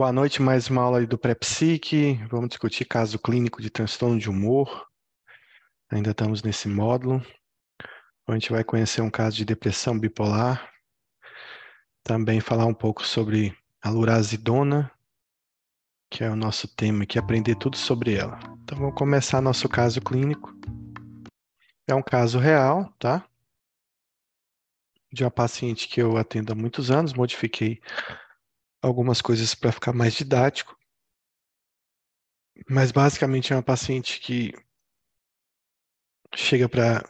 Boa noite, mais uma aula aí do Pré-Psique. Vamos discutir caso clínico de transtorno de humor. Ainda estamos nesse módulo. A gente vai conhecer um caso de depressão bipolar. Também falar um pouco sobre a lurazidona, que é o nosso tema aqui, aprender tudo sobre ela. Então vamos começar nosso caso clínico. É um caso real, tá? De uma paciente que eu atendo há muitos anos, modifiquei algumas coisas para ficar mais didático. Mas basicamente é uma paciente que chega para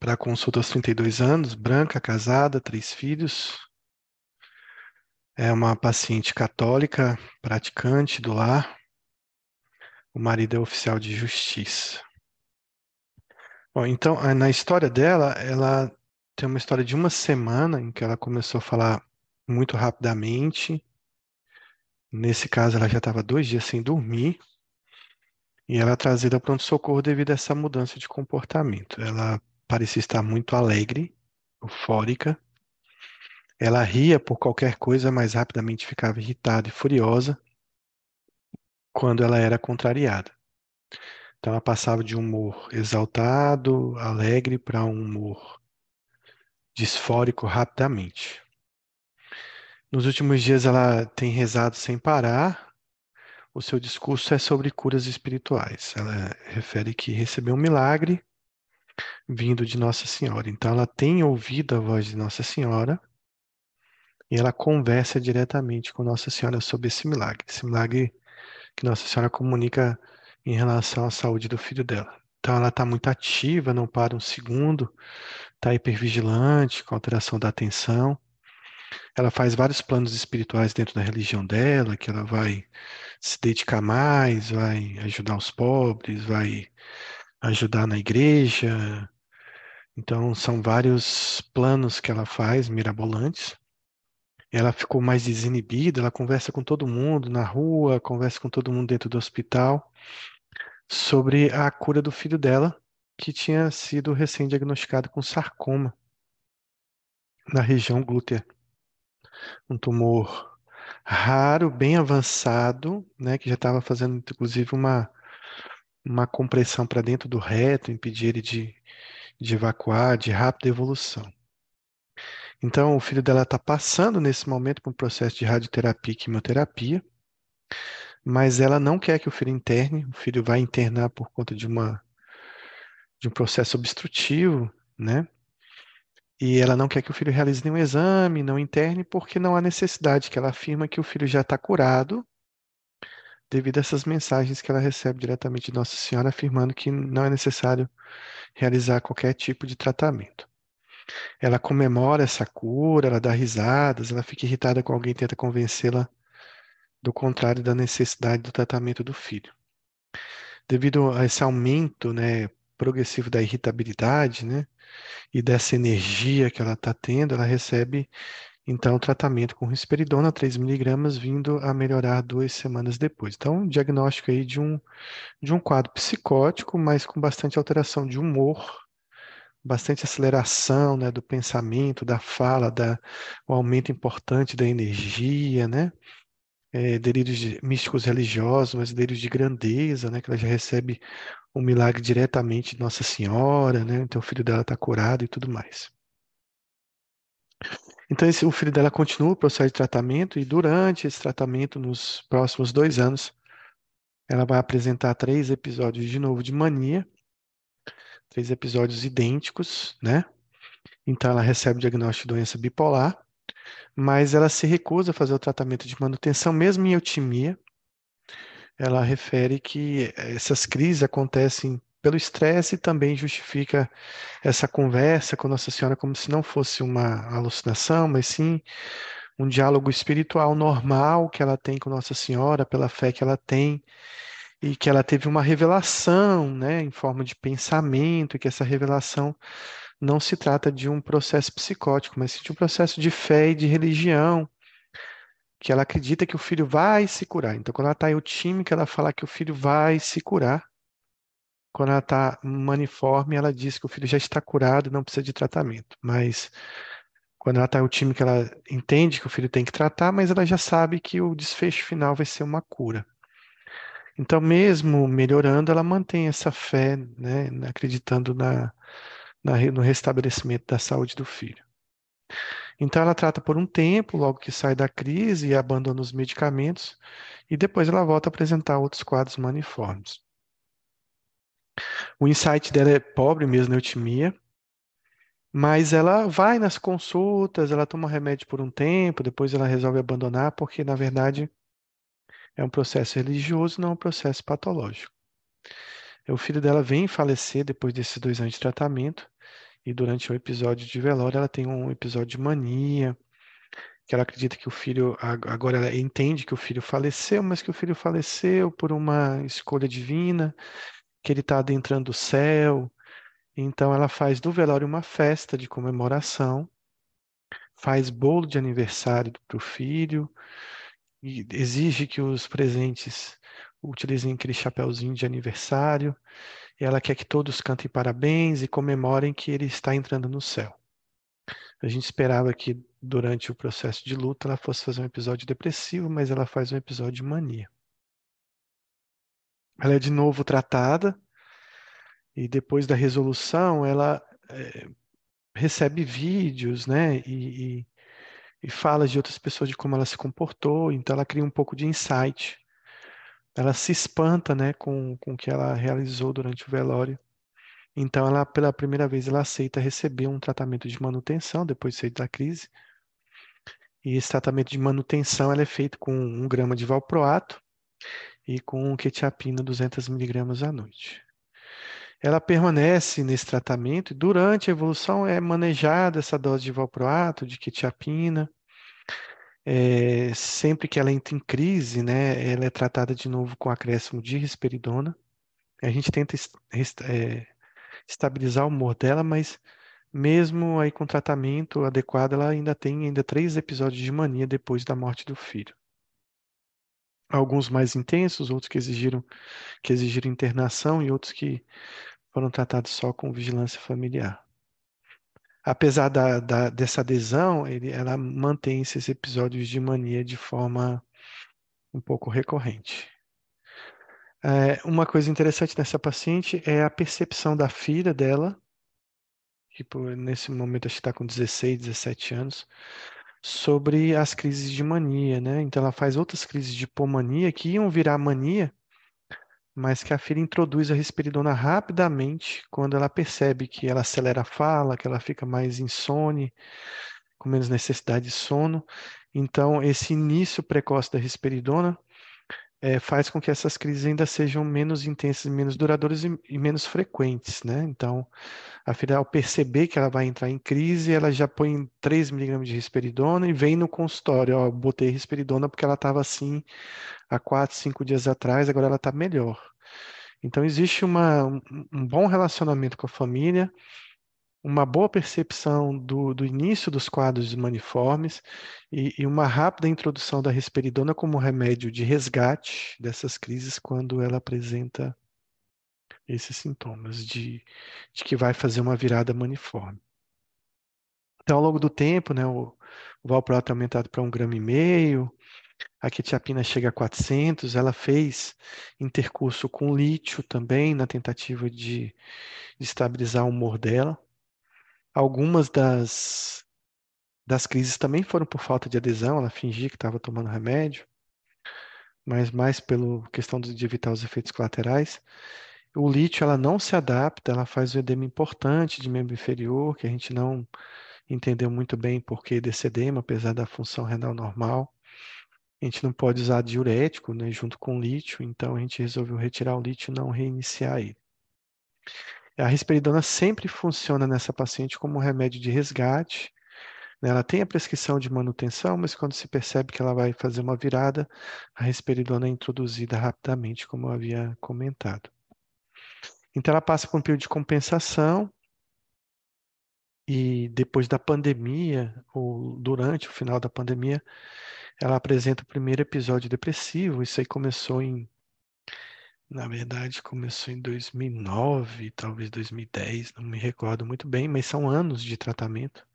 para consulta aos 32 anos, branca, casada, três filhos. É uma paciente católica, praticante do lar. O marido é oficial de justiça. Bom, então, na história dela, ela tem uma história de uma semana em que ela começou a falar muito rapidamente, Nesse caso, ela já estava dois dias sem dormir e ela é trazida ao pronto-socorro devido a essa mudança de comportamento. Ela parecia estar muito alegre, eufórica. Ela ria por qualquer coisa, mas rapidamente ficava irritada e furiosa quando ela era contrariada. Então, ela passava de um humor exaltado, alegre, para um humor disfórico rapidamente. Nos últimos dias ela tem rezado sem parar. O seu discurso é sobre curas espirituais. Ela refere que recebeu um milagre vindo de Nossa Senhora. Então ela tem ouvido a voz de Nossa Senhora e ela conversa diretamente com Nossa Senhora sobre esse milagre. Esse milagre que Nossa Senhora comunica em relação à saúde do filho dela. Então ela está muito ativa, não para um segundo, está hipervigilante, com alteração da atenção ela faz vários planos espirituais dentro da religião dela, que ela vai se dedicar mais, vai ajudar os pobres, vai ajudar na igreja. Então, são vários planos que ela faz, mirabolantes. Ela ficou mais desinibida, ela conversa com todo mundo na rua, conversa com todo mundo dentro do hospital sobre a cura do filho dela, que tinha sido recém-diagnosticado com sarcoma na região glútea um tumor raro, bem avançado, né, que já estava fazendo inclusive uma, uma compressão para dentro do reto, impedir ele de, de evacuar, de rápida evolução. Então, o filho dela está passando nesse momento por um processo de radioterapia e quimioterapia, mas ela não quer que o filho interne, o filho vai internar por conta de uma de um processo obstrutivo, né? E ela não quer que o filho realize nenhum exame, não interne, porque não há necessidade, que ela afirma que o filho já está curado, devido a essas mensagens que ela recebe diretamente de Nossa Senhora, afirmando que não é necessário realizar qualquer tipo de tratamento. Ela comemora essa cura, ela dá risadas, ela fica irritada com alguém tenta convencê-la do contrário da necessidade do tratamento do filho. Devido a esse aumento, né, progressivo da irritabilidade, né, e dessa energia que ela está tendo, ela recebe então o tratamento com risperidona 3mg vindo a melhorar duas semanas depois. Então, um diagnóstico aí de um, de um quadro psicótico, mas com bastante alteração de humor, bastante aceleração né, do pensamento, da fala, da, o aumento importante da energia, né? É, delírios de, místicos religiosos, mas delírios de grandeza, né? Que ela já recebe um milagre diretamente de Nossa Senhora, né? Então o filho dela está curado e tudo mais. Então esse, o filho dela continua o processo de tratamento e durante esse tratamento, nos próximos dois anos, ela vai apresentar três episódios de novo de mania, três episódios idênticos, né? Então ela recebe o diagnóstico de doença bipolar, mas ela se recusa a fazer o tratamento de manutenção, mesmo em eutimia, ela refere que essas crises acontecem pelo estresse e também justifica essa conversa com Nossa Senhora como se não fosse uma alucinação, mas sim um diálogo espiritual normal que ela tem com Nossa Senhora, pela fé que ela tem, e que ela teve uma revelação, né, em forma de pensamento, e que essa revelação não se trata de um processo psicótico, mas sim de um processo de fé e de religião, que ela acredita que o filho vai se curar. Então, quando ela está eutímica, ela fala que o filho vai se curar. Quando ela está maniforme, ela diz que o filho já está curado, não precisa de tratamento. Mas Quando ela está que ela entende que o filho tem que tratar, mas ela já sabe que o desfecho final vai ser uma cura. Então, mesmo melhorando, ela mantém essa fé, né, acreditando na, na, no restabelecimento da saúde do filho. Então, ela trata por um tempo, logo que sai da crise e abandona os medicamentos, e depois ela volta a apresentar outros quadros maniformes. O insight dela é pobre mesmo, eutimia, mas ela vai nas consultas, ela toma remédio por um tempo, depois ela resolve abandonar, porque na verdade é um processo religioso, não um processo patológico. O filho dela vem falecer depois desses dois anos de tratamento, e durante o episódio de velório ela tem um episódio de mania, que ela acredita que o filho, agora ela entende que o filho faleceu, mas que o filho faleceu por uma escolha divina, que ele está adentrando o céu. Então ela faz do velório uma festa de comemoração, faz bolo de aniversário para o filho, exige que os presentes utilizem aquele chapéuzinho de aniversário. Ela quer que todos cantem parabéns e comemorem que ele está entrando no céu. A gente esperava que durante o processo de luta ela fosse fazer um episódio depressivo, mas ela faz um episódio de mania. Ela é de novo tratada e depois da resolução ela é, recebe vídeos, né, e, e, e fala de outras pessoas de como ela se comportou, então ela cria um pouco de insight. Ela se espanta, né, com, com o que ela realizou durante o velório. Então ela, pela primeira vez, ela aceita receber um tratamento de manutenção depois de sair da crise. E esse tratamento de manutenção é feito com um grama de valproato e com quetiapina 200 miligramas à noite ela permanece nesse tratamento e durante a evolução é manejada essa dose de valproato, de quetiapina. É, sempre que ela entra em crise, né, ela é tratada de novo com acréscimo de risperidona. A gente tenta é, estabilizar o humor dela, mas mesmo aí com tratamento adequado, ela ainda tem ainda três episódios de mania depois da morte do filho. Alguns mais intensos, outros que exigiram que exigiram internação e outros que foram tratados só com vigilância familiar. Apesar da, da, dessa adesão, ele, ela mantém esses episódios de mania de forma um pouco recorrente. É, uma coisa interessante nessa paciente é a percepção da filha dela, que por, nesse momento acho que está com 16, 17 anos, sobre as crises de mania, né? Então ela faz outras crises de hipomania que iam virar mania, mas que a filha introduz a risperidona rapidamente quando ela percebe que ela acelera a fala, que ela fica mais insone, com menos necessidade de sono. Então, esse início precoce da risperidona é, faz com que essas crises ainda sejam menos intensas, menos duradouras e, e, menos frequentes, né? Então, a filha, ao perceber que ela vai entrar em crise, ela já põe 3 miligramas de risperidona e vem no consultório, ó, botei risperidona porque ela estava assim há 4, 5 dias atrás, agora ela está melhor. Então, existe uma, um bom relacionamento com a família, uma boa percepção do, do início dos quadros maniformes e, e, uma rápida introdução da risperidona como remédio de resgate dessas crises quando ela apresenta esses sintomas de, de que vai fazer uma virada maniforme. Então, ao longo do tempo, né, o, o valproato é aumentado para um grama e meio, a quetiapina chega a 400, ela fez intercurso com lítio também na tentativa de, de estabilizar o humor dela. Algumas das, das crises também foram por falta de adesão, ela fingia que estava tomando remédio, mas mais pela questão de evitar os efeitos colaterais. O lítio ela não se adapta, ela faz um edema importante de membro inferior, que a gente não entendeu muito bem por que desse edema, apesar da função renal normal. A gente não pode usar diurético né, junto com lítio, então a gente resolveu retirar o lítio e não reiniciar ele. A risperidona sempre funciona nessa paciente como um remédio de resgate. Né? Ela tem a prescrição de manutenção, mas quando se percebe que ela vai fazer uma virada, a risperidona é introduzida rapidamente, como eu havia comentado. Então ela passa por um período de compensação e depois da pandemia, ou durante o final da pandemia, ela apresenta o primeiro episódio depressivo. Isso aí começou em. Na verdade, começou em 2009, talvez 2010, não me recordo muito bem, mas são anos de tratamento.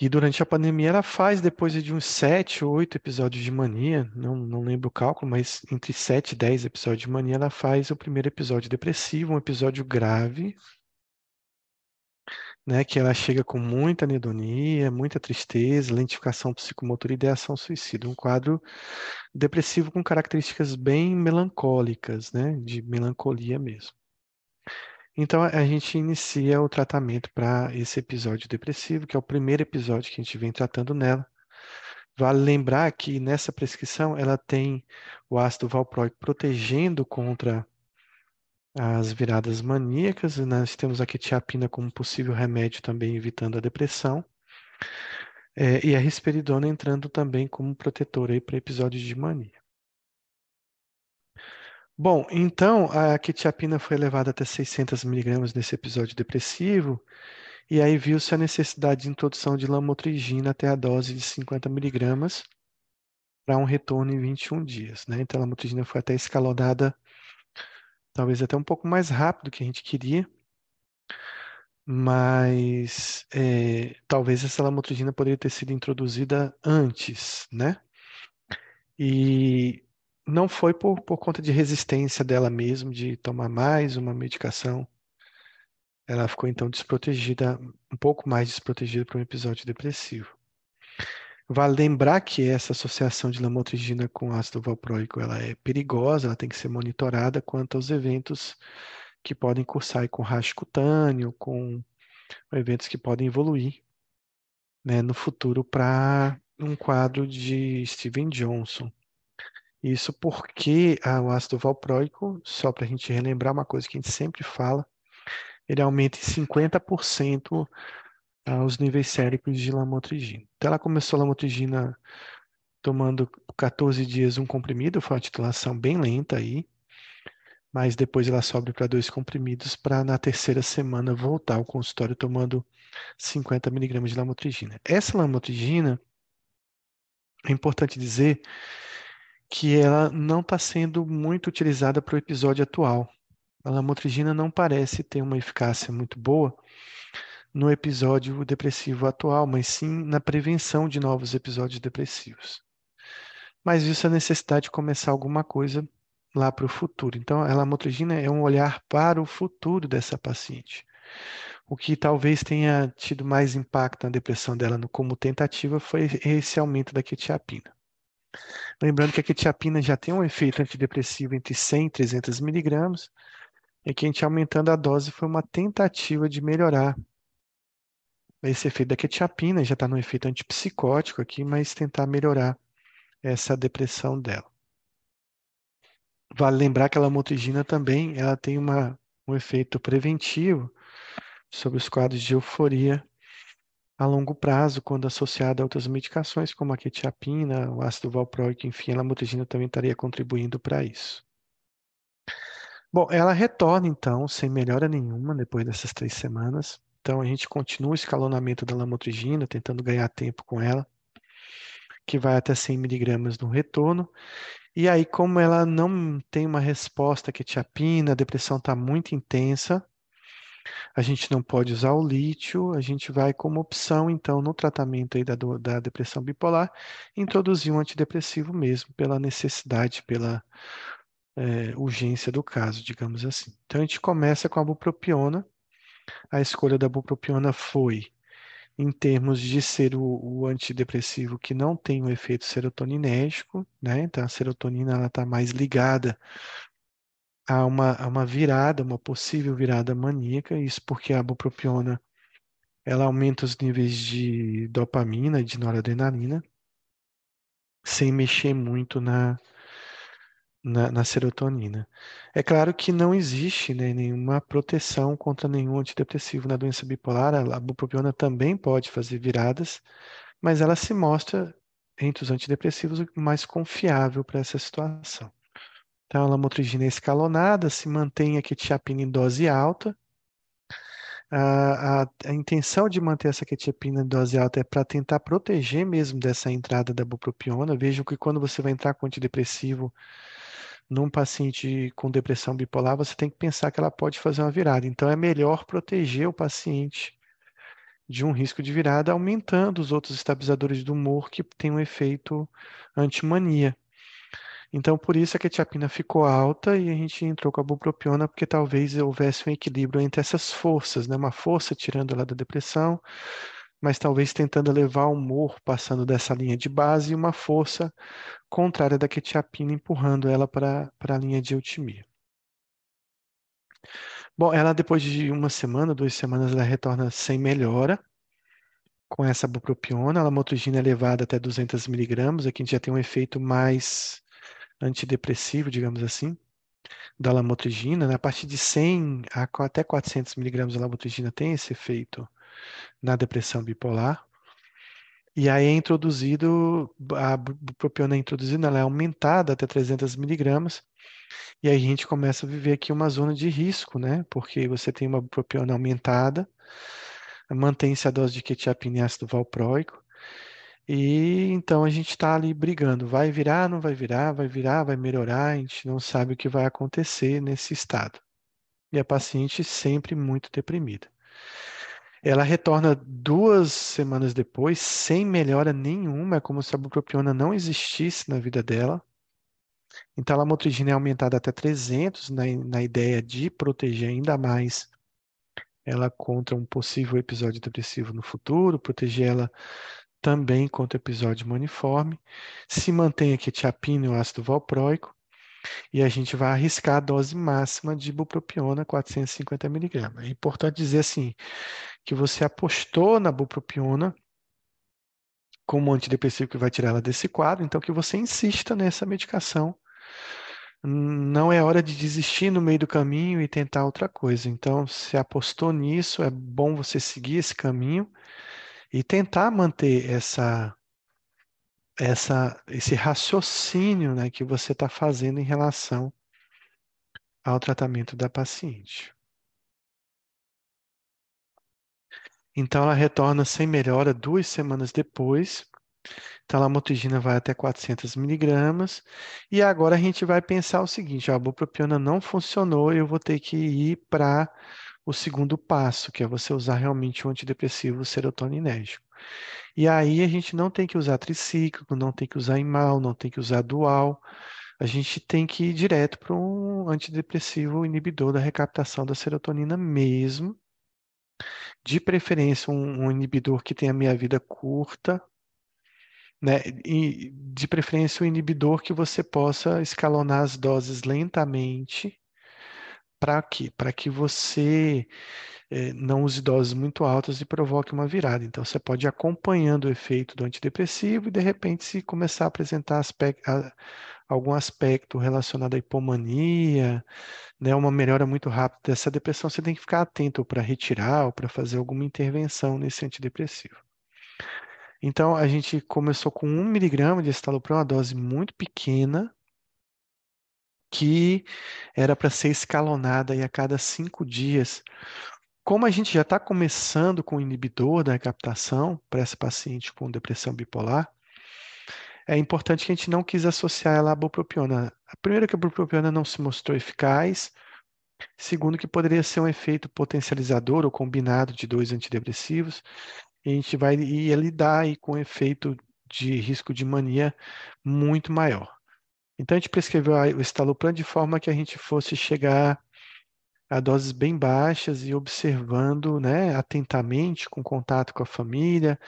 E durante a pandemia ela faz, depois de uns sete ou oito episódios de mania, não, não lembro o cálculo, mas entre sete e dez episódios de mania, ela faz o primeiro episódio depressivo, um episódio grave, né, que ela chega com muita anedonia, muita tristeza, lentificação psicomotora e ideação suicida. Um quadro depressivo com características bem melancólicas, né, de melancolia mesmo. Então a gente inicia o tratamento para esse episódio depressivo, que é o primeiro episódio que a gente vem tratando nela. Vale lembrar que nessa prescrição ela tem o ácido valproico protegendo contra as viradas maníacas, nós temos a quetiapina como possível remédio também evitando a depressão, é, e a risperidona entrando também como protetora para episódios de mania. Bom, então a quetiapina foi elevada até 600 miligramas nesse episódio depressivo, e aí viu-se a necessidade de introdução de lamotrigina até a dose de 50 miligramas para um retorno em 21 dias. Né? Então a lamotrigina foi até escalonada talvez até um pouco mais rápido que a gente queria, mas é, talvez essa lamotrigina poderia ter sido introduzida antes, né? E não foi por, por conta de resistência dela mesmo, de tomar mais uma medicação. Ela ficou então desprotegida, um pouco mais desprotegida para um episódio depressivo. Vale lembrar que essa associação de lamotrigina com ácido valproico ela é perigosa, ela tem que ser monitorada quanto aos eventos que podem cursar com racho cutâneo, com eventos que podem evoluir né, no futuro para um quadro de Steven Johnson. Isso porque ah, o ácido valproico, só para a gente relembrar uma coisa que a gente sempre fala, ele aumenta em 50% aos níveis séricos de lamotrigina. Então ela começou a lamotrigina tomando 14 dias um comprimido, foi uma titulação bem lenta aí, mas depois ela sobe para dois comprimidos para na terceira semana voltar ao consultório tomando 50 miligramas de lamotrigina. Essa lamotrigina, é importante dizer que ela não está sendo muito utilizada para o episódio atual. A lamotrigina não parece ter uma eficácia muito boa no episódio depressivo atual, mas sim na prevenção de novos episódios depressivos. Mas isso é necessidade de começar alguma coisa lá para o futuro. Então, a lamotrigina é um olhar para o futuro dessa paciente. O que talvez tenha tido mais impacto na depressão dela como tentativa foi esse aumento da quetiapina. Lembrando que a quetiapina já tem um efeito antidepressivo entre 100 e 300 miligramas, e que a gente aumentando a dose foi uma tentativa de melhorar esse efeito da quetiapina já está no efeito antipsicótico aqui, mas tentar melhorar essa depressão dela. Vale lembrar que a lamotrigina também ela tem uma, um efeito preventivo sobre os quadros de euforia a longo prazo, quando associada a outras medicações, como a quetiapina, o ácido valproico, enfim, a lamotrigina também estaria contribuindo para isso. Bom, ela retorna então, sem melhora nenhuma, depois dessas três semanas. Então a gente continua o escalonamento da lamotrigina, tentando ganhar tempo com ela, que vai até 100 miligramas no retorno. E aí, como ela não tem uma resposta que tiapina, a depressão está muito intensa, a gente não pode usar o lítio, a gente vai como opção, então, no tratamento aí da, da depressão bipolar, introduzir um antidepressivo mesmo, pela necessidade, pela é, urgência do caso, digamos assim. Então, a gente começa com a bupropiona, a escolha da bupropiona foi em termos de ser o, o, antidepressivo que não tem um efeito serotoninérgico, né? Então a serotonina está mais ligada a uma, a uma virada, uma possível virada maníaca, isso porque a bupropiona ela aumenta os níveis de dopamina, de noradrenalina, sem mexer muito na, na, na, serotonina. É claro que não existe né, nenhuma proteção contra nenhum antidepressivo na doença bipolar. A bupropiona também pode fazer viradas, mas ela se mostra entre os antidepressivos mais confiável para essa situação. Então, a lamotrigina é escalonada, se mantém a quetiapina em dose alta. A, a, a intenção de manter essa quetiapina em dose alta é para tentar proteger mesmo dessa entrada da bupropiona. Vejam que quando você vai entrar com antidepressivo, num paciente com depressão bipolar, você tem que pensar que ela pode fazer uma virada. Então, é melhor proteger o paciente de um risco de virada, aumentando os outros estabilizadores do humor que têm um efeito antimania. Então, por isso a quetiapina ficou alta e a gente entrou com a bupropiona, porque talvez houvesse um equilíbrio entre essas forças, né? Uma força tirando ela da depressão, mas talvez tentando levar o humor passando dessa linha de base e uma força contrária da quetiapina empurrando ela para a linha de eutimia. Bom, ela depois de uma semana, duas semanas, ela retorna sem melhora com essa bupropiona. A lamotrigina é elevada até 200 miligramas. Aqui a gente já tem um efeito mais antidepressivo, digamos assim, da lamotrigina. Né? A partir de 100 até 400 miligramas de lamotrigina tem esse efeito na depressão bipolar. E aí é introduzido, a bupropiona é introduzida, ela é aumentada até 300 miligramas, e aí a gente começa a viver aqui uma zona de risco, né? Porque você tem uma bupropiona aumentada, mantém-se a dose de quetiapina e ácido valproico, e então a gente está ali brigando, vai virar, não vai virar, vai virar, vai melhorar, a gente não sabe o que vai acontecer nesse estado. E a paciente sempre muito deprimida. Ela retorna duas semanas depois, sem melhora nenhuma, é como se a bupropiona não existisse na vida dela. Então, a lamotrigina é aumentada até 300 na, na ideia de proteger ainda mais ela contra um possível episódio depressivo no futuro, proteger ela também contra episódio maniforme. Se mantém a quetiapina e o ácido valproico. E a gente vai arriscar a dose máxima de bupropiona, 450 mg. É importante dizer assim, que você apostou na bupropiona como antidepressivo que vai tirar ela desse quadro, então que você insista nessa medicação. Não é hora de desistir no meio do caminho e tentar outra coisa. Então, se apostou nisso, é bom você seguir esse caminho e tentar manter essa, essa, esse raciocínio né, que você está fazendo em relação ao tratamento da paciente. Então ela retorna sem melhora duas semanas depois. Então a lamotrigina vai até 400 miligramas. E agora a gente vai pensar o seguinte: a bupropiona não funcionou, eu vou ter que ir para o segundo passo, que é você usar realmente um antidepressivo serotoninérgico. E aí a gente não tem que usar tricíclico, não tem que usar imal, não tem que usar dual. A gente tem que ir direto para um antidepressivo inibidor da recaptação da serotonina mesmo, de preferência um, um inibidor que tenha meia-vida curta, né? E de preferência um inibidor que você possa escalonar as doses lentamente. Para quê? Para que você eh, não use doses muito altas e provoque uma virada. Então, você pode ir acompanhando o efeito do antidepressivo e, de repente, se começar a apresentar aspecto, a, algum aspecto relacionado à hipomania, né, uma melhora muito rápida dessa depressão, você tem que ficar atento para retirar ou para fazer alguma intervenção nesse antidepressivo. Então, a gente começou com 1 miligrama de estalopram, uma dose muito pequena, que era para ser escalonada a cada cinco dias. Como a gente já está começando com o inibidor da recaptação para essa paciente com depressão bipolar, é importante que a gente não quis associar ela à bupropiona. Primeiro que a bupropiona não se mostrou eficaz, segundo que poderia ser um efeito potencializador ou combinado de dois antidepressivos, e a gente vai ia lidar aí com um efeito de risco de mania muito maior. Então a gente prescreveu o estalopram de forma que a gente fosse chegar a doses bem baixas e observando né, atentamente, com contato com a família,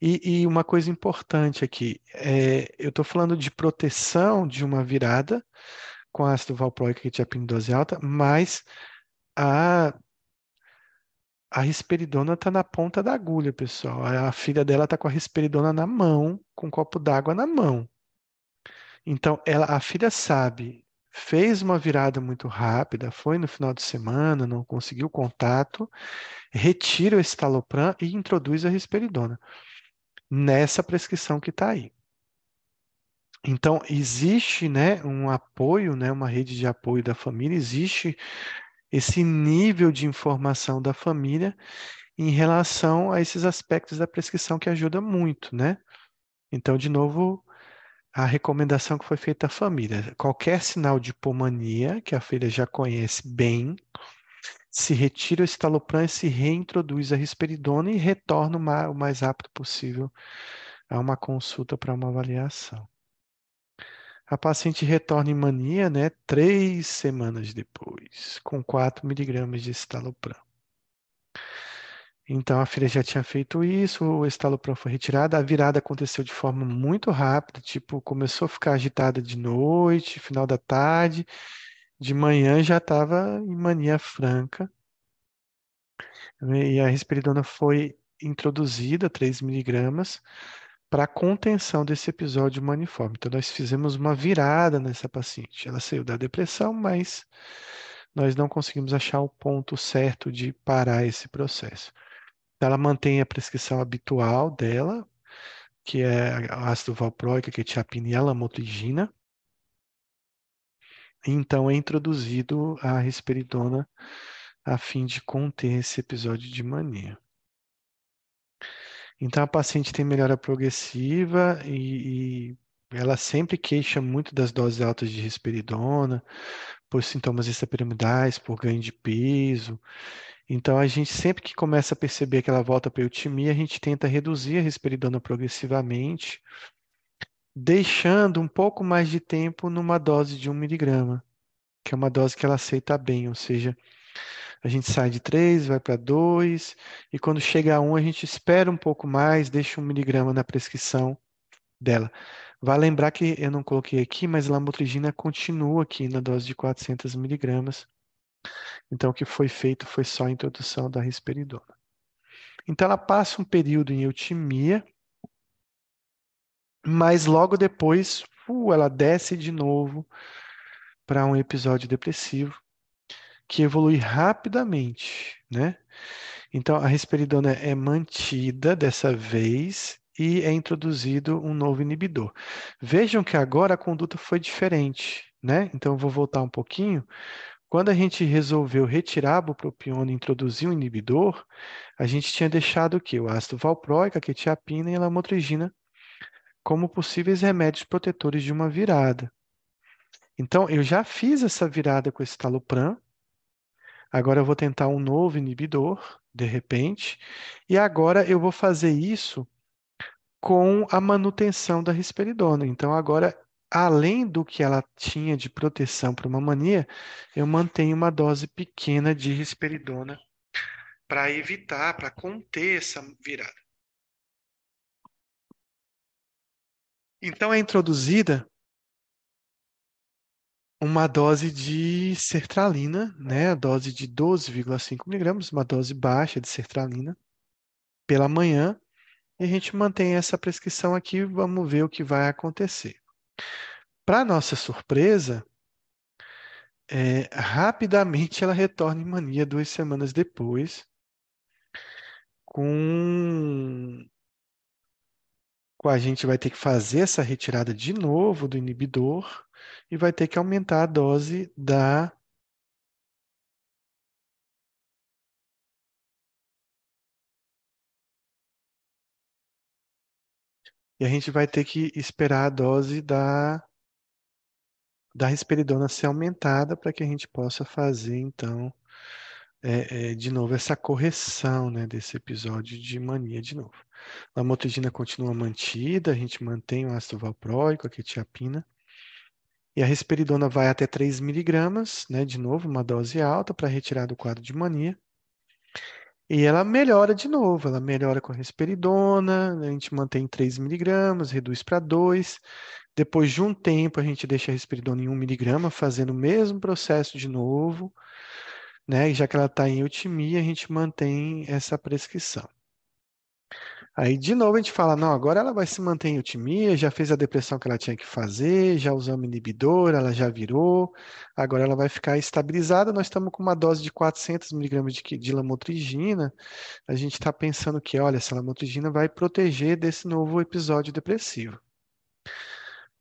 e, e uma coisa importante aqui, é, eu estou falando de proteção de uma virada com ácido valproico que tinha dose alta, mas a, a risperidona está na ponta da agulha, pessoal. A filha dela está com a risperidona na mão, com um copo d'água na mão. Então, ela, a filha sabe, fez uma virada muito rápida, foi no final de semana, não conseguiu contato, retira o estalopram e introduz a risperidona nessa prescrição que está aí. Então, existe né, um apoio, né, uma rede de apoio da família, existe esse nível de informação da família em relação a esses aspectos da prescrição que ajuda muito, né? Então, de novo, a recomendação que foi feita à família: qualquer sinal de hipomania, que a filha já conhece bem, se retira o estalopram e se reintroduz a risperidona e retorna o mais rápido possível a uma consulta para uma avaliação. A paciente retorna em mania, né, três semanas depois, com 4 miligramas de estalopram. Então a filha já tinha feito isso, o estalopram foi retirado, a virada aconteceu de forma muito rápida, tipo, começou a ficar agitada de noite, final da tarde, de manhã já estava em mania franca. E a risperidona foi introduzida, 3 miligramas, para contenção desse episódio maniforme. Então, nós fizemos uma virada nessa paciente. Ela saiu da depressão, mas nós não conseguimos achar o ponto certo de parar esse processo. Ela mantém a prescrição habitual dela, que é ácido valproico, quetiapina e lamotrigina. Então é introduzido a risperidona a fim de conter esse episódio de mania. Então a paciente tem melhora progressiva e, e ela sempre queixa muito das doses altas de risperidona, por sintomas extrapiramidais, por ganho de peso. Então, a gente sempre que começa a perceber que ela volta para a eutimia, a gente tenta reduzir a risperidona progressivamente, deixando um pouco mais de tempo numa dose de 1 miligrama, que é uma dose que ela aceita bem, ou seja, a gente sai de 3, vai para 2, e quando chega a 1, a gente espera um pouco mais, deixa 1 miligrama na prescrição dela. Vai lembrar que eu não coloquei aqui, mas lamotrigina continua aqui na dose de 400 miligramas. Então, o que foi feito foi só a introdução da risperidona. Então, ela passa um período em eutimia, mas logo depois, uh, ela desce de novo para um episódio depressivo que evolui rapidamente, né? Então, a risperidona é mantida dessa vez e é introduzido um novo inibidor. Vejam que agora a conduta foi diferente, né? Então, eu vou voltar um pouquinho. Quando a gente resolveu retirar a bupropiona e introduzir um inibidor, a gente tinha deixado o quê? O ácido valproico, a quetiapina e a lamotrigina como possíveis remédios protetores de uma virada. Então, eu já fiz essa virada com esse talopram, agora eu vou tentar um novo inibidor, de repente, e agora eu vou fazer isso com a manutenção da risperidona. Então, agora além do que ela tinha de proteção para uma mania, eu mantenho uma dose pequena de risperidona para evitar, para conter essa virada. Então é introduzida uma dose de sertralina, né, a dose de 12,5 miligramas, uma dose baixa de sertralina pela manhã, e a gente mantém essa prescrição aqui, vamos ver o que vai acontecer. Para nossa surpresa, é, rapidamente ela retorna em mania duas semanas depois, com, com a gente vai ter que fazer essa retirada de novo do inibidor e vai ter que aumentar a dose da E a gente vai ter que esperar a dose da da risperidona ser aumentada para que a gente possa fazer, então, é, é, de novo, essa correção né, desse episódio de mania de novo. A lamotrigina continua mantida, a gente mantém o ácido valproico, a quetiapina, e a risperidona vai até 3 miligramas, né, de novo, uma dose alta para retirar do quadro de mania. E ela melhora de novo, ela melhora com a risperidona, a gente mantém 3 miligramas, reduz para 2, depois de um tempo, a gente deixa a risperidona em 1 miligrama, fazendo o mesmo processo de novo, né? E já que ela está em eutimia, a gente mantém essa prescrição. Aí, de novo, a gente fala, não, agora ela vai se manter em eutimia, já fez a depressão que ela tinha que fazer, já usamos inibidor, ela já virou, agora ela vai ficar estabilizada, nós estamos com uma dose de 400 miligramas de, de lamotrigina, a gente está pensando que, olha, essa lamotrigina vai proteger desse novo episódio depressivo.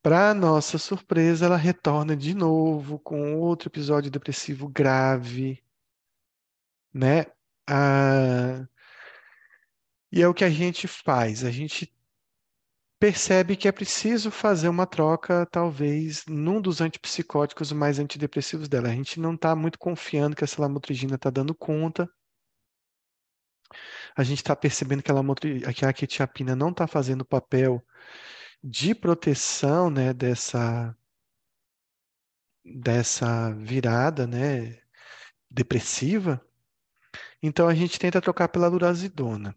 Para nossa surpresa, ela retorna de novo com outro episódio depressivo grave, né? Ah, e é o que a gente faz. A gente percebe que é preciso fazer uma troca, talvez, num dos antipsicóticos mais antidepressivos dela. A gente não está muito confiando que essa lamotrigina está dando conta. A gente está percebendo que que a quetiapina não está fazendo o papel de proteção né, dessa, dessa virada né, depressiva. Então a gente tenta trocar pela lurazidona.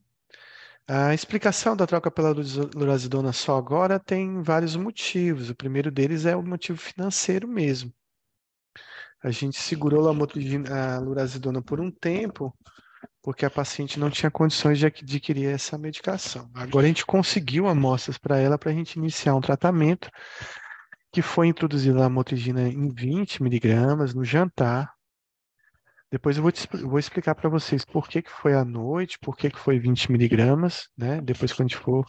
A explicação da troca pela lurazidona só agora tem vários motivos. O primeiro deles é o motivo financeiro mesmo. A gente segurou a lurazidona por um tempo porque a paciente não tinha condições de adquirir essa medicação. Agora a gente conseguiu amostras para ela para a gente iniciar um tratamento que foi introduzida a motrigina em 20 miligramas no jantar depois eu vou, te, vou explicar para vocês por que, que foi à noite, por que, que foi 20 miligramas, né? Depois quando a gente for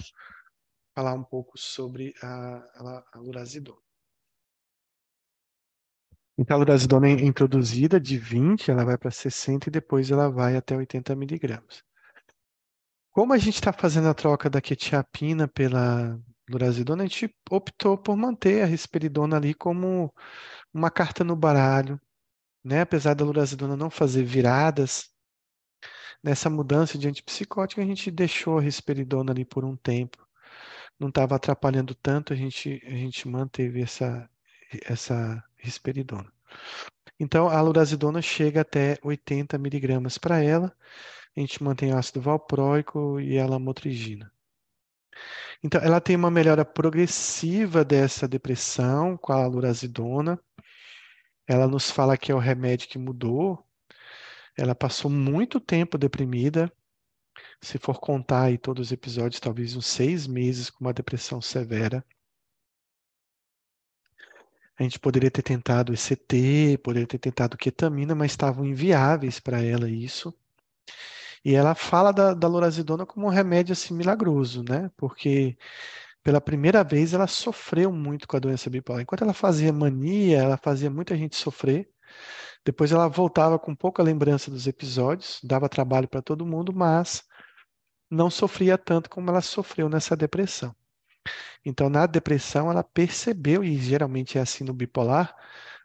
falar um pouco sobre a, a, a lurazidona. Então a lurazidona é introduzida de 20, ela vai para 60 e depois ela vai até 80 miligramas. Como a gente está fazendo a troca da quetiapina pela lurazidona, a gente optou por manter a risperidona ali como uma carta no baralho, né? Apesar da lurazidona não fazer viradas, nessa mudança de antipsicótico, a gente deixou a risperidona ali por um tempo. Não estava atrapalhando tanto, a gente, a gente manteve essa, essa risperidona. Então, a lurazidona chega até 80 miligramas para ela. A gente mantém o ácido valproico e a lamotrigina. Então, ela tem uma melhora progressiva dessa depressão com a lurazidona. Ela nos fala que é o remédio que mudou. Ela passou muito tempo deprimida. Se for contar aí todos os episódios, talvez uns seis meses com uma depressão severa. A gente poderia ter tentado ECT, poderia ter tentado ketamina, mas estavam inviáveis para ela isso. E ela fala da, da lorazidona como um remédio assim milagroso, né? Porque pela primeira vez, ela sofreu muito com a doença bipolar. Enquanto ela fazia mania, ela fazia muita gente sofrer. Depois ela voltava com pouca lembrança dos episódios, dava trabalho para todo mundo, mas não sofria tanto como ela sofreu nessa depressão. Então, na depressão, ela percebeu, e geralmente é assim no bipolar,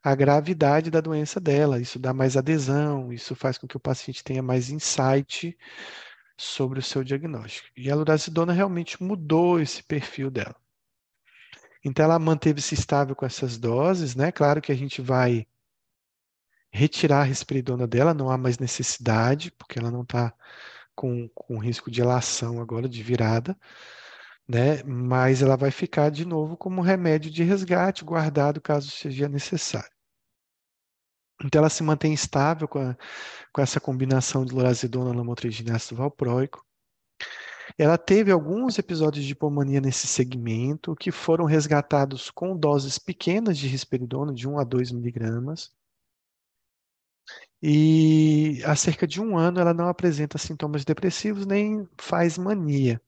a gravidade da doença dela. Isso dá mais adesão, isso faz com que o paciente tenha mais insight sobre o seu diagnóstico. E a lurazidona realmente mudou esse perfil dela. Então ela manteve-se estável com essas doses, né? Claro que a gente vai retirar a risperidona dela, não há mais necessidade, porque ela não está com, com risco de elação agora, de virada, né? Mas ela vai ficar de novo como remédio de resgate, guardado caso seja necessário. Então ela se mantém estável com, a, com essa combinação de lorazidona, lamotrigina e ácido valproico. Ela teve alguns episódios de hipomania nesse segmento que foram resgatados com doses pequenas de risperidona, de 1 a 2 miligramas. E há cerca de um ano ela não apresenta sintomas depressivos nem faz mania.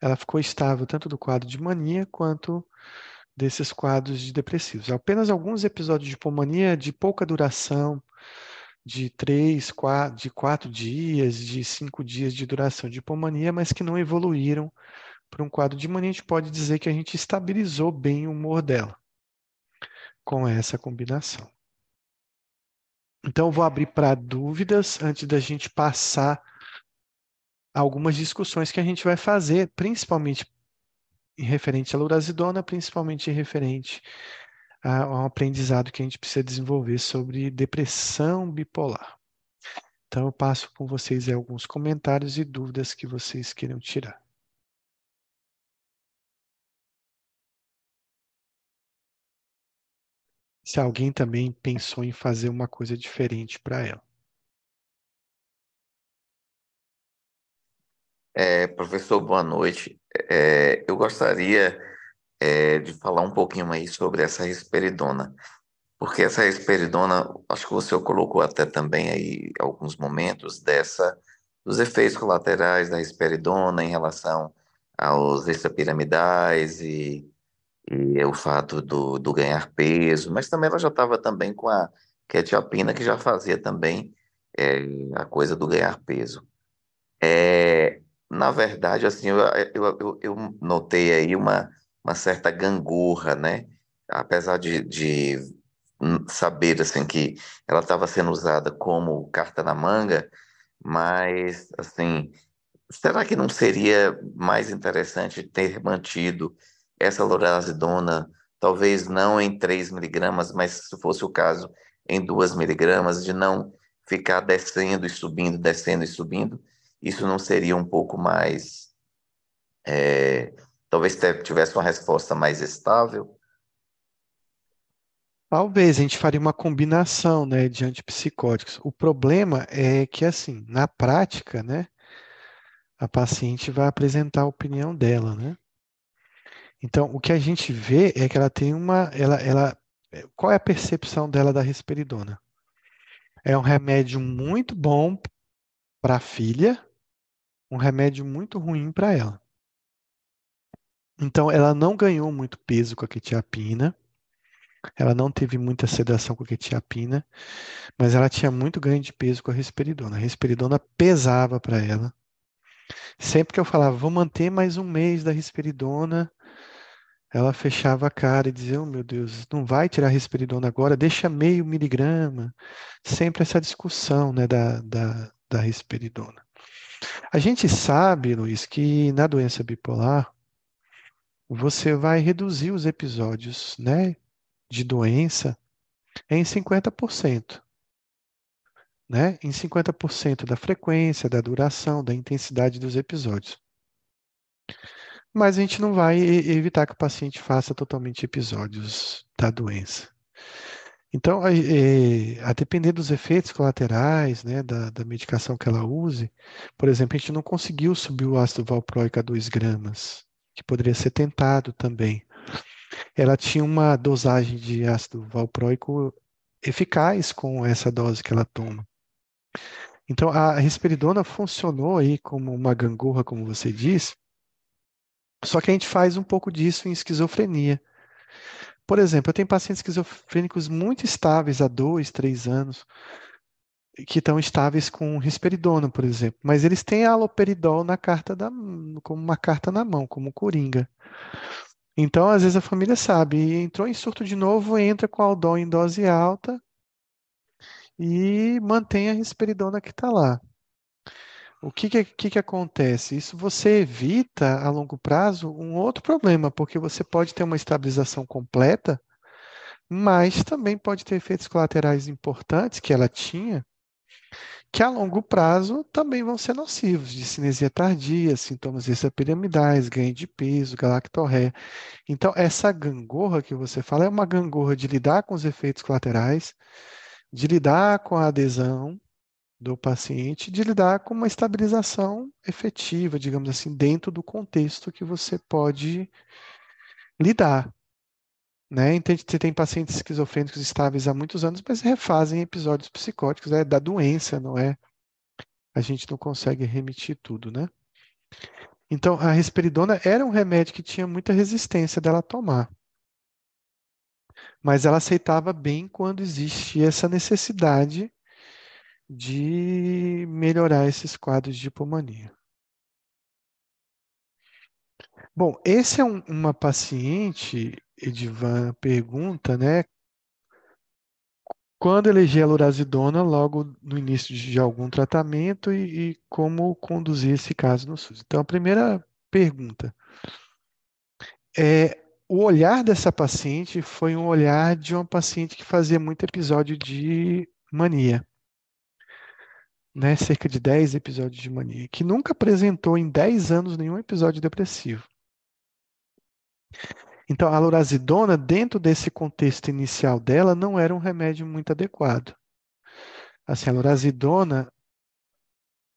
Ela ficou estável tanto do quadro de mania quanto desses quadros de depressivos. Apenas alguns episódios de hipomania de pouca duração, de três, quatro, de quatro dias, de cinco dias de duração de hipomania, mas que não evoluíram para um quadro de mania. A gente pode dizer que a gente estabilizou bem o humor dela com essa combinação. Então, vou abrir para dúvidas antes da gente passar algumas discussões que a gente vai fazer, principalmente referente à lurazidona, principalmente referente a, a um aprendizado que a gente precisa desenvolver sobre depressão bipolar. Então, eu passo com vocês alguns comentários e dúvidas que vocês queiram tirar. Se alguém também pensou em fazer uma coisa diferente para ela. É, professor, boa noite. É, eu gostaria é, de falar um pouquinho aí sobre essa risperidona, porque essa risperidona, acho que você colocou até também aí alguns momentos dessa dos efeitos colaterais da risperidona em relação aos extrapiramidais e, e o fato do, do ganhar peso, mas também ela já estava também com a quetiapina, que já fazia também é, a coisa do ganhar peso. É, na verdade, assim, eu, eu, eu, notei aí uma, uma certa gangorra, né? Apesar de, de saber, assim, que ela estava sendo usada como carta na manga, mas, assim, será que não seria mais interessante ter mantido essa lorazidona, talvez não em 3 miligramas, mas se fosse o caso, em 2 miligramas, de não ficar descendo e subindo, descendo e subindo? Isso não seria um pouco mais. É, talvez tivesse uma resposta mais estável? Talvez a gente faria uma combinação, né, de antipsicóticos. O problema é que, assim, na prática, né, a paciente vai apresentar a opinião dela, né? Então, o que a gente vê é que ela tem uma, ela, ela, qual é a percepção dela da risperidona? É um remédio muito bom para a filha, um remédio muito ruim para ela. Então, ela não ganhou muito peso com a quetiapina, ela não teve muita sedação com a quetiapina, mas ela tinha muito ganho de peso com a risperidona. A risperidona pesava para ela. Sempre que eu falava, vou manter mais um mês da risperidona, ela fechava a cara e dizia, oh meu Deus, não vai tirar a risperidona agora, deixa meio miligrama. Sempre essa discussão né, da, da, da risperidona. A gente sabe, Luiz, que na doença bipolar você vai reduzir os episódios né, de doença em 50%. Né? Em 50% da frequência, da duração, da intensidade dos episódios. Mas a gente não vai evitar que o paciente faça totalmente episódios da doença. Então, a, é, a, depender dos efeitos colaterais, né, da, da, medicação que ela use, por exemplo, a gente não conseguiu subir o ácido valproico a 2 gramas, que poderia ser tentado também. Ela tinha uma dosagem de ácido valproico eficaz com essa dose que ela toma. Então, a risperidona funcionou aí como uma gangorra, como você disse, só que a gente faz um pouco disso em esquizofrenia. Por exemplo, eu tenho pacientes esquizofrênicos muito estáveis há dois, três anos, que estão estáveis com risperidona, por exemplo, mas eles têm aloperidol na carta da, como uma carta na mão, como coringa. Então, às vezes a família sabe, entrou em surto de novo, entra com aldol em dose alta e mantém a risperidona que está lá. O que, que, que, que acontece? Isso você evita a longo prazo um outro problema, porque você pode ter uma estabilização completa, mas também pode ter efeitos colaterais importantes que ela tinha, que a longo prazo também vão ser nocivos, de cinesia tardia, sintomas extrapiramidais, ganho de peso, galactorreia. Então, essa gangorra que você fala é uma gangorra de lidar com os efeitos colaterais, de lidar com a adesão, do paciente de lidar com uma estabilização efetiva, digamos assim, dentro do contexto que você pode lidar. Né? Então, você tem pacientes esquizofrênicos estáveis há muitos anos, mas refazem episódios psicóticos, é da doença, não é? A gente não consegue remitir tudo, né? Então, a risperidona era um remédio que tinha muita resistência dela tomar. Mas ela aceitava bem quando existia essa necessidade de melhorar esses quadros de hipomania. Bom, esse é um, uma paciente, Edivan pergunta, né? Quando eleger a lorazidona logo no início de algum tratamento e, e como conduzir esse caso no SUS? Então, a primeira pergunta é o olhar dessa paciente foi um olhar de uma paciente que fazia muito episódio de mania né, cerca de 10 episódios de mania, que nunca apresentou em 10 anos nenhum episódio depressivo. Então, a lorazidona, dentro desse contexto inicial dela, não era um remédio muito adequado. Assim, a lorazidona,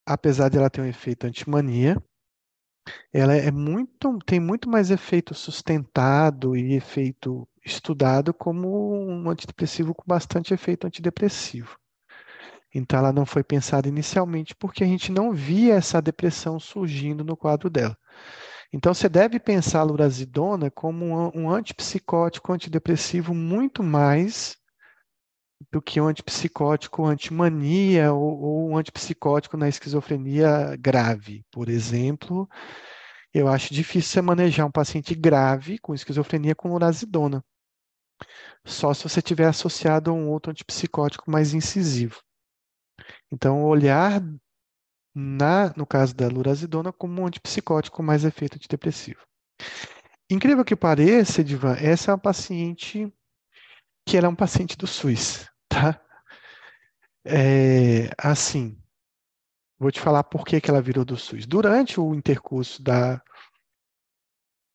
apesar de ela ter um efeito antimania, ela é muito, tem muito mais efeito sustentado e efeito estudado como um antidepressivo com bastante efeito antidepressivo. Então, ela não foi pensada inicialmente porque a gente não via essa depressão surgindo no quadro dela. Então, você deve pensar a lurazidona como um, antipsicótico, antidepressivo muito mais do que um antipsicótico antimania ou, ou um antipsicótico na esquizofrenia grave. Por exemplo, eu acho difícil você manejar um paciente grave com esquizofrenia com lorazidona. Só se você tiver associado a um outro antipsicótico mais incisivo. Então, olhar na, no caso da lurazidona como um antipsicótico mais efeito antidepressivo. Incrível que pareça, Edivan, essa é uma paciente que ela é um paciente do SUS, tá? É, assim, vou te falar por que, que ela virou do SUS. Durante o intercurso da,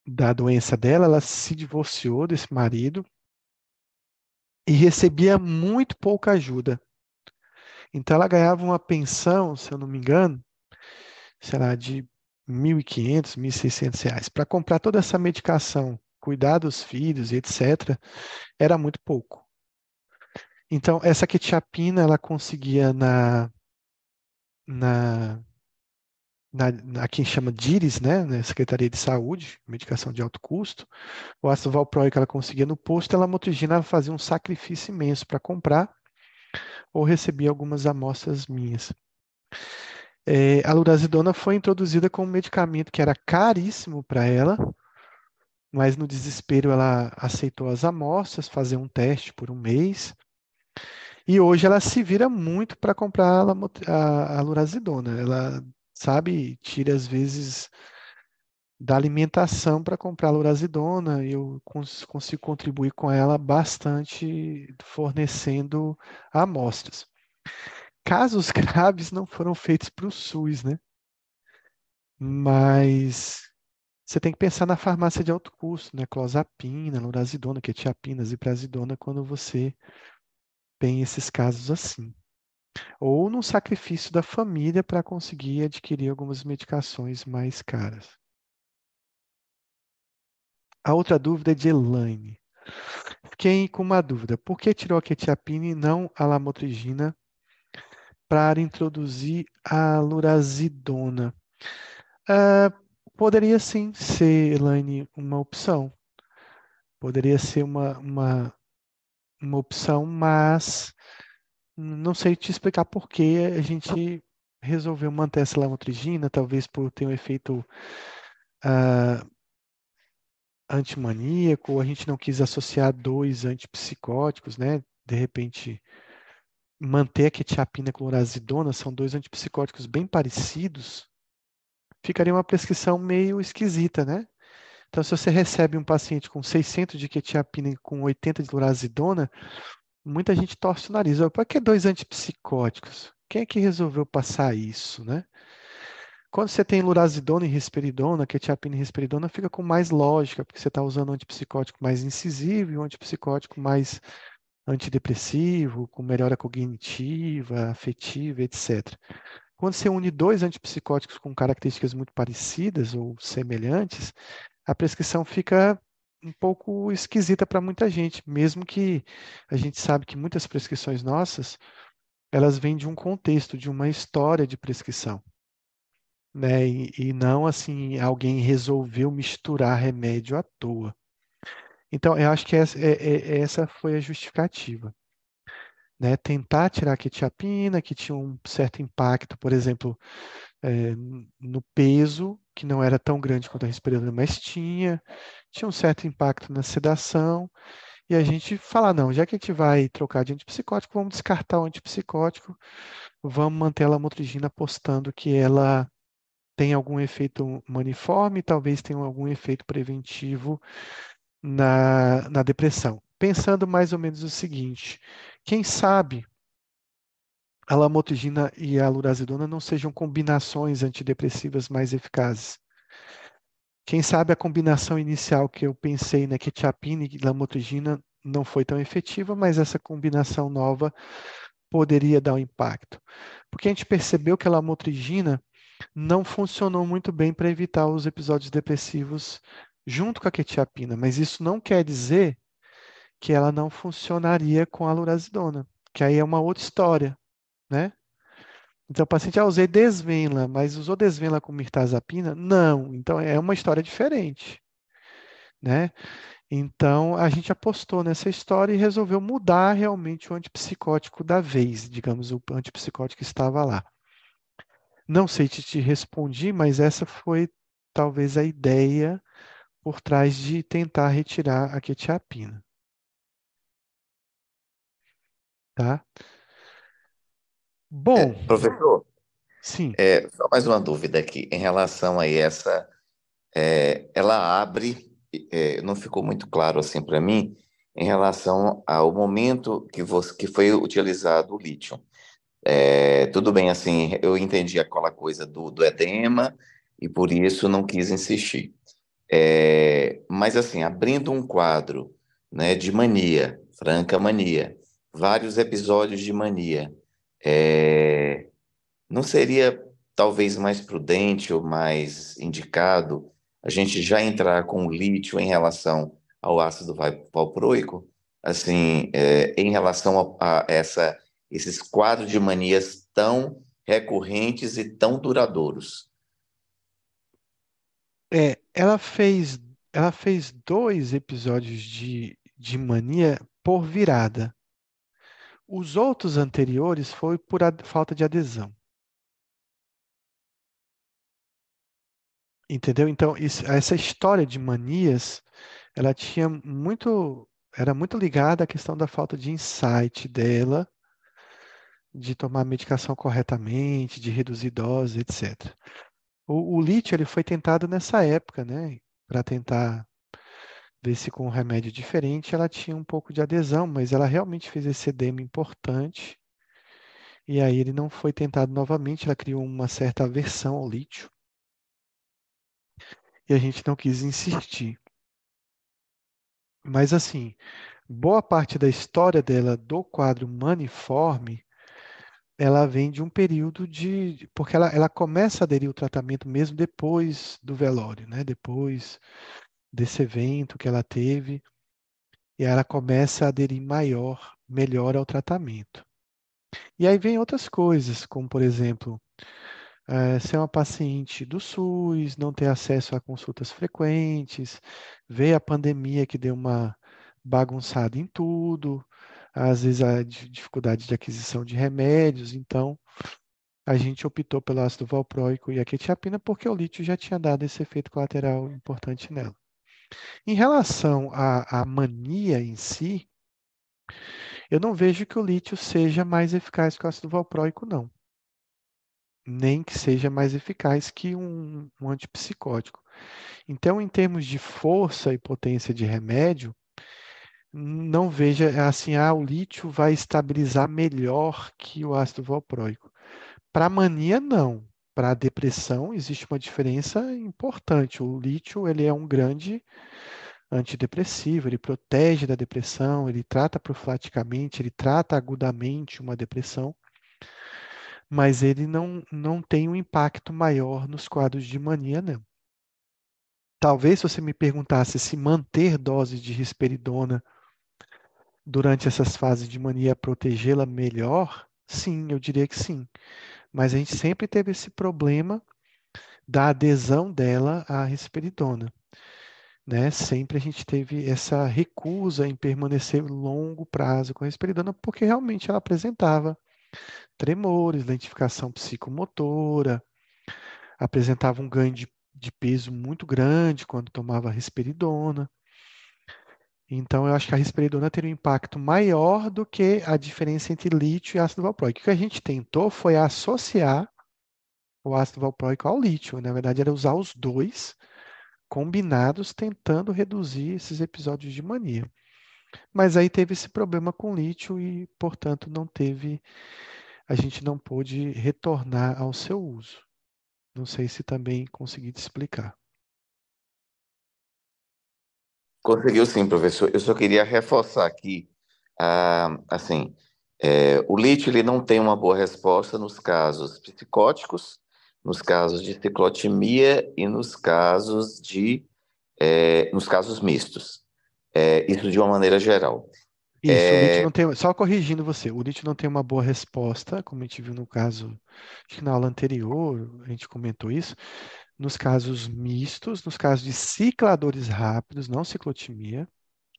da doença dela, ela se divorciou desse marido e recebia muito pouca ajuda. Então ela ganhava uma pensão, se eu não me engano, sei lá, de 1.500, 1.600 reais. Para comprar toda essa medicação, cuidar dos filhos e etc., era muito pouco. Então, essa quetiapina, ela conseguia na, na, na, na quem chama DIRES, né, na Secretaria de Saúde, medicação de alto custo, o ácido valproico ela conseguia no posto, ela motrigina fazia um sacrifício imenso para comprar, ou recebia algumas amostras minhas. É, a lurazidona foi introduzida como um medicamento que era caríssimo para ela, mas no desespero ela aceitou as amostras, fazer um teste por um mês. E hoje ela se vira muito para comprar a, a, a lurazidona. Ela, sabe, tira às vezes da alimentação para comprar a lurazidona. Eu cons consigo contribuir com ela bastante fornecendo amostras. Casos graves não foram feitos para o SUS, né? Mas você tem que pensar na farmácia de alto custo, né? Clozapina, lurazidona, quetiapina, ziprasidona, quando você tem esses casos assim. Ou no sacrifício da família para conseguir adquirir algumas medicações mais caras. A outra dúvida é de Elaine. Fiquei com uma dúvida. Por que tirou a quetiapina e não a lamotrigina para introduzir a lurazidona. Uh, poderia sim ser, Elaine, uma opção. Poderia ser uma, uma, uma opção, mas não sei te explicar por que a gente resolveu manter essa lamotrigina, talvez por ter um efeito uh, antimaníaco, a gente não quis associar dois antipsicóticos, né? De repente, manter a quetiapina com lorazidona, são dois antipsicóticos bem parecidos, ficaria uma prescrição meio esquisita, né? Então, se você recebe um paciente com 600 de quetiapina e com 80 de lorazidona, muita gente torce o nariz. Para que dois antipsicóticos? Quem é que resolveu passar isso, né? Quando você tem lurazidona e risperidona, quetiapina e risperidona, fica com mais lógica, porque você está usando um antipsicótico mais incisivo e um antipsicótico mais antidepressivo, com melhora cognitiva, afetiva, etc. Quando você une dois antipsicóticos com características muito parecidas ou semelhantes, a prescrição fica um pouco esquisita para muita gente, mesmo que a gente sabe que muitas prescrições nossas, elas vêm de um contexto, de uma história de prescrição. Né? E, e não assim, alguém resolveu misturar remédio à toa. Então, eu acho que essa, é, é, essa foi a justificativa. Né? Tentar tirar a quetiapina, que tinha um certo impacto, por exemplo, é, no peso, que não era tão grande quanto a respiradora, mas tinha, tinha um certo impacto na sedação, e a gente falar, não, já que a gente vai trocar de antipsicótico, vamos descartar o antipsicótico, vamos manter a lamotrigina apostando que ela tem algum efeito maniforme, talvez tenha algum efeito preventivo na, na depressão. Pensando mais ou menos o seguinte: quem sabe a lamotrigina e a lurazidona não sejam combinações antidepressivas mais eficazes. Quem sabe a combinação inicial que eu pensei né, quetiapina e lamotrigina não foi tão efetiva, mas essa combinação nova poderia dar um impacto. Porque a gente percebeu que a lamotrigina não funcionou muito bem para evitar os episódios depressivos junto com a quetiapina, mas isso não quer dizer que ela não funcionaria com a lurazidona, que aí é uma outra história, né? Então, o paciente, ah, usei desvenla, mas usou desvenla com mirtazapina? Não. Então, é uma história diferente, né? Então, a gente apostou nessa história e resolveu mudar realmente o antipsicótico da vez, digamos, o antipsicótico que estava lá. Não sei se te respondi, mas essa foi talvez a ideia por trás de tentar retirar a quetiapina. Tá? Bom, É, professor, sim, é, só mais uma dúvida aqui em relação a essa. é, ela abre, é, não ficou muito claro assim para mim, em relação ao momento que, você, que foi utilizado o lítio. É, tudo bem, assim, eu entendi aquela coisa do, do edema e por isso não quis insistir. É, mas assim, abrindo um quadro, né, de mania, franca mania, vários episódios de mania, é, não seria talvez mais prudente ou mais indicado a gente já entrar com o lítio em relação ao ácido valproico, assim, é, em relação a, a essa, esses quadros de manias tão recorrentes e tão duradouros? é, ela fez, ela fez dois episódios de, de mania por virada. Os outros anteriores foi por falta de adesão. Entendeu? Então, isso- essa história de manias, ela tinha muito, era muito ligada à questão da falta de insight dela, de tomar a medicação corretamente, de reduzir dose, etc. O, o lítio ele foi tentado nessa época, né? Para tentar ver se com um remédio diferente ela tinha um pouco de adesão, mas ela realmente fez esse edema importante. E aí ele não foi tentado novamente, ela criou uma certa aversão ao lítio. E a gente não quis insistir. Mas assim, boa parte da história dela do quadro maniforme, ela vem de um período de. Porque ela, ela começa a aderir ao tratamento mesmo depois do velório, né? Depois desse evento que ela teve, e ela começa a aderir maior, melhor ao tratamento. E aí vem outras coisas, como por exemplo, eh, ser uma paciente do SUS, não ter acesso a consultas frequentes, ver a pandemia que deu uma bagunçada em tudo, às vezes a di- dificuldade de aquisição de remédios, então a gente optou pelo ácido valproico e a quetiapina porque o lítio já tinha dado esse efeito colateral importante nela. Em relação à, à mania em si, eu não vejo que o lítio seja mais eficaz que o ácido valproico, não. Nem que seja mais eficaz que um, um antipsicótico. Então, em termos de força e potência de remédio, não veja assim, ah, o lítio vai estabilizar melhor que o ácido valproico. Para mania, não. Para depressão, existe uma diferença importante. O lítio, ele é um grande antidepressivo, ele protege da depressão, ele trata profilaticamente, ele trata agudamente uma depressão, mas ele não, não tem um impacto maior nos quadros de mania, não. Talvez se você me perguntasse se manter doses de risperidona durante essas fases de mania protegê-la melhor, sim, eu diria que sim. Mas a gente sempre teve esse problema da adesão dela à risperidona. Né? Sempre a gente teve essa recusa em permanecer longo prazo com a risperidona, porque realmente ela apresentava tremores, lentificação psicomotora, apresentava um ganho de, de peso muito grande quando tomava risperidona. Então, eu acho que a risperidona teria um impacto maior do que a diferença entre lítio e ácido valproico. O que a gente tentou foi associar o ácido valproico ao lítio. Na verdade, era usar os dois combinados, tentando reduzir esses episódios de mania. Mas aí teve esse problema com lítio e, portanto, não teve, a gente não pôde retornar ao seu uso. Não sei se também consegui te explicar. Conseguiu sim, professor. Eu só queria reforçar aqui, ah, assim, é, o lítio ele não tem uma boa resposta nos casos psicóticos, nos casos de ciclotimia e nos casos de, é, nos casos mistos. É, isso de uma maneira geral. Isso, o É, lítio não tem, só corrigindo você, o lítio não tem uma boa resposta, como a gente viu no caso, acho que na aula anterior, a gente comentou isso, nos casos mistos, nos casos de cicladores rápidos, não ciclotimia,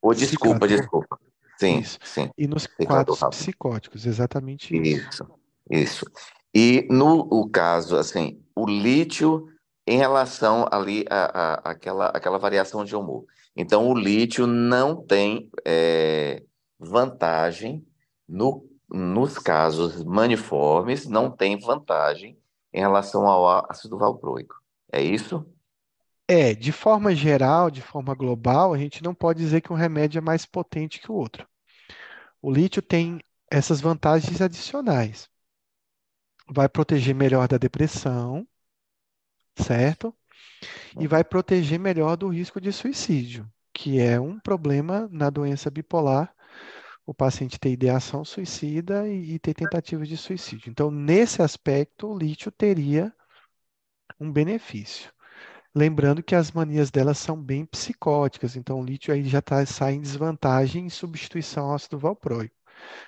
Ou desculpa, desculpa. Sim, isso. sim. E nos quadros psicóticos, exatamente isso. Isso, isso. E no o caso, assim, o lítio em relação ali a, a, aquela, aquela variação de humor. Então, o lítio não tem é, vantagem no, nos casos maniformes, não tem vantagem em relação ao ácido valproico. É isso? É, de forma geral, de forma global, a gente não pode dizer que um remédio é mais potente que o outro. O lítio tem essas vantagens adicionais. Vai proteger melhor da depressão, certo? E vai proteger melhor do risco de suicídio, que é um problema na doença bipolar, o paciente ter ideação suicida e, e ter tentativas de suicídio. Então, nesse aspecto, o lítio teria um benefício. Lembrando que as manias delas são bem psicóticas, então o lítio aí já tá, sai em desvantagem em substituição ao ácido valproico.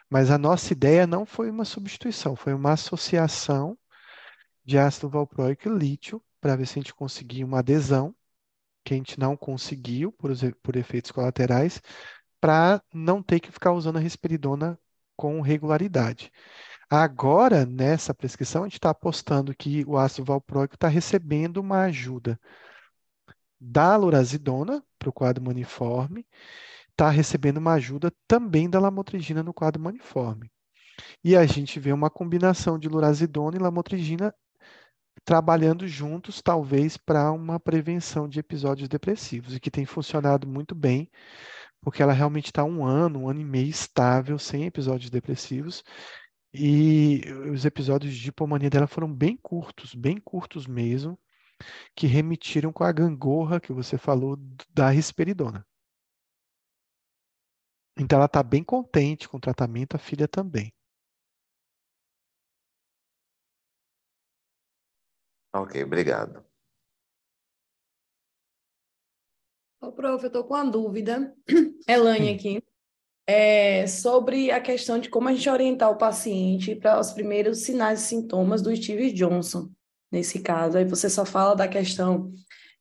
Mas a nossa ideia não foi uma substituição, foi uma associação de ácido valproico e lítio para ver se a gente conseguia uma adesão, que a gente não conseguiu por, por efeitos colaterais, para não ter que ficar usando a risperidona com regularidade. Agora, nessa prescrição, a gente está apostando que o ácido valproico está recebendo uma ajuda da lurazidona para o quadro maniforme, está recebendo uma ajuda também da lamotrigina no quadro maniforme. E a gente vê uma combinação de lurazidona e lamotrigina trabalhando juntos, talvez para uma prevenção de episódios depressivos, e que tem funcionado muito bem, porque ela realmente está um ano, um ano e meio estável, sem episódios depressivos, e os episódios de hipomania dela foram bem curtos, bem curtos mesmo, que remitiram com a gangorra que você falou da risperidona. Então ela está bem contente com o tratamento, a filha também. Ok, obrigado. Ô, prof, eu estou com uma dúvida, Elaine aqui é, sobre a questão de como a gente orientar o paciente para os primeiros sinais e sintomas do Steve Johnson, nesse caso. Aí você só fala da questão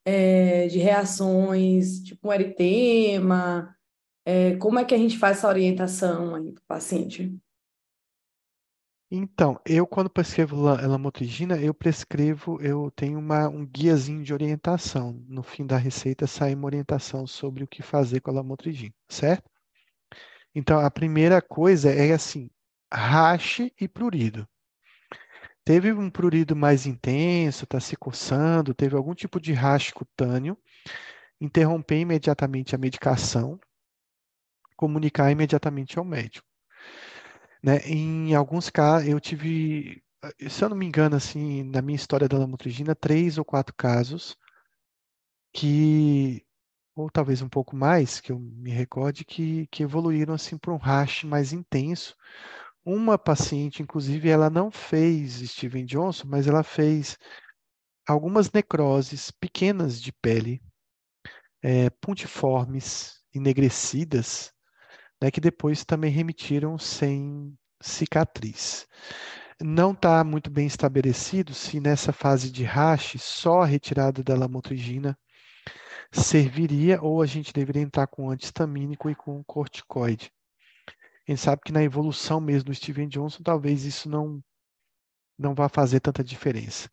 é, de reações, tipo um eritema, é, como é que a gente faz essa orientação aí para o paciente? Então, eu quando prescrevo lamotrigina, eu prescrevo, eu tenho uma, um guiazinho de orientação. No fim da receita sai uma orientação sobre o que fazer com a lamotrigina, certo? Então, a primeira coisa é assim, rache e prurido. Teve um prurido mais intenso, está se coçando, teve algum tipo de rache cutâneo, interromper imediatamente a medicação, comunicar imediatamente ao médico. Né? Em alguns casos, eu tive, se eu não me engano, assim, na minha história da lamotrigina, três ou quatro casos que ou talvez um pouco mais, que eu me recorde, que, que evoluíram assim para um rash mais intenso. Uma paciente, inclusive, ela não fez Steven Johnson, mas ela fez algumas necroses pequenas de pele, é, pontiformes, enegrecidas, né, que depois também remitiram sem cicatriz. Não está muito bem estabelecido se nessa fase de rash só a retirada da lamotrigina serviria ou a gente deveria entrar com antihistamínico e com corticoide. A gente sabe que na evolução mesmo do Steven Johnson, talvez isso não, não vá fazer tanta diferença.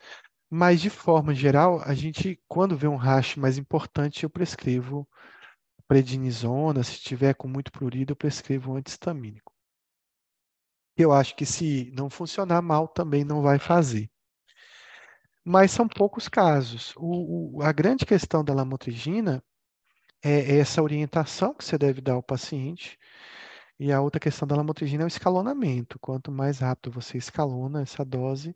Mas, de forma geral, a gente, quando vê um rash mais importante, eu prescrevo prednisona, se tiver com muito prurido, eu prescrevo um. Eu acho que se não funcionar mal, também não vai fazer mas são poucos casos. O, o, a grande questão da lamotrigina é essa orientação que você deve dar ao paciente, e a outra questão da lamotrigina é o escalonamento. Quanto mais rápido você escalona essa dose,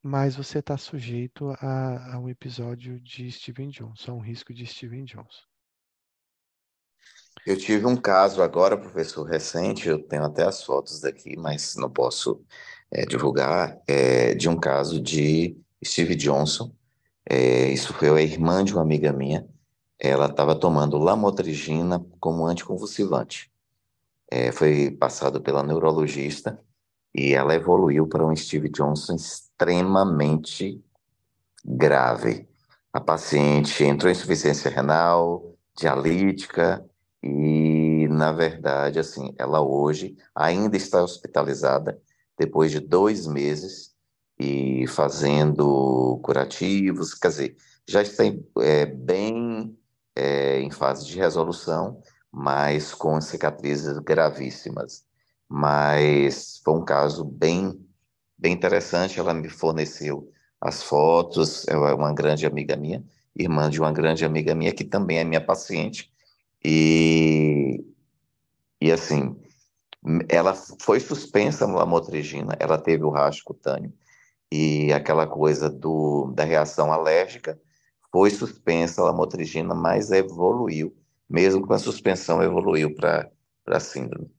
mais você está sujeito a, a, um episódio de Steven Johnson, a um risco de Steven Johnson. Eu tive um caso agora, professor, recente, eu tenho até as fotos daqui, mas não posso é, divulgar, é, de um caso de Steve Johnson. É, isso foi a irmã de uma amiga minha. Ela estava tomando lamotrigina como anticonvulsivante. É, foi passado pela neurologista e ela evoluiu para um Steve Johnson extremamente grave. A paciente entrou em insuficiência renal, dialítica e na verdade, assim, ela hoje ainda está hospitalizada depois de dois meses e fazendo curativos, quer dizer, já está é, bem é, em fase de resolução, mas com cicatrizes gravíssimas. Mas foi um caso bem, bem interessante. Ela me forneceu as fotos. É uma grande amiga minha, irmã de uma grande amiga minha, que também é minha paciente. E, e assim, ela foi suspensa no lamotrigina, ela teve o rastro cutâneo e aquela coisa do, da reação alérgica foi suspensa a lamotrigina, mas evoluiu, mesmo com a suspensão evoluiu para a síndrome.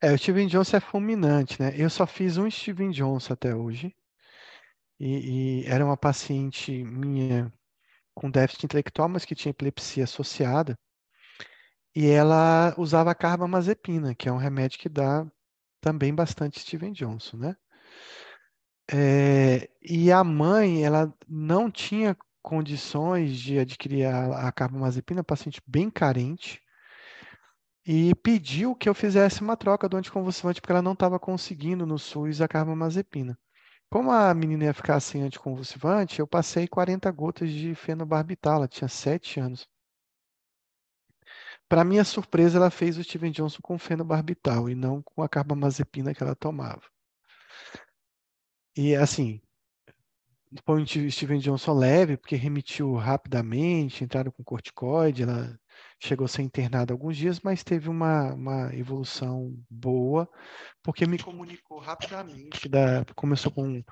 É, o Steven Johnson é fulminante, né? Eu só fiz um Steven Johnson até hoje. E, e era uma paciente minha com déficit intelectual, mas que tinha epilepsia associada. E ela usava carbamazepina, que é um remédio que dá também bastante Steven Johnson, né? É, e a mãe, ela não tinha condições de adquirir a, a carbamazepina, paciente bem carente, e pediu que eu fizesse uma troca do anticonvulsivante, porque ela não estava conseguindo no SUS a carbamazepina. Como a menina ia ficar sem anticonvulsivante, eu passei 40 gotas de fenobarbital, ela tinha 7 anos. Para minha surpresa, ela fez o Steven Johnson com fenobarbital e não com a carbamazepina que ela tomava. E assim, foi um Steven Johnson leve, porque remitiu rapidamente, entraram com corticoide, ela chegou a ser internada alguns dias, mas teve uma, uma evolução boa, porque me comunicou rapidamente, da, começou com,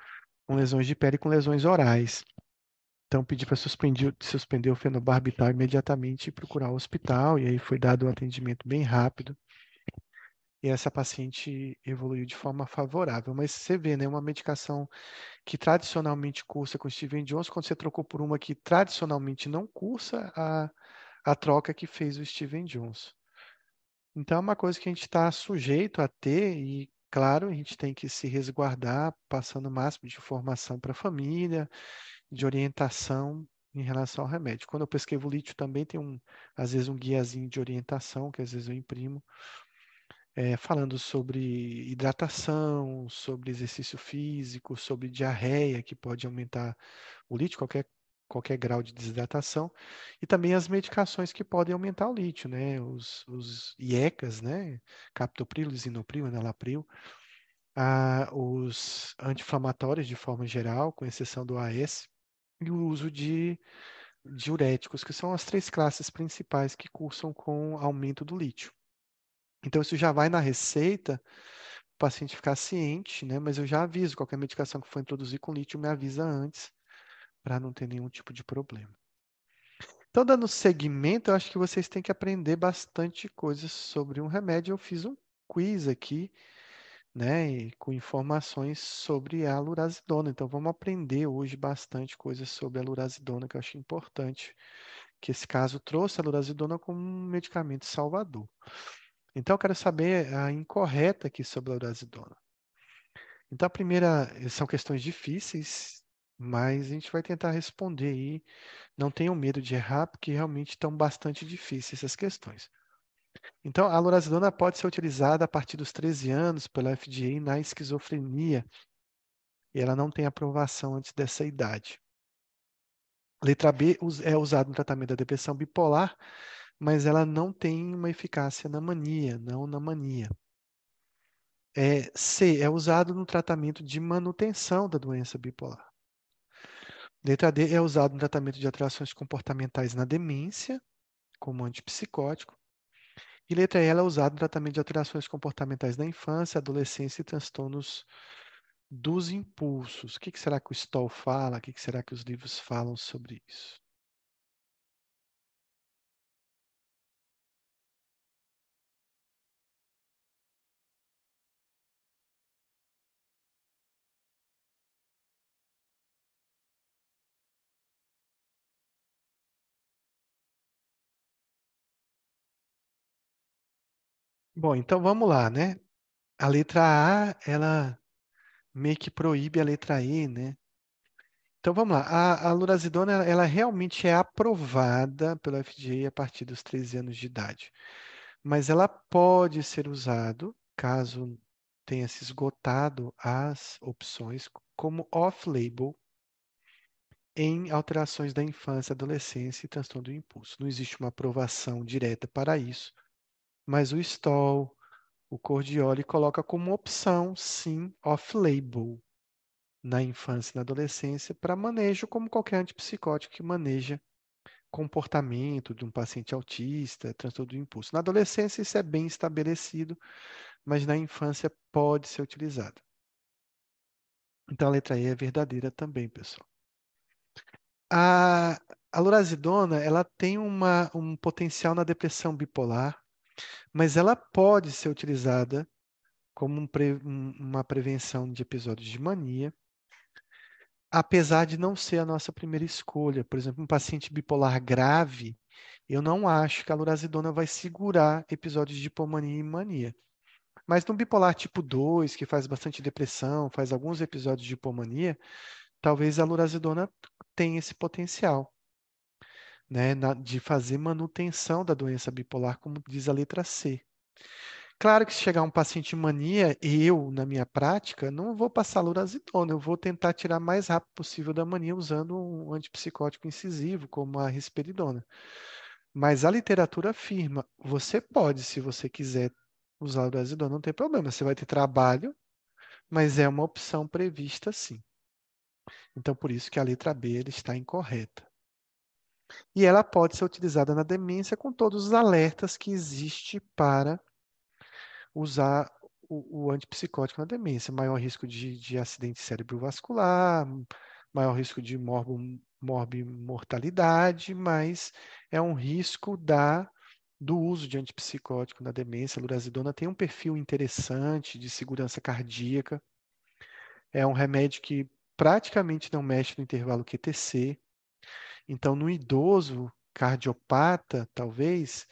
com lesões de pele e com lesões orais. Então pedi para suspender, suspender o fenobarbital imediatamente e procurar o hospital, e aí foi dado um atendimento bem rápido. E essa paciente evoluiu de forma favorável. Mas você vê, né, uma medicação que tradicionalmente cursa com Steven Johnson, quando você trocou por uma que tradicionalmente não cursa, a, a troca que fez o Steven Johnson. Então é uma coisa que a gente está sujeito a ter e, claro, a gente tem que se resguardar, passando o máximo de informação para a família, de orientação em relação ao remédio. Quando eu prescrevo lítio também tem um, às vezes um guiazinho de orientação que às vezes eu imprimo, é, falando sobre hidratação, sobre exercício físico, sobre diarreia que pode aumentar o lítio, qualquer qualquer grau de desidratação, e também as medicações que podem aumentar o lítio, né? Os, os IECAs, né? Captopril, lisinopril, enalapril, ah, os anti-inflamatórios de forma geral, com exceção do AS, e o uso de diuréticos, que são as três classes principais que cursam com aumento do lítio. Então, isso já vai na receita, o paciente ficar ciente, né? Mas eu já aviso, qualquer medicação que for introduzir com lítio, me avisa antes, para não ter nenhum tipo de problema. Então, dando seguimento, eu acho que vocês têm que aprender bastante coisas sobre um remédio. Eu fiz um quiz aqui né, com informações sobre a lurazidona. Então, vamos aprender hoje bastante coisas sobre a lurazidona, que eu acho importante, que esse caso trouxe a lurazidona como um medicamento salvador. Então, eu quero saber a incorreta aqui sobre a lurazidona. Então, a primeira são questões difíceis, mas a gente vai tentar responder aí. Não tenham medo de errar, porque realmente estão bastante difíceis essas questões. Então, a lorazepam pode ser utilizada a partir dos 13 anos pela FDA na esquizofrenia. E ela não tem aprovação antes dessa idade. Letra B é usada no tratamento da depressão bipolar, mas ela não tem uma eficácia na mania, não na mania. É, C é usado no tratamento de manutenção da doença bipolar. Letra D é usado no tratamento de alterações comportamentais na demência, como antipsicótico. E letra E é usada no tratamento de alterações comportamentais na infância, adolescência e transtornos dos impulsos. O que, será que o Stoll fala? O que será que os livros falam sobre isso? Bom, então vamos lá, né? A letra A, ela meio que proíbe a letra E, né? Então vamos lá. A, a lurazidona, ela realmente é aprovada pelo FDA a partir dos 13 anos de idade. mas ela pode ser usado caso tenha se esgotado as opções como off-label em alterações da infância, adolescência e transtorno do impulso. Não existe uma aprovação direta para isso, mas o Stoll, o Cordioli coloca como opção, sim, off-label na infância e na adolescência para manejo como qualquer antipsicótico que maneja comportamento de um paciente autista, transtorno do impulso. Na adolescência isso é bem estabelecido, mas na infância pode ser utilizado. Então a letra E é verdadeira também, pessoal. A, a lurazidona ela tem uma, um potencial na depressão bipolar, mas ela pode ser utilizada como um pre, um, uma prevenção de episódios de mania, apesar de não ser a nossa primeira escolha. Por exemplo, um paciente bipolar grave, eu não acho que a lurazidona vai segurar episódios de hipomania e mania. Mas no bipolar tipo 2, que faz bastante depressão, faz alguns episódios de hipomania, talvez a lurazidona tenha esse potencial, né, na, de fazer manutenção da doença bipolar, como diz a letra C. Claro que se chegar um paciente em mania, eu, na minha prática, não vou passar lurazidona, eu vou tentar tirar mais rápido possível da mania usando um antipsicótico incisivo, como a risperidona. Mas a literatura afirma, você pode, se você quiser usar lurazidona, não tem problema, você vai ter trabalho, mas é uma opção prevista sim. Então, por isso que a letra B está incorreta. E ela pode ser utilizada na demência com todos os alertas que existe para usar o, o antipsicótico na demência. Maior risco de, de acidente cerebrovascular, maior risco de morbimortalidade, mas é um risco da do uso de antipsicótico na demência. A lurazidona tem um perfil interessante de segurança cardíaca. É um remédio que praticamente não mexe no intervalo QTC. Então, no idoso cardiopata, talvez,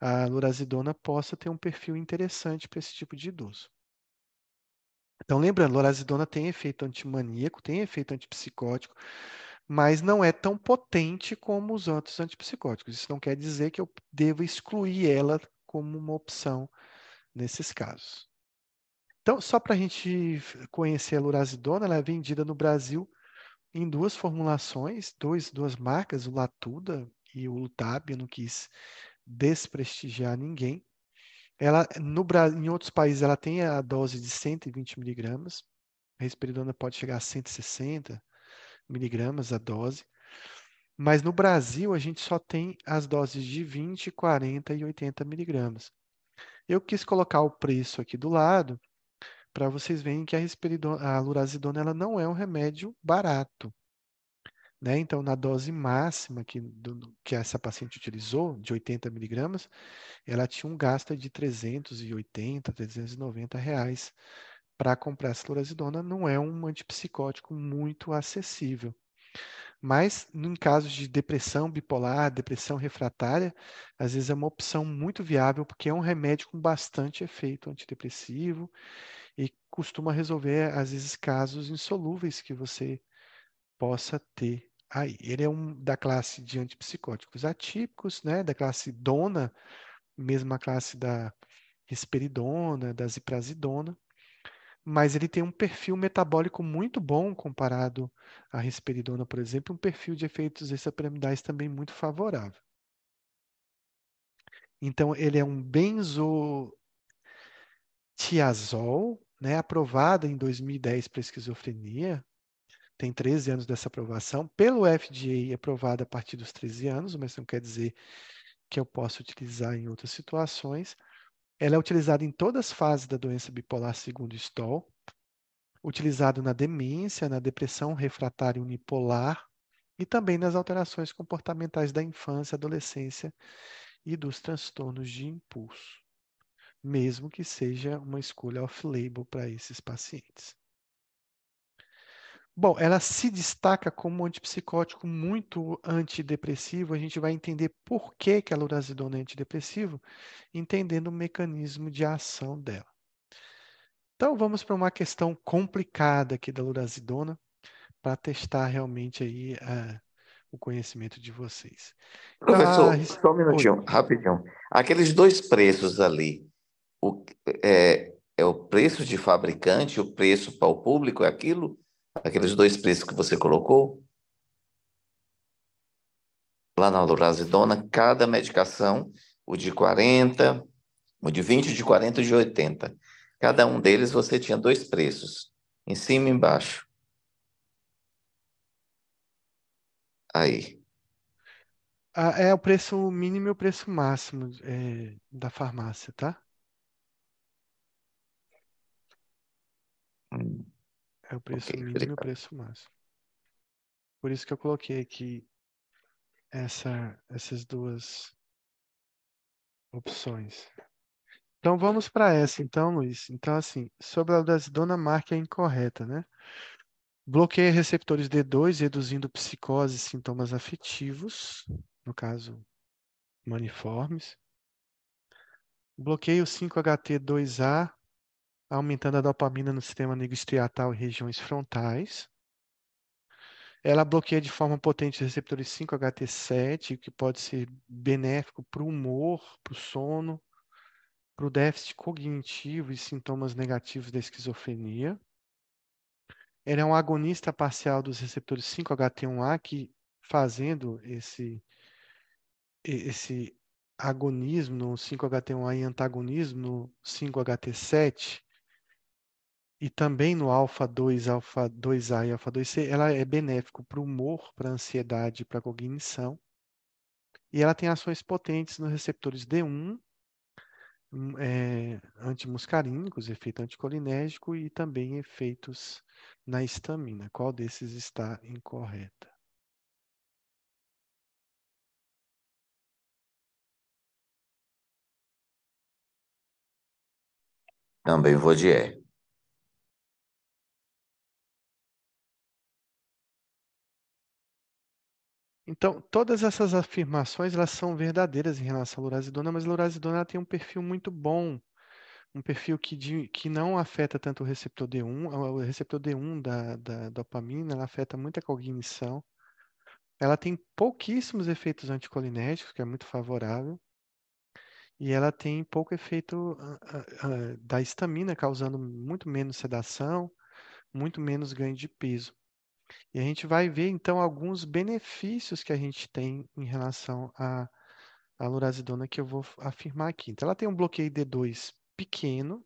a lorazidona possa ter um perfil interessante para esse tipo de idoso. Então, lembrando, lorazidona tem efeito antimaníaco, tem efeito antipsicótico, mas não é tão potente como os outros antipsicóticos. Isso não quer dizer que eu deva excluir ela como uma opção nesses casos. Então, só para a gente conhecer a lurazidona, ela é vendida no Brasil em duas formulações, dois, duas marcas, o Latuda e o Lutab, eu não quis desprestigiar ninguém. Ela, no, em outros países, ela tem a dose de 120 miligramas, a risperidona pode chegar a 160 miligramas a dose, mas no Brasil a gente só tem as doses de 20, 40 e 80 miligramas. Eu quis colocar o preço aqui do lado, para vocês verem que a, a lurazidona ela não é um remédio barato. Né? Então, na dose máxima que, do, que essa paciente utilizou, de 80 miligramas, ela tinha um gasto de 380, 390 reais para comprar essa lurazidona. Não é um antipsicótico muito acessível. Mas, em casos de depressão bipolar, depressão refratária, às vezes é uma opção muito viável, porque é um remédio com bastante efeito antidepressivo e costuma resolver, às vezes, casos insolúveis que você possa ter aí. Ele é um da classe de antipsicóticos atípicos, né, da classe dona, mesma classe da risperidona, da ziprasidona, mas ele tem um perfil metabólico muito bom comparado à risperidona, por exemplo, um perfil de efeitos extrapiramidais também muito favorável. Então, ele é um benzotiazol, né, aprovada em 2010 para esquizofrenia, tem 13 anos dessa aprovação, pelo FDA aprovada a partir dos 13 anos, mas não quer dizer que eu possa utilizar em outras situações. Ela é utilizada em todas as fases da doença bipolar segundo Stoll, utilizado na demência, na depressão refratária unipolar e também nas alterações comportamentais da infância, adolescência e dos transtornos de impulso mesmo que seja uma escolha off-label para esses pacientes. Bom, ela se destaca como um antipsicótico muito antidepressivo. A gente vai entender por que, que a lurazidona é antidepressivo, entendendo o mecanismo de ação dela. Então, vamos para uma questão complicada aqui da lurazidona, para testar realmente aí uh, o conhecimento de vocês. Professor, ah, só um minutinho, Oi. rapidinho. Aqueles dois preços ali, o, é, é o preço de fabricante, o preço para o público, é aquilo? Aqueles dois preços que você colocou? Lá na Lorazidona, cada medicação, o de 40, o de 20, de 40 e de 80. Cada um deles você tinha dois preços, em cima e embaixo. Aí. Ah, é o preço mínimo e o preço máximo é, da farmácia, tá? Hum, É o preço mínimo e o preço máximo. Por isso que eu coloquei aqui essa, essas duas opções. Então vamos para essa, então, Luiz. Então, assim, sobre a dona marca é incorreta, né? Bloqueia receptores D2, reduzindo psicose e sintomas afetivos, no caso, maniformes. Bloqueia o 5-HT2A, aumentando a dopamina no sistema nigrostriatal e regiões frontais. Ela bloqueia de forma potente os receptores 5-HT7, que pode ser benéfico para o humor, para o sono, para o déficit cognitivo e sintomas negativos da esquizofrenia. Ele é um agonista parcial dos receptores 5-HT1A, que fazendo esse, esse agonismo no 5-HT1A e antagonismo no 5-HT7, e também no alfa 2, alfa 2A e alfa 2C, ela é benéfico para o humor, para a ansiedade, para a cognição. E ela tem ações potentes nos receptores D1, hum, é, antimuscarínicos, efeito anticolinérgico e também efeitos na estamina. Qual desses está incorreta? Também vou de E. Então, todas essas afirmações elas são verdadeiras em relação à lurazidona, mas a lurazidona tem um perfil muito bom, um perfil que, de, que não afeta tanto o receptor D1. O receptor D1 da, da dopamina ela afeta muito a cognição. Ela tem pouquíssimos efeitos anticolinérgicos, que é muito favorável. E ela tem pouco efeito da histamina, causando muito menos sedação, muito menos ganho de peso. E a gente vai ver então alguns benefícios que a gente tem em relação à, à lurazidona que eu vou afirmar aqui. Então, ela tem um bloqueio D2 pequeno,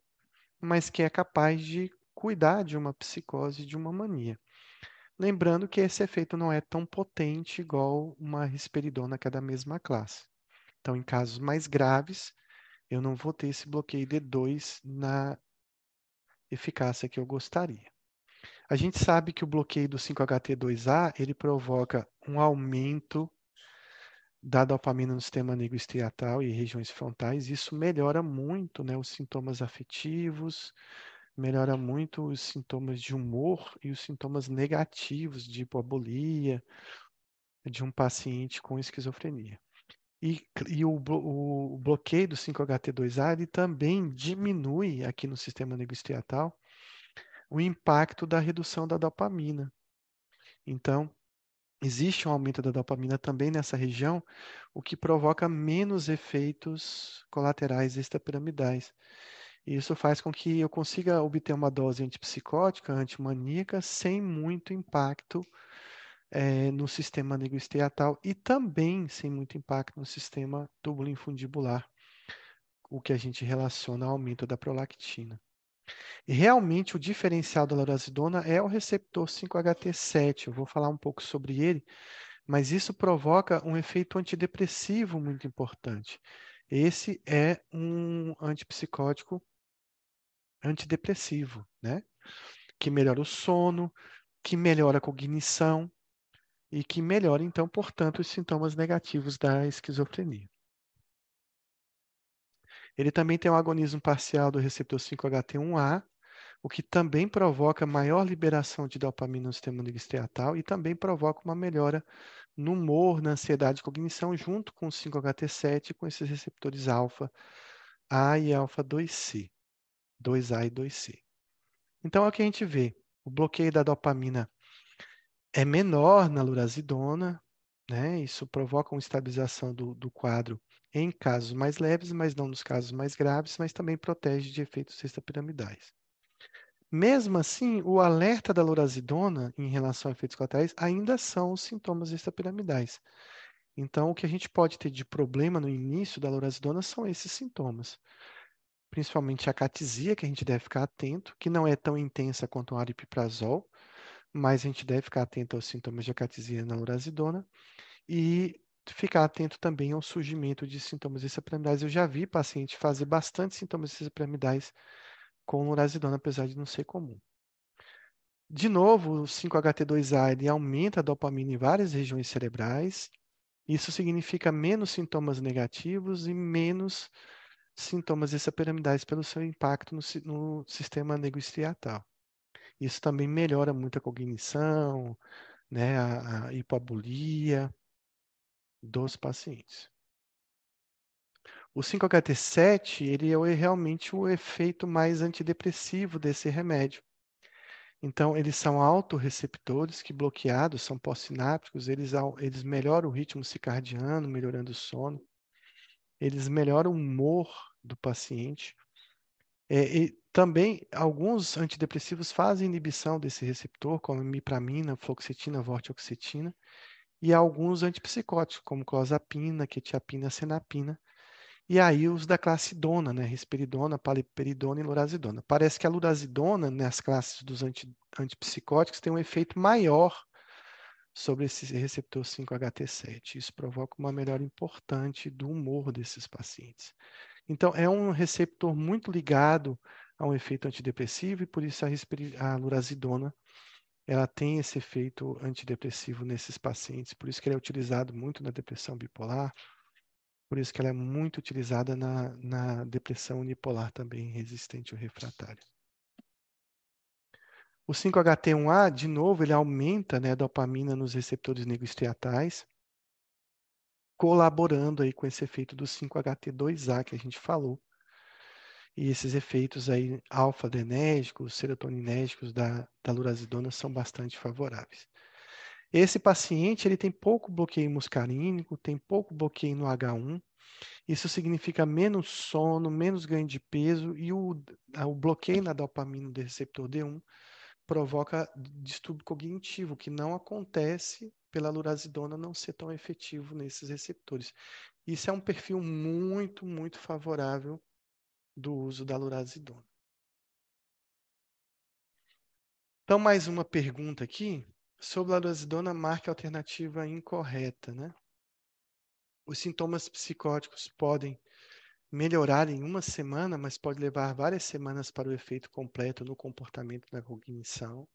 mas que é capaz de cuidar de uma psicose, de uma mania. Lembrando que esse efeito não é tão potente igual uma risperidona que é da mesma classe. Então, em casos mais graves, eu não vou ter esse bloqueio D2 na eficácia que eu gostaria. A gente sabe que o bloqueio do 5-HT2A ele provoca um aumento da dopamina no sistema nigrostriatal e regiões frontais. Isso melhora muito né, os sintomas afetivos, melhora muito os sintomas de humor e os sintomas negativos de hipobolia de um paciente com esquizofrenia. E, e o, o, bloqueio do 5-HT2A ele também diminui aqui no sistema nigrostriatal o impacto da redução da dopamina. Então, existe um aumento da dopamina também nessa região, o que provoca menos efeitos colaterais extrapiramidais. E isso faz com que eu consiga obter uma dose antipsicótica, antimaníaca, sem muito impacto é, no sistema nigrostriatal e também sem muito impacto no sistema túbulo infundibular, o que a gente relaciona ao aumento da prolactina. Realmente o diferencial da lorazidona é o receptor 5-HT7. Eu vou falar um pouco sobre ele, mas isso provoca um efeito antidepressivo muito importante. Esse é um antipsicótico antidepressivo, né? Que melhora o sono, que melhora a cognição e que melhora, então, portanto, os sintomas negativos da esquizofrenia. Ele também tem um agonismo parcial do receptor 5-HT1A, o que também provoca maior liberação de dopamina no sistema nigrostriatal e também provoca uma melhora no humor, na ansiedade e cognição, junto com o 5-HT7 com esses receptores alfa A e alfa 2C, 2A e 2C. Então, é o que a gente vê. O bloqueio da dopamina é menor na lurazidona, né? Isso provoca uma estabilização do, do quadro em casos mais leves, mas não nos casos mais graves, mas também protege de efeitos extrapiramidais. Mesmo assim, o alerta da lorazidona em relação a efeitos colaterais ainda são os sintomas extrapiramidais. Então, o que a gente pode ter de problema no início da lorazidona são esses sintomas. Principalmente a catisia, que a gente deve ficar atento, que não é tão intensa quanto o aripiprazol, mas a gente deve ficar atento aos sintomas de acatisia na lorazidona e ficar atento também ao surgimento de sintomas extrapiramidais. Eu já vi paciente fazer bastante sintomas extrapiramidais com lorazidona, apesar de não ser comum. De novo, o 5-HT2A ele aumenta a dopamina em várias regiões cerebrais. Isso significa menos sintomas negativos e menos sintomas extrapiramidais pelo seu impacto no, no sistema negoestriatal. Isso também melhora muito a cognição, né, a, a dos pacientes. O 5-HT7 ele é realmente o efeito mais antidepressivo desse remédio. Então, eles são autorreceptores que, bloqueados, são pós-sinápticos, eles, eles melhoram o ritmo circadiano, melhorando o sono, eles melhoram o humor do paciente. É, e também, alguns antidepressivos fazem inibição desse receptor, como mipramina, fluoxetina, vortioxetina, e alguns antipsicóticos, como clozapina, quetiapina, senapina, e aí os da classe dona, né? Risperidona, paliperidona e lorazidona. Parece que a lorazidona, nas classes dos anti, antipsicóticos, tem um efeito maior sobre esse receptor 5-HT7. Isso provoca uma melhora importante do humor desses pacientes. Então, é um receptor muito ligado a um efeito antidepressivo e por isso a, a lurazidona ela tem esse efeito antidepressivo nesses pacientes, por isso que ele é utilizado muito na depressão bipolar, por isso que ela é muito utilizada na, na depressão unipolar também, resistente ou refratária. O 5-HT1A, de novo, ele aumenta né, a dopamina nos receptores negroestriatais, colaborando aí com esse efeito do 5-HT2A que a gente falou. E esses efeitos aí alfa-adrenérgicos, serotoninérgicos da, da lurazidona são bastante favoráveis. Esse paciente ele tem pouco bloqueio muscarínico, tem pouco bloqueio no H1. Isso significa menos sono, menos ganho de peso e o, o bloqueio na dopamina do receptor D1 provoca distúrbio cognitivo, que não acontece pela lurazidona não ser tão efetivo nesses receptores. Isso é um perfil muito, muito favorável do uso da lurazidona. Então, mais uma pergunta aqui sobre a lurazidona marca alternativa incorreta, né? Os sintomas psicóticos podem melhorar em uma semana, mas pode levar várias semanas para o efeito completo no comportamento da cognição.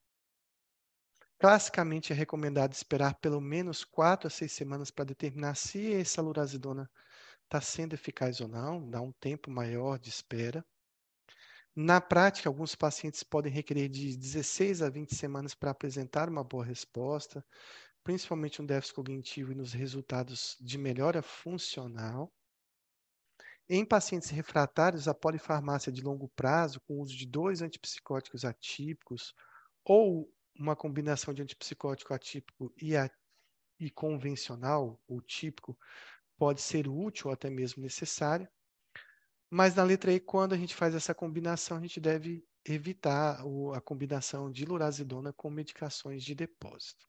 Classicamente é recomendado esperar pelo menos quatro a seis semanas para determinar se essa lurazidona está sendo eficaz ou não, dá um tempo maior de espera. Na prática, alguns pacientes podem requerer de 16 a 20 semanas para apresentar uma boa resposta, principalmente no déficit cognitivo e nos resultados de melhora funcional. Em pacientes refratários, a polifarmácia de longo prazo, com o uso de dois antipsicóticos atípicos ou uma combinação de antipsicótico atípico e, a, e convencional ou típico, pode ser útil ou até mesmo necessária. Mas na letra E, quando a gente faz essa combinação, a gente deve evitar a combinação de lurazidona com medicações de depósito.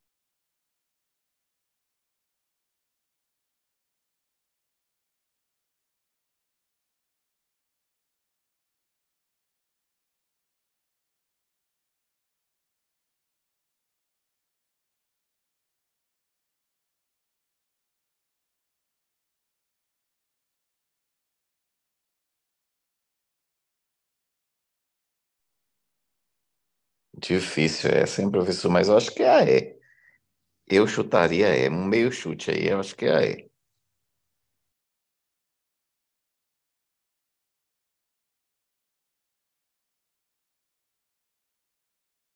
Difícil essa, hein, professor? Mas eu acho que é a E. Eu chutaria E, um meio chute aí, eu acho que é a E.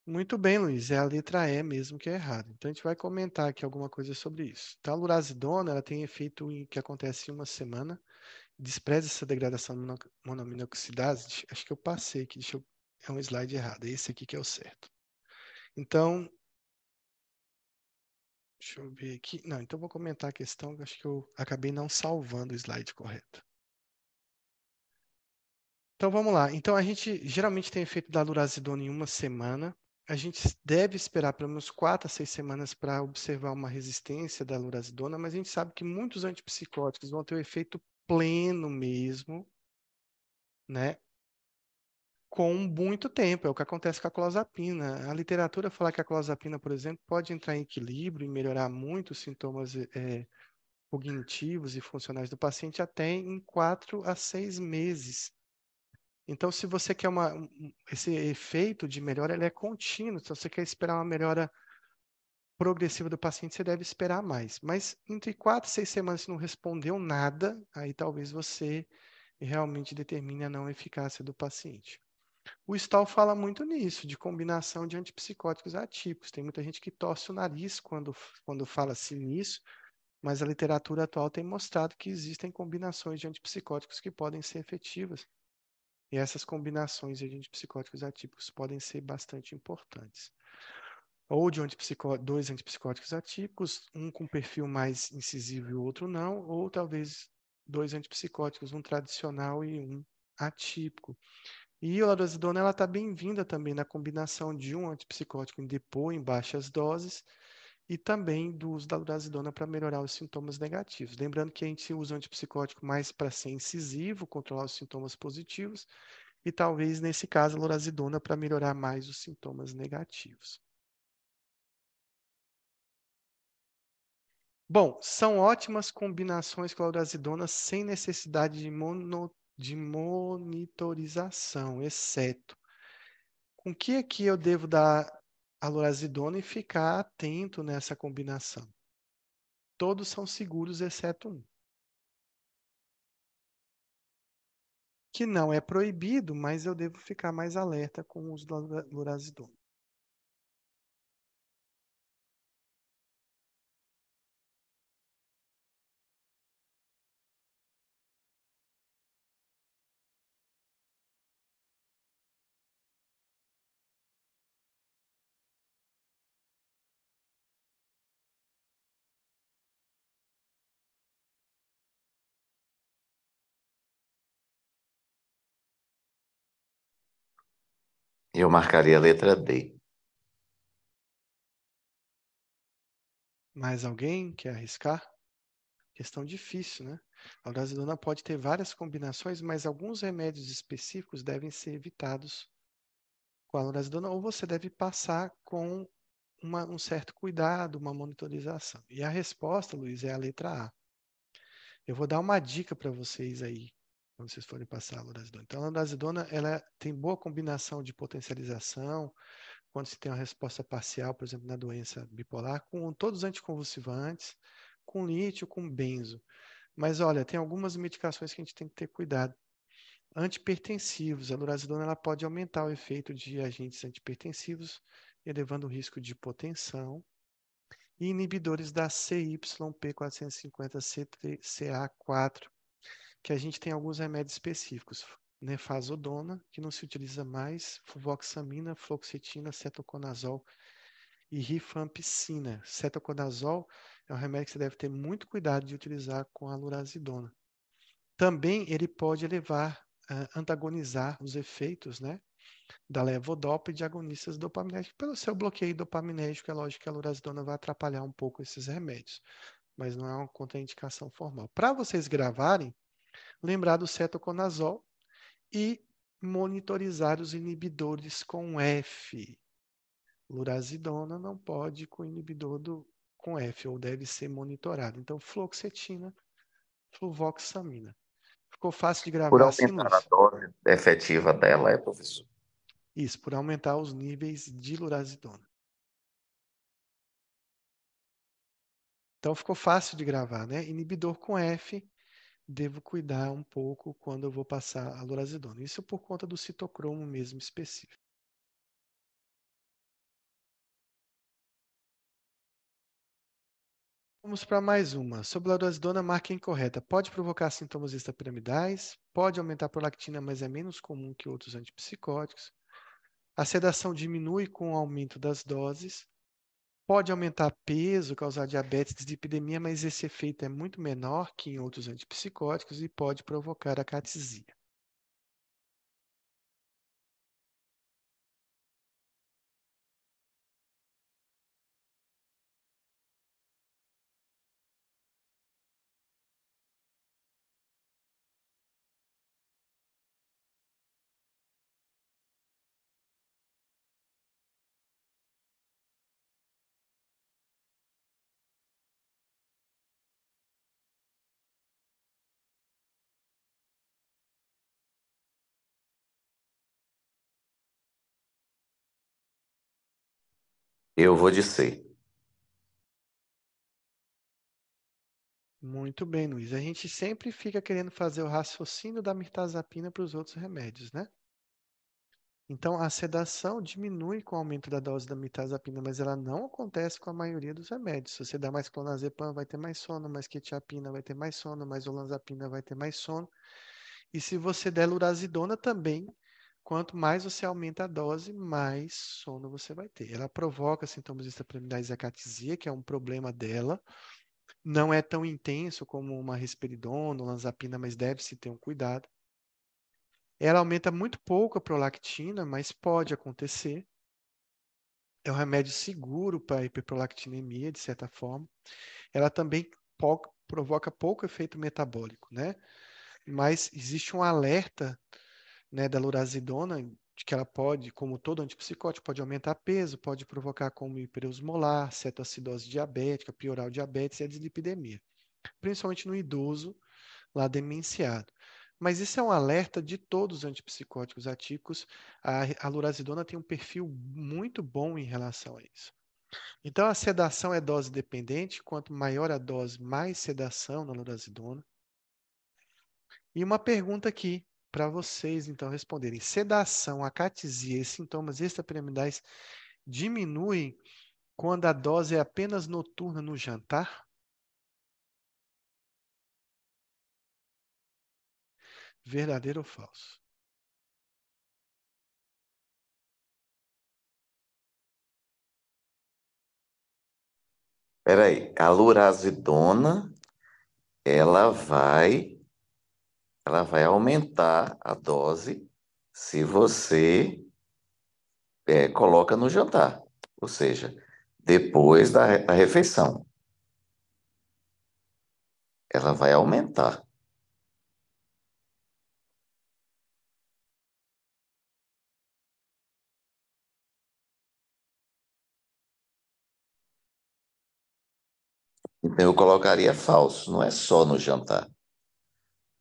Muito bem, Luiz, é a letra E mesmo que é errada. Então a gente vai comentar aqui alguma coisa sobre isso. Então, a lurazidona, ela tem efeito em, que acontece em uma semana, despreza essa degradação monoaminoxidase. Acho que eu passei aqui, deixa eu é um slide errado, é esse aqui que é o certo. Então, Deixa eu ver aqui. Não, então vou comentar a questão, acho que eu acabei não salvando o slide correto. Então vamos lá. Então a gente geralmente tem efeito da lurazidona em uma semana. A gente deve esperar pelo menos quatro a seis semanas para observar uma resistência da lurazidona, mas a gente sabe que muitos antipsicóticos vão ter o efeito pleno mesmo, né? Com muito tempo, é o que acontece com a clozapina. A literatura fala que a clozapina, por exemplo, pode entrar em equilíbrio e melhorar muito os sintomas é, cognitivos e funcionais do paciente até em quatro a seis meses. Então, se você quer uma, esse efeito de melhora, ele é contínuo. Se você quer esperar uma melhora progressiva do paciente, você deve esperar mais. Mas entre quatro e seis semanas, se não respondeu nada, aí talvez você realmente determine a não eficácia do paciente. O Stahl fala muito nisso, de combinação de antipsicóticos atípicos. Tem muita gente que torce o nariz quando, quando fala assim nisso, mas a literatura atual tem mostrado que existem combinações de antipsicóticos que podem ser efetivas. E essas combinações de antipsicóticos atípicos podem ser bastante importantes. Ou de antipsicó dois antipsicóticos atípicos, um com perfil mais incisivo e o outro não, ou talvez dois antipsicóticos, um tradicional e um atípico. E a lorazidona ela está bem-vinda também na combinação de um antipsicótico em depô em baixas doses e também do uso da lorazidona para melhorar os sintomas negativos. Lembrando que a gente usa o antipsicótico mais para ser incisivo, controlar os sintomas positivos, e talvez, nesse caso, a lorazidona para melhorar mais os sintomas negativos. Bom, são ótimas combinações com a lorazidona sem necessidade de, mono, de monitorização, exceto com que aqui eu devo dar a lorazidona e ficar atento nessa combinação. Todos são seguros, exceto um. Que não é proibido, mas eu devo ficar mais alerta com o uso da lorazidona. Eu marcaria a letra D. Mais alguém quer arriscar? Questão difícil, né? A alrazidona pode ter várias combinações, mas alguns remédios específicos devem ser evitados com a alrazidona, ou você deve passar com uma, um certo cuidado, uma monitorização. E a resposta, Luiz, é a letra A. Eu vou dar uma dica para vocês aí quando vocês forem passar a lorazidona. Então, a lorazidona ela tem boa combinação de potencialização, quando se tem uma resposta parcial, por exemplo, na doença bipolar, com todos os anticonvulsivantes, com lítio, com benzo. Mas olha, tem algumas medicações que a gente tem que ter cuidado. Antipertensivos, a lorazidona ela pode aumentar o efeito de agentes antipertensivos, elevando o risco de hipotensão. E inibidores da CYP450CA4, que a gente tem alguns remédios específicos. Nefazodona, que não se utiliza mais, fluvoxamina, fluoxetina, cetoconazol e rifampicina. Cetoconazol é um remédio que você deve ter muito cuidado de utilizar com a lurazidona. Também ele pode levar a antagonizar os efeitos né, da levodopa e de agonistas dopaminérgicos. Pelo seu bloqueio dopaminérgico, é lógico que a lurazidona vai atrapalhar um pouco esses remédios, mas não é uma contraindicação formal. Para vocês gravarem, lembrar do cetoconazol e monitorizar os inibidores com F. Lurazidona não pode com inibidor do, com F, ou deve ser monitorado. Então, fluoxetina, fluvoxamina. Ficou fácil de gravar Por assim, aumentar a dose efetiva dela, é, professor? Isso, por aumentar os níveis de lurazidona. Então, ficou fácil de gravar, né? Inibidor com F devo cuidar um pouco quando eu vou passar a lorazidona. Isso por conta do citocromo mesmo específico. Vamos para mais uma. Sobre a lorazidona, marca incorreta. Pode provocar sintomas extrapiramidais, pode aumentar a prolactina, mas é menos comum que outros antipsicóticos. A sedação diminui com o aumento das doses. Pode aumentar peso, causar diabetes, dislipidemia, mas esse efeito é muito menor que em outros antipsicóticos e pode provocar acatesia. Eu vou C. Muito bem, Luiz. A gente sempre fica querendo fazer o raciocínio da mirtazapina para os outros remédios, né? Então, a sedação diminui com o aumento da dose da mirtazapina, mas ela não acontece com a maioria dos remédios. Se você dá mais clonazepam, vai ter mais sono, mais quetiapina vai ter mais sono, mais olanzapina vai ter mais sono. E se você der lurazidona também, quanto mais você aumenta a dose, mais sono você vai ter. Ela provoca sintomas extrapiramidais e acatesia, que é um problema dela. Não é tão intenso como uma risperidona, olanzapina, mas deve-se ter um cuidado. Ela aumenta muito pouco a prolactina, mas pode acontecer. É um remédio seguro para hiperprolactinemia, de certa forma. Ela também provoca pouco efeito metabólico, né? Mas existe um alerta né, da lurazidona de que ela pode, como todo antipsicótico, pode aumentar peso, pode provocar como hiperosmolar, cetoacidose diabética, piorar o diabetes e a dislipidemia, principalmente no idoso lá demenciado. Mas isso é um alerta de todos os antipsicóticos atípicos. A, a tem um perfil muito bom em relação a isso. Então, a sedação é dose dependente. Quanto maior a dose, mais sedação na lurazidona. E uma pergunta aqui para vocês, então, responderem. Sedação, acatesia e sintomas extrapiramidais diminuem quando a dose é apenas noturna no jantar? Verdadeiro ou falso? Peraí, a lurazidona, ela vai, ela vai aumentar a dose se você é, coloca no jantar, ou seja, depois da, da refeição. Ela vai aumentar. Então eu colocaria falso, não é só no jantar.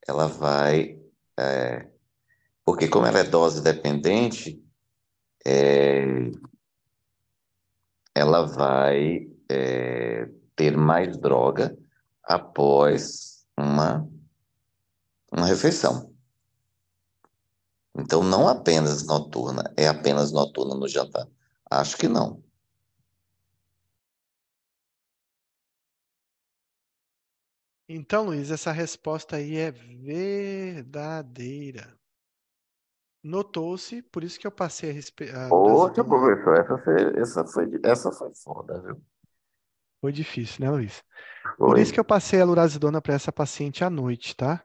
Ela vai. É, porque, como ela é dose dependente, é, ela vai é, ter mais droga após uma, uma refeição. Então, não apenas noturna, é apenas noturna no jantar. Acho que não. Então, Luiz, essa resposta aí é verdadeira. Notou-se, por isso que eu passei a, respe... a Poxa, professor, essa foi, essa foi, essa foi foda, viu? Foi difícil, né, Luiz? Foi. Por isso que eu passei a lurazidona para essa paciente à noite, tá?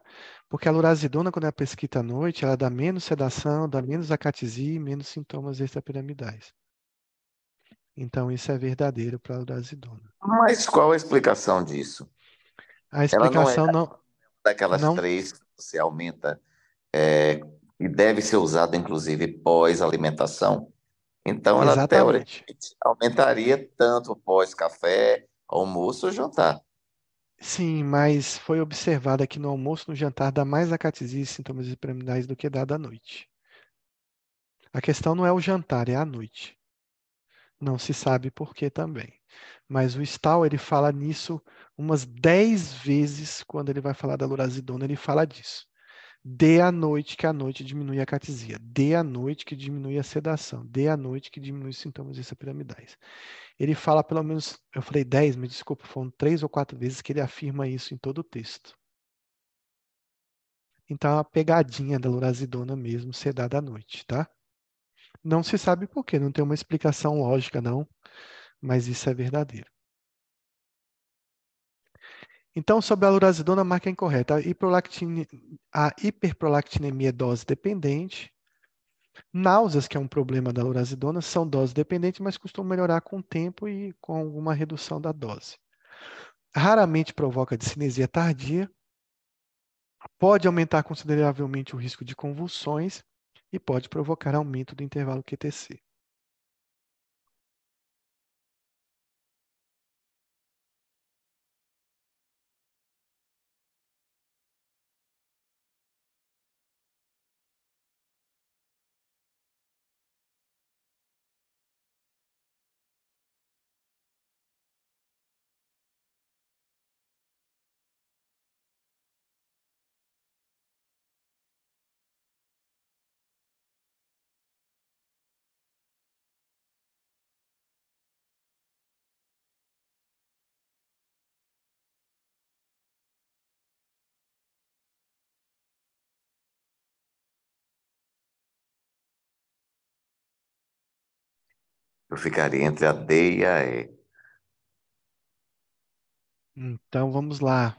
Porque a lurazidona, quando é prescrita à noite, ela dá menos sedação, dá menos acatesia e menos sintomas extrapiramidais. Então, isso é verdadeiro para a lurazidona. Mas qual a explicação disso? A explicação não, é não, daquelas não... três que você aumenta é, e deve ser usado inclusive pós-alimentação. Então ela teoricamente aumentaria tanto pós-café, almoço ou jantar. Sim, mas foi observado que no almoço e no jantar dá mais acatesia e sintomas piramidais do que dá da noite. A questão não é o jantar, é a noite. Não se sabe por que também. Mas o Stahl, ele fala nisso umas 10 vezes quando ele vai falar da lurazidona, ele fala disso. Dê à noite que a noite diminui a catesia. Dê à noite que diminui a sedação. Dê à noite que diminui os sintomas extrapiramidais. Ele fala pelo menos, eu falei 10, mas desculpa, foram três ou quatro vezes que ele afirma isso em todo o texto. Então, é a pegadinha da lurazidona mesmo ser dada à noite, tá? Não se sabe por quê, não tem uma explicação lógica, não. Mas isso é verdadeiro. Então, sobre a lurazidona, a marca é incorreta. A, hiperprolactinemia é dose dependente. Náuseas, que é um problema da lurazidona, são dose dependentes, mas costumam melhorar com o tempo e com alguma redução da dose. Raramente provoca discinesia tardia, pode aumentar consideravelmente o risco de convulsões e pode provocar aumento do intervalo QTC. Eu ficaria entre a D e a E. Então vamos lá.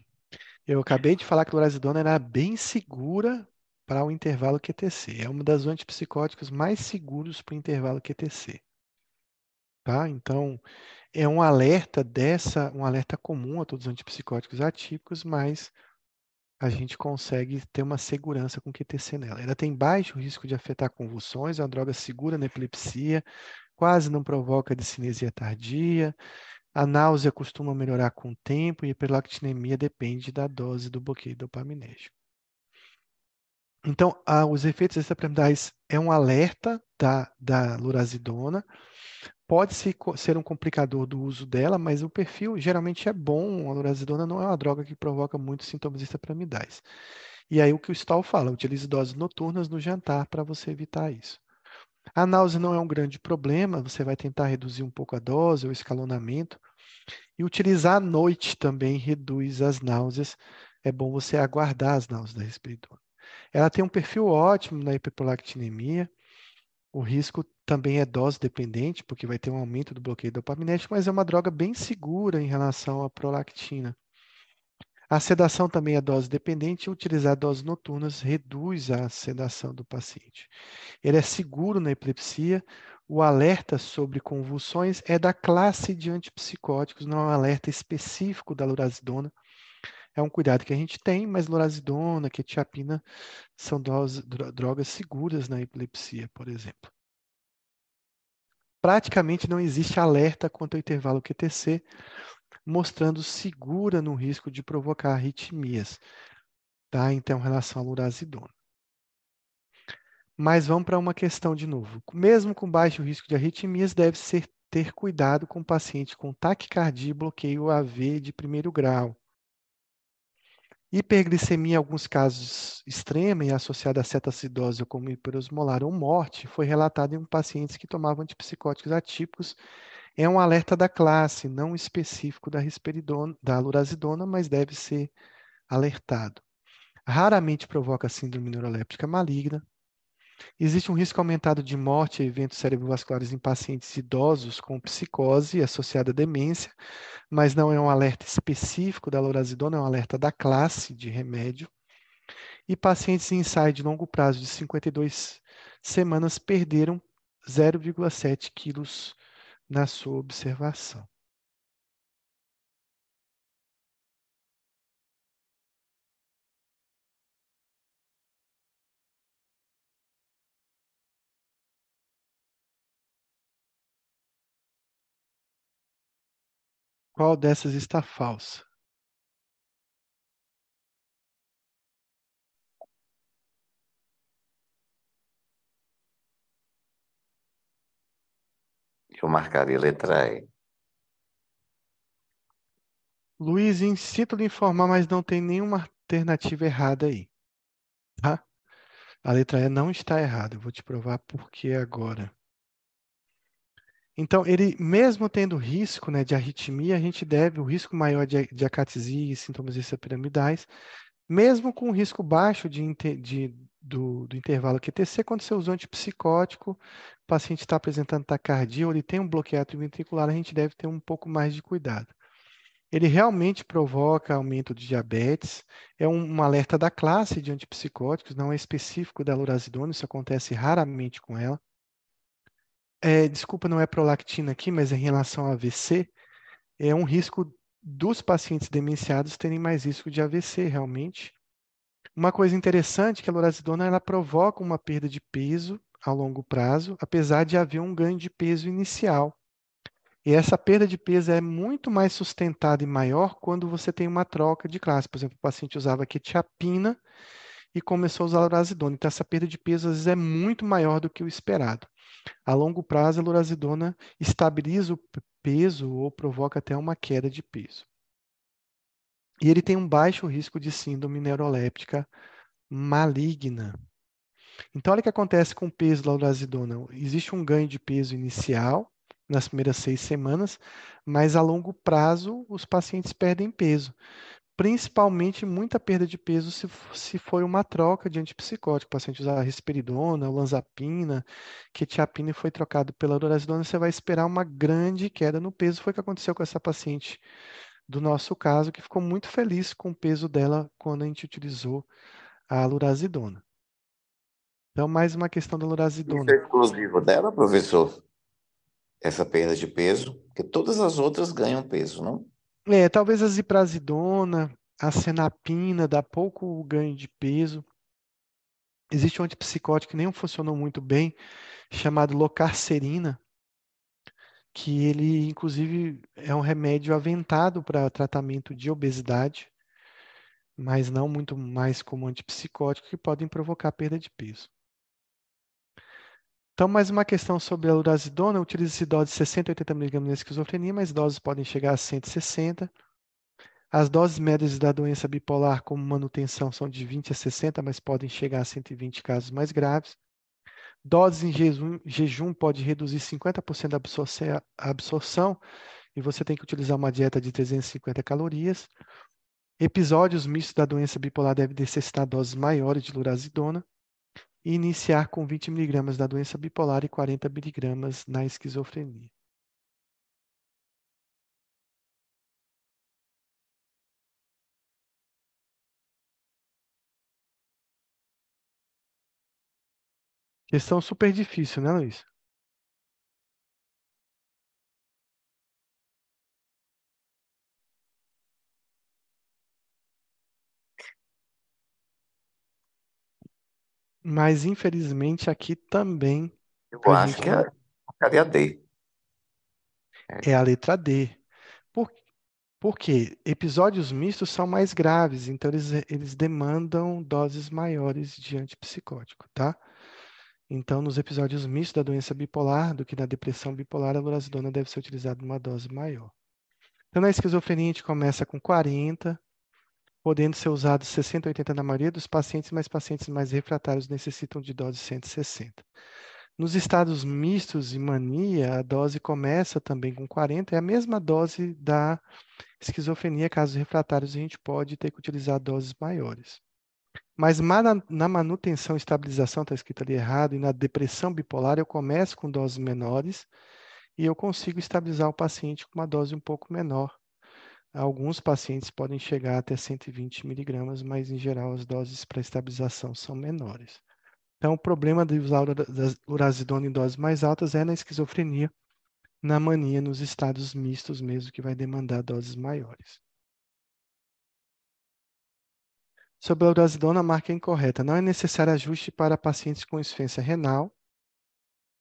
Eu acabei de falar que a lorazidona era bem segura para o intervalo QTC. É uma das antipsicóticos mais seguros para o intervalo QTC. Tá? Então, é um alerta dessa, um alerta comum a todos os antipsicóticos atípicos, mas a gente consegue ter uma segurança com QTC nela. Ela tem baixo risco de afetar convulsões, é uma droga segura na epilepsia, quase não provoca discinesia tardia. A náusea costuma melhorar com o tempo e a hiperlactinemia depende da dose do bloqueio dopaminérgico. Então, ah, os efeitos extrapiramidais é um alerta da, da lurazidona. Pode ser, ser um complicador do uso dela, mas o perfil geralmente é bom. A lurazidona não é uma droga que provoca muitos sintomas extrapiramidais. E aí o que o Stahl fala, utilize doses noturnas no jantar para você evitar isso. A náusea não é um grande problema, você vai tentar reduzir um pouco a dose, o escalonamento. E utilizar à noite também reduz as náuseas. É bom você aguardar as náuseas da respiradora. Ela tem um perfil ótimo na hiperprolactinemia. O risco também é dose dependente, porque vai ter um aumento do bloqueio dopaminérgico, mas é uma droga bem segura em relação à prolactina. A sedação também é dose dependente e utilizar doses noturnas reduz a sedação do paciente. Ele é seguro na epilepsia. O alerta sobre convulsões é da classe de antipsicóticos, não é um alerta específico da lurazidona. É um cuidado que a gente tem, mas lurazidona, quetiapina são drogas seguras na epilepsia, por exemplo. Praticamente não existe alerta quanto ao intervalo QTC, mostrando segura no risco de provocar arritmias, tá? Então, em relação à lurazidona. Mas vamos para uma questão de novo. Mesmo com baixo risco de arritmias, deve ser ter cuidado com o paciente com taquicardia e bloqueio AV de primeiro grau. Hiperglicemia, em alguns casos extrema e associada a cetacidose como hiperosmolar ou morte, foi relatada em pacientes que tomavam antipsicóticos atípicos é um alerta da classe, não específico da risperidona, da lurazidona, mas deve ser alertado. Raramente provoca síndrome neuroléptica maligna. Existe um risco aumentado de morte e eventos cerebrovasculares em pacientes idosos com psicose associada à demência, mas não é um alerta específico da lorazidona, é um alerta da classe de remédio. E pacientes em ensaio de longo prazo de 52 semanas perderam 0,7 quilos na sua observação. Qual dessas está falsa? Eu marcaria letra E. Luiz, sinto lhe informar, mas não tem nenhuma alternativa errada aí. Tá? A letra E não está errada. Eu vou te provar por que agora. Então, ele, mesmo tendo risco né, de arritmia, a gente deve o risco maior de, de acatesia e sintomas extrapiramidais, mesmo com risco baixo de, de do, do intervalo QTC, quando você usa antipsicótico, o paciente está apresentando taquicardia ou ele tem um bloqueio ventricular, a gente deve ter um pouco mais de cuidado. Ele realmente provoca aumento de diabetes, é um, um alerta da classe de antipsicóticos, não é específico da lurazidona, isso acontece raramente com ela. É, desculpa, não é prolactina aqui, mas em relação ao AVC, é um risco dos pacientes demenciados terem mais risco de AVC, realmente. Uma coisa interessante é que a lorazidona ela provoca uma perda de peso a longo prazo, apesar de haver um ganho de peso inicial. E essa perda de peso é muito mais sustentada e maior quando você tem uma troca de classe. Por exemplo, o paciente usava quetiapina e começou a usar lorazidona. Então, essa perda de peso às vezes é muito maior do que o esperado. A longo prazo, a lorazidona estabiliza o peso ou provoca até uma queda de peso. E ele tem um baixo risco de síndrome neuroléptica maligna. Então, olha o que acontece com o peso da lorazidona. Existe um ganho de peso inicial, nas primeiras seis semanas, mas a longo prazo os pacientes perdem peso. Principalmente muita perda de peso se, se for uma troca de antipsicótico. O paciente usar risperidona, olanzapina, quetiapina e foi trocado pela lorazidona, você vai esperar uma grande queda no peso. Foi o que aconteceu com essa paciente do nosso caso, que ficou muito feliz com o peso dela quando a gente utilizou a lurazidona. Então, mais uma questão da lurazidona. Isso é exclusivo dela, professor? essa perda de peso, porque todas as outras ganham peso, não? É, talvez a ziprasidona, a senapina dá pouco ganho de peso. Existe um antipsicótico que nem funcionou muito bem, chamado locarcerina, que ele, inclusive, é um remédio aventado para tratamento de obesidade, mas não muito mais como antipsicótico, que podem provocar perda de peso. Então, mais uma questão sobre a lurazidona. Utiliza-se dose de 60 a 80 mg na esquizofrenia, mas doses podem chegar a 160. As doses médias da doença bipolar como manutenção são de 20 a 60, mas podem chegar a 120 casos mais graves. Doses em jejum, jejum pode reduzir 50% da absorção e você tem que utilizar uma dieta de 350 calorias. Episódios mistos da doença bipolar devem necessitar doses maiores de lurazidona e iniciar com 20 mg da doença bipolar e 40 mg na esquizofrenia. Questão super difícil, né, Luiz? Mas infelizmente aqui também Eu acho que é a D. é a letra D. Por, por quê? Episódios mistos são mais graves, então eles, eles demandam doses maiores de antipsicótico, tá? Então, nos episódios mistos da doença bipolar, do que na depressão bipolar, a lorazidona deve ser utilizada numa dose maior. Então, na esquizofrenia, a gente começa com 40, podendo ser usado 60 a 80 na maioria dos pacientes, mas pacientes mais refratários necessitam de dose 160. Nos estados mistos e mania, a dose começa também com 40, é a mesma dose da esquizofrenia, casos refratários, a gente pode ter que utilizar doses maiores. Mas na manutenção e estabilização, está escrito ali errado, e na depressão bipolar, eu começo com doses menores e eu consigo estabilizar o paciente com uma dose um pouco menor, Alguns pacientes podem chegar até 120 miligramas, mas em geral as doses para estabilização são menores. Então, o problema de usar urazidona em doses mais altas é na esquizofrenia, na mania, nos estados mistos mesmo, que vai demandar doses maiores. Sobre a urazidona, a marca é incorreta. Não é necessário ajuste para pacientes com insuficiência renal.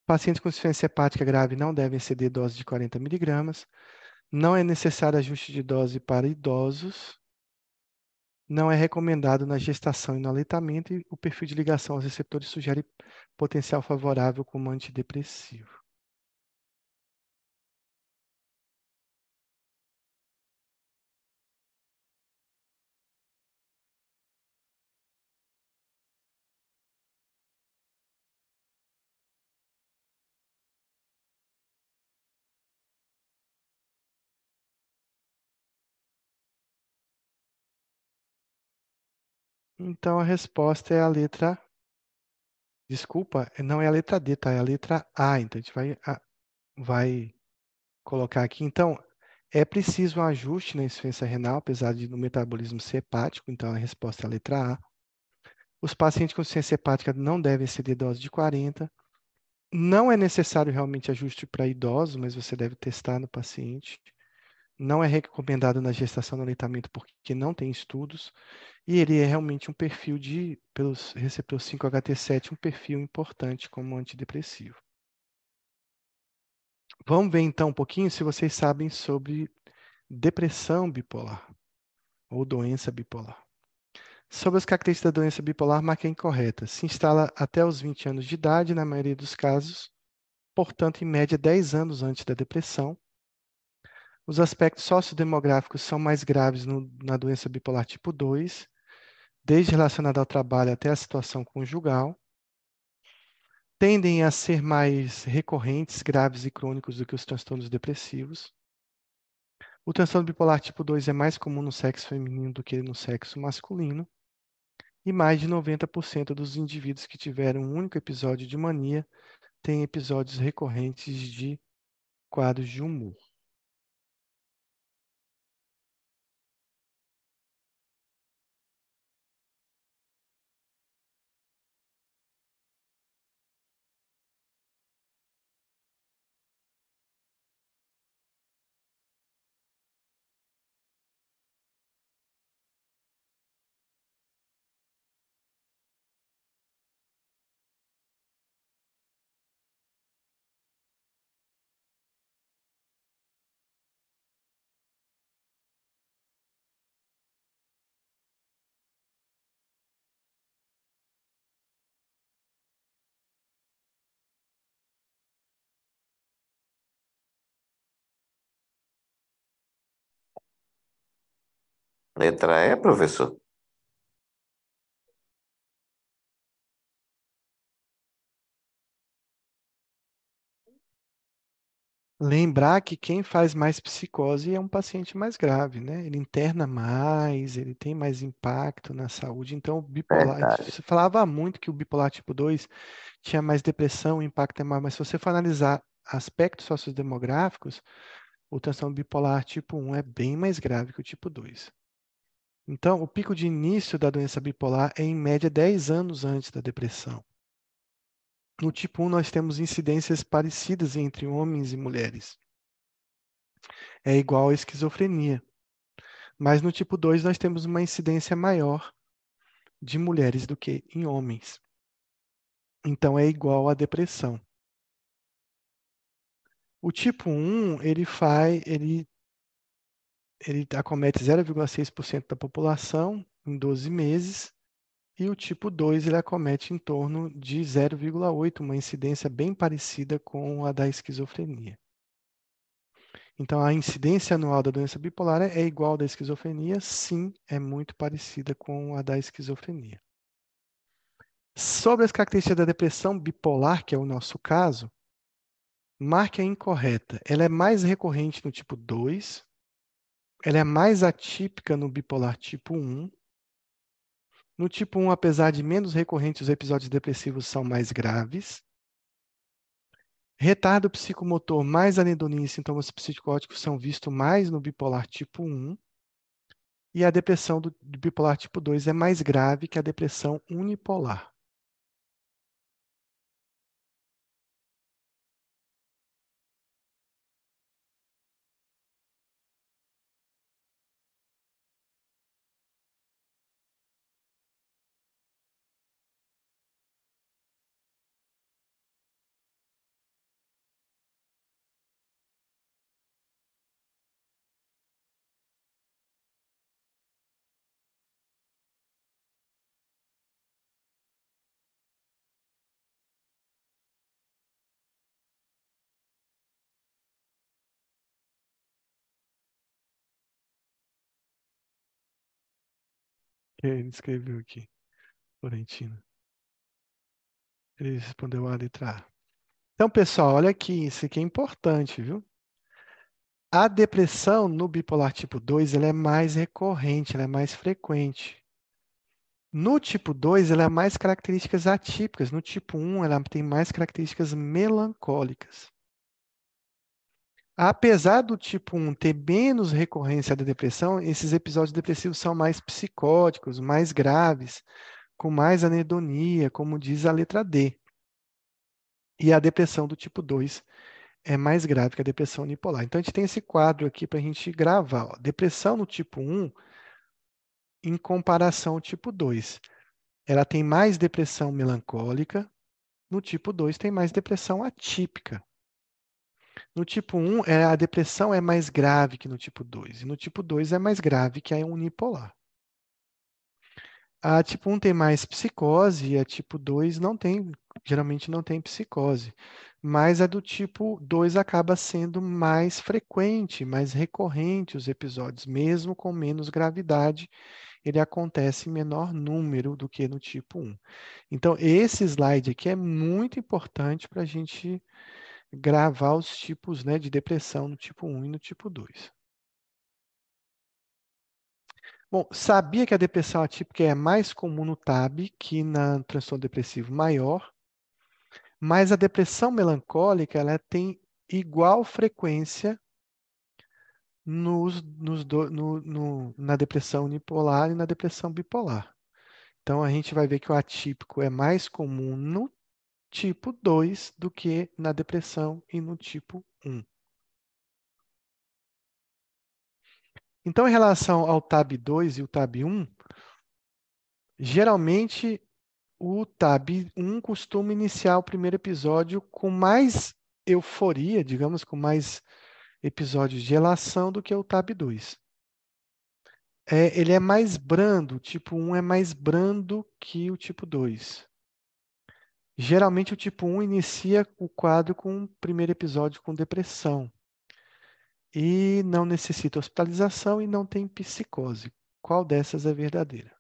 Pacientes com insuficiência hepática grave não devem exceder dose de 40 miligramas. Não é necessário ajuste de dose para idosos. Não é recomendado na gestação e no aleitamento e o perfil de ligação aos receptores sugere potencial favorável como antidepressivo. Então a resposta é a letra Desculpa, não é a letra D, tá? É a letra A. Então, a gente vai, vai colocar aqui. Então, é preciso um ajuste na insuficiência renal, apesar de no metabolismo ser hepático. Então, a resposta é a letra A. Os pacientes com insuficiência hepática não devem exceder dose de 40. Não é necessário realmente ajuste para idosos, mas você deve testar no paciente. Não é recomendado na gestação no aleitamento porque não tem estudos. E ele é realmente um perfil de, pelos receptor 5-HT7, um perfil importante como antidepressivo. Vamos ver então um pouquinho se vocês sabem sobre depressão bipolar ou doença bipolar. Sobre as características da doença bipolar, marca incorreta. Se instala até os 20 anos de idade, na maioria dos casos, portanto, em média 10 anos antes da depressão. Os aspectos sociodemográficos são mais graves no, na doença bipolar tipo 2, desde relacionada ao trabalho até a situação conjugal. Tendem a ser mais recorrentes, graves e crônicos do que os transtornos depressivos. O transtorno bipolar tipo 2 é mais comum no sexo feminino do que no sexo masculino e mais de 90% dos indivíduos que tiveram um único episódio de mania têm episódios recorrentes de quadros de humor. Letra E, professor? Lembrar que quem faz mais psicose é um paciente mais grave, né? Ele interna mais, ele tem mais impacto na saúde. Então, o bipolar, se falava muito que o bipolar tipo 2 tinha mais depressão, o impacto é maior, mas se você for analisar aspectos sociodemográficos, o transtorno bipolar tipo 1 é bem mais grave que o tipo 2. Então, o pico de início da doença bipolar é em média 10 anos antes da depressão. No tipo 1, nós temos incidências parecidas entre homens e mulheres. É igual à esquizofrenia. Mas no tipo 2, nós temos uma incidência maior de mulheres do que em homens. Então, é igual à depressão. O tipo 1, ele faz, ele ele acomete 0,6% da população em 12 meses, e o tipo 2 ele acomete em torno de 0,8, uma incidência bem parecida com a da esquizofrenia. Então, a incidência anual da doença bipolar é igual à da esquizofrenia? Sim, é muito parecida com a da esquizofrenia. Sobre as características da depressão bipolar, que é o nosso caso, marque a incorreta. Ela é mais recorrente no tipo 2, ela é mais atípica no bipolar tipo 1. No tipo 1, apesar de menos recorrentes, os episódios depressivos são mais graves. Retardo psicomotor mais anedonia e sintomas psicóticos são vistos mais no bipolar tipo 1. E a depressão do, bipolar tipo 2 é mais grave que a depressão unipolar. Ele escreveu aqui, Florentino. Ele respondeu a letra A. Então, pessoal, olha aqui, isso aqui é importante, viu? A depressão no bipolar tipo 2 ela é mais recorrente, ela é mais frequente. No tipo 2, ela é mais características atípicas. No tipo 1, ela tem mais características melancólicas. Apesar do tipo 1 ter menos recorrência da depressão, esses episódios depressivos são mais psicóticos, mais graves, com mais anedonia, como diz a letra D. E a depressão do tipo 2 é mais grave que a depressão unipolar. Então, a gente tem esse quadro aqui para a gente gravar. Ó. Depressão no tipo 1 em comparação ao tipo 2. Ela tem mais depressão melancólica, no tipo 2 tem mais depressão atípica. No tipo 1, é, a depressão é mais grave que no tipo 2, e no tipo 2 é mais grave que a unipolar. A tipo 1 tem mais psicose e a tipo 2 não tem, geralmente não tem psicose. Mas a do tipo 2 acaba sendo mais frequente, mais recorrente os episódios, mesmo com menos gravidade, ele acontece em menor número do que no tipo 1. Então, esse slide aqui é muito importante para a gente gravar os tipos né, de depressão no tipo 1 e no tipo 2. Bom, sabia que a depressão atípica é mais comum no TAB que no transtorno depressivo maior, mas a depressão melancólica ela tem igual frequência nos, nos do, no, no, na depressão unipolar e na depressão bipolar. Então, a gente vai ver que o atípico é mais comum no tipo 2 do que na depressão e no tipo 1. Então, em relação ao TAB 2 e o TAB 1, geralmente o TAB 1 costuma iniciar o primeiro episódio com mais euforia, digamos, com mais episódios de relação do que o TAB 2. É, ele é mais brando, o tipo 1 é mais brando que o tipo 2. Geralmente o tipo 1 inicia o quadro com o primeiro episódio com depressão e não necessita hospitalização e não tem psicose. Qual dessas é verdadeira?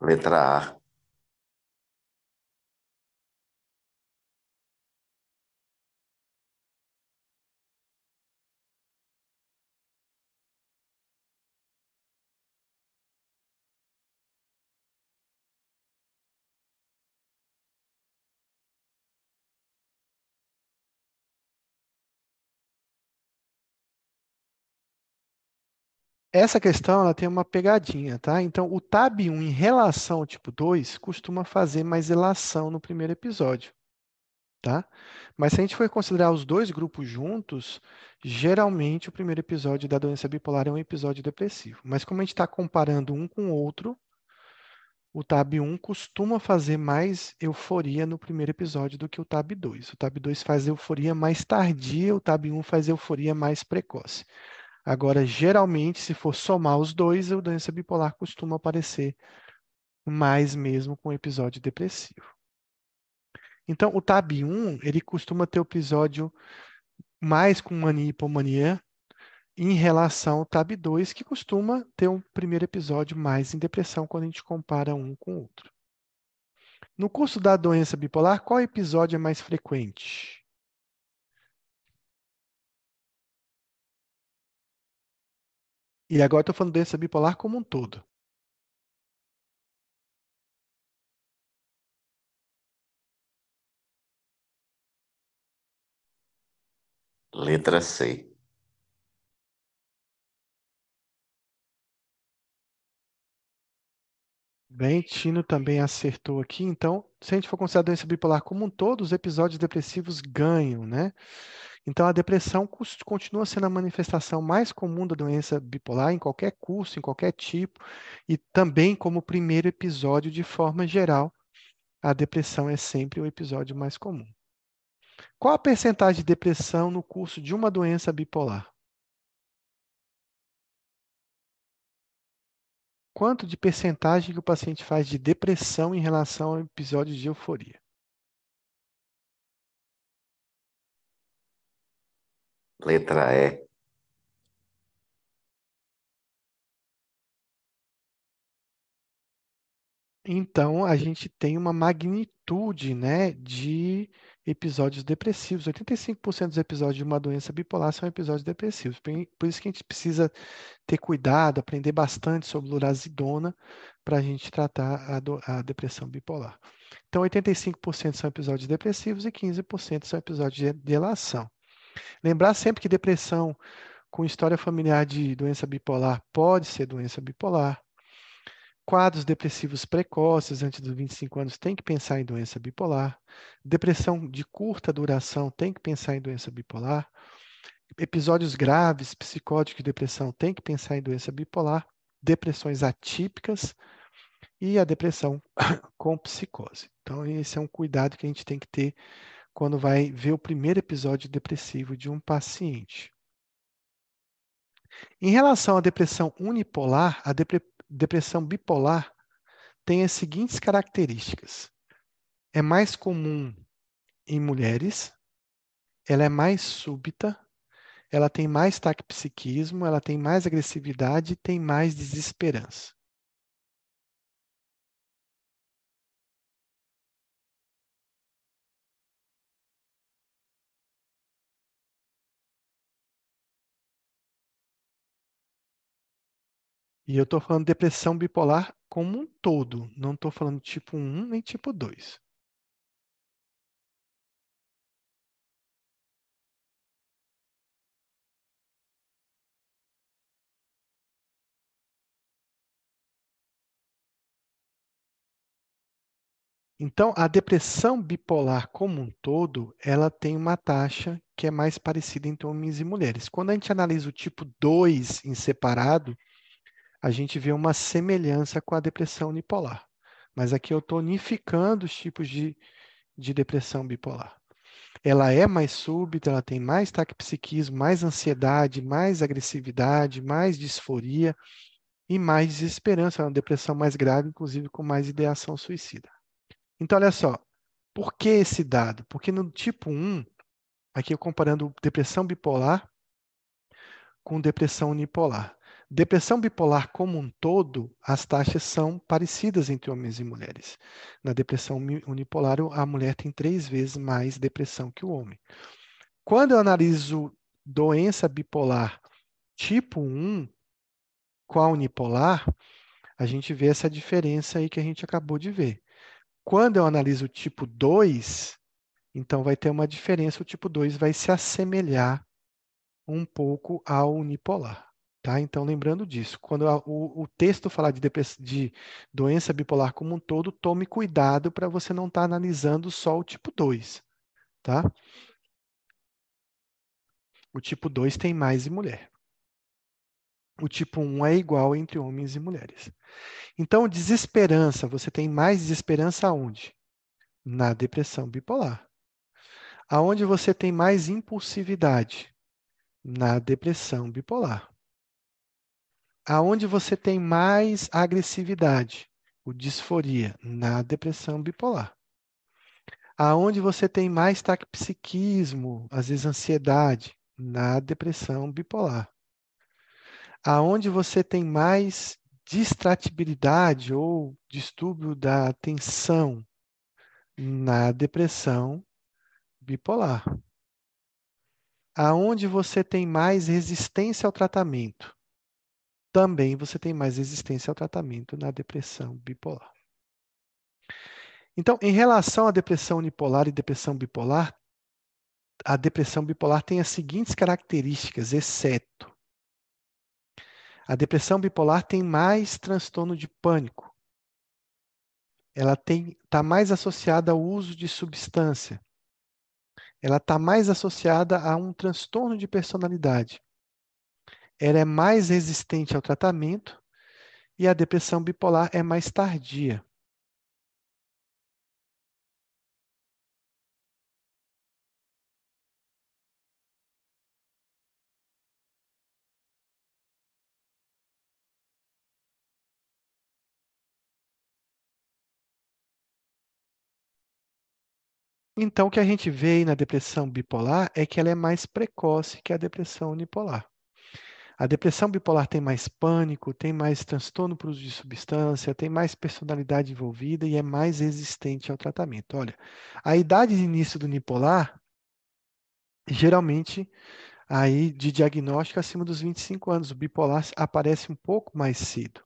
Letra A. Essa questão ela tem uma pegadinha, tá? Então, o tab 1 em relação ao tipo 2 costuma fazer mais relação no primeiro episódio, tá? Mas se a gente for considerar os dois grupos juntos, geralmente o primeiro episódio da doença bipolar é um episódio depressivo. Mas como a gente está comparando um com o outro, o tab 1 costuma fazer mais euforia no primeiro episódio do que o tab 2. O tab 2 faz euforia mais tardia, o tab 1 faz euforia mais precoce. Agora, geralmente, se for somar os dois, a doença bipolar costuma aparecer mais mesmo com episódio depressivo. Então, o TAB1, ele costuma ter o episódio mais com mania e hipomania em relação ao TAB2, que costuma ter um primeiro episódio mais em depressão quando a gente compara um com o outro. No curso da doença bipolar, qual episódio é mais frequente? E agora estou falando doença bipolar como um todo. Letra C. Bem, Tino também acertou aqui. Então, se a gente for considerar a doença bipolar como um todo, os episódios depressivos ganham, né? Então, a depressão continua sendo a manifestação mais comum da doença bipolar em qualquer curso, em qualquer tipo, e também como primeiro episódio de forma geral, a depressão é sempre o episódio mais comum. Qual a percentagem de depressão no curso de uma doença bipolar? Quanto de percentagem que o paciente faz de depressão em relação ao episódio de euforia? Letra E. Então, a gente tem uma magnitude, né, de episódios depressivos. 85% dos episódios de uma doença bipolar são episódios depressivos. Por isso que a gente precisa ter cuidado, aprender bastante sobre lurazidona para a gente tratar a, do, a depressão bipolar. Então, 85% são episódios depressivos e 15% são episódios de delação. Lembrar sempre que depressão com história familiar de doença bipolar pode ser doença bipolar. Quadros depressivos precoces antes dos 25 anos tem que pensar em doença bipolar. Depressão de curta duração tem que pensar em doença bipolar. Episódios graves, psicóticos de depressão tem que pensar em doença bipolar. Depressões atípicas e a depressão com psicose. Então, esse é um cuidado que a gente tem que ter quando vai ver o primeiro episódio depressivo de um paciente. Em relação à depressão unipolar, a depre depressão bipolar tem as seguintes características: é mais comum em mulheres, ela é mais súbita, ela tem mais taquipsiquismo, ela tem mais agressividade e tem mais desesperança. E eu estou falando depressão bipolar como um todo, não estou falando tipo 1 nem tipo 2. Então, a depressão bipolar como um todo, ela tem uma taxa que é mais parecida entre homens e mulheres. Quando a gente analisa o tipo 2 em separado, a gente vê uma semelhança com a depressão unipolar. Mas aqui eu estou unificando os tipos de, de depressão bipolar. Ela é mais súbita, ela tem mais taquipsiquismo, mais ansiedade, mais agressividade, mais disforia e mais desesperança. É uma depressão mais grave, inclusive com mais ideação suicida. Então, olha só, por que esse dado? Porque no tipo 1, aqui eu comparando depressão bipolar com depressão unipolar. Depressão bipolar como um todo, as taxas são parecidas entre homens e mulheres. Na depressão unipolar, a mulher tem três vezes mais depressão que o homem. Quando eu analiso doença bipolar tipo 1 com a unipolar, a gente vê essa diferença aí que a gente acabou de ver. Quando eu analiso o tipo 2, então vai ter uma diferença, o tipo 2 vai se assemelhar um pouco ao unipolar. Tá? Então, lembrando disso, quando a, o, o, texto falar de, de, doença bipolar como um todo, tome cuidado para você não estar tá analisando só o tipo 2. Tá? O tipo 2 tem mais em mulher. O tipo 1 é igual entre homens e mulheres. Então, desesperança, você tem mais desesperança aonde? Na depressão bipolar. Aonde você tem mais impulsividade? Na depressão bipolar. Aonde você tem mais agressividade? O disforia, na depressão bipolar. Aonde você tem mais taquipsiquismo, às vezes ansiedade, na depressão bipolar. Aonde você tem mais distratibilidade ou distúrbio da atenção, na depressão bipolar. Aonde você tem mais resistência ao tratamento, também você tem mais resistência ao tratamento na depressão bipolar. Então, em relação à depressão unipolar e depressão bipolar, a depressão bipolar tem as seguintes características, exceto a depressão bipolar tem mais transtorno de pânico. Ela está mais associada ao uso de substância. Ela está mais associada a um transtorno de personalidade ela é mais resistente ao tratamento e a depressão bipolar é mais tardia. Então, o que a gente vê na depressão bipolar é que ela é mais precoce que a depressão unipolar. A depressão bipolar tem mais pânico, tem mais transtorno por uso de substância, tem mais personalidade envolvida e é mais resistente ao tratamento. Olha, a idade de início do unipolar, geralmente, aí de diagnóstico acima dos 25 anos. O bipolar aparece um pouco mais cedo,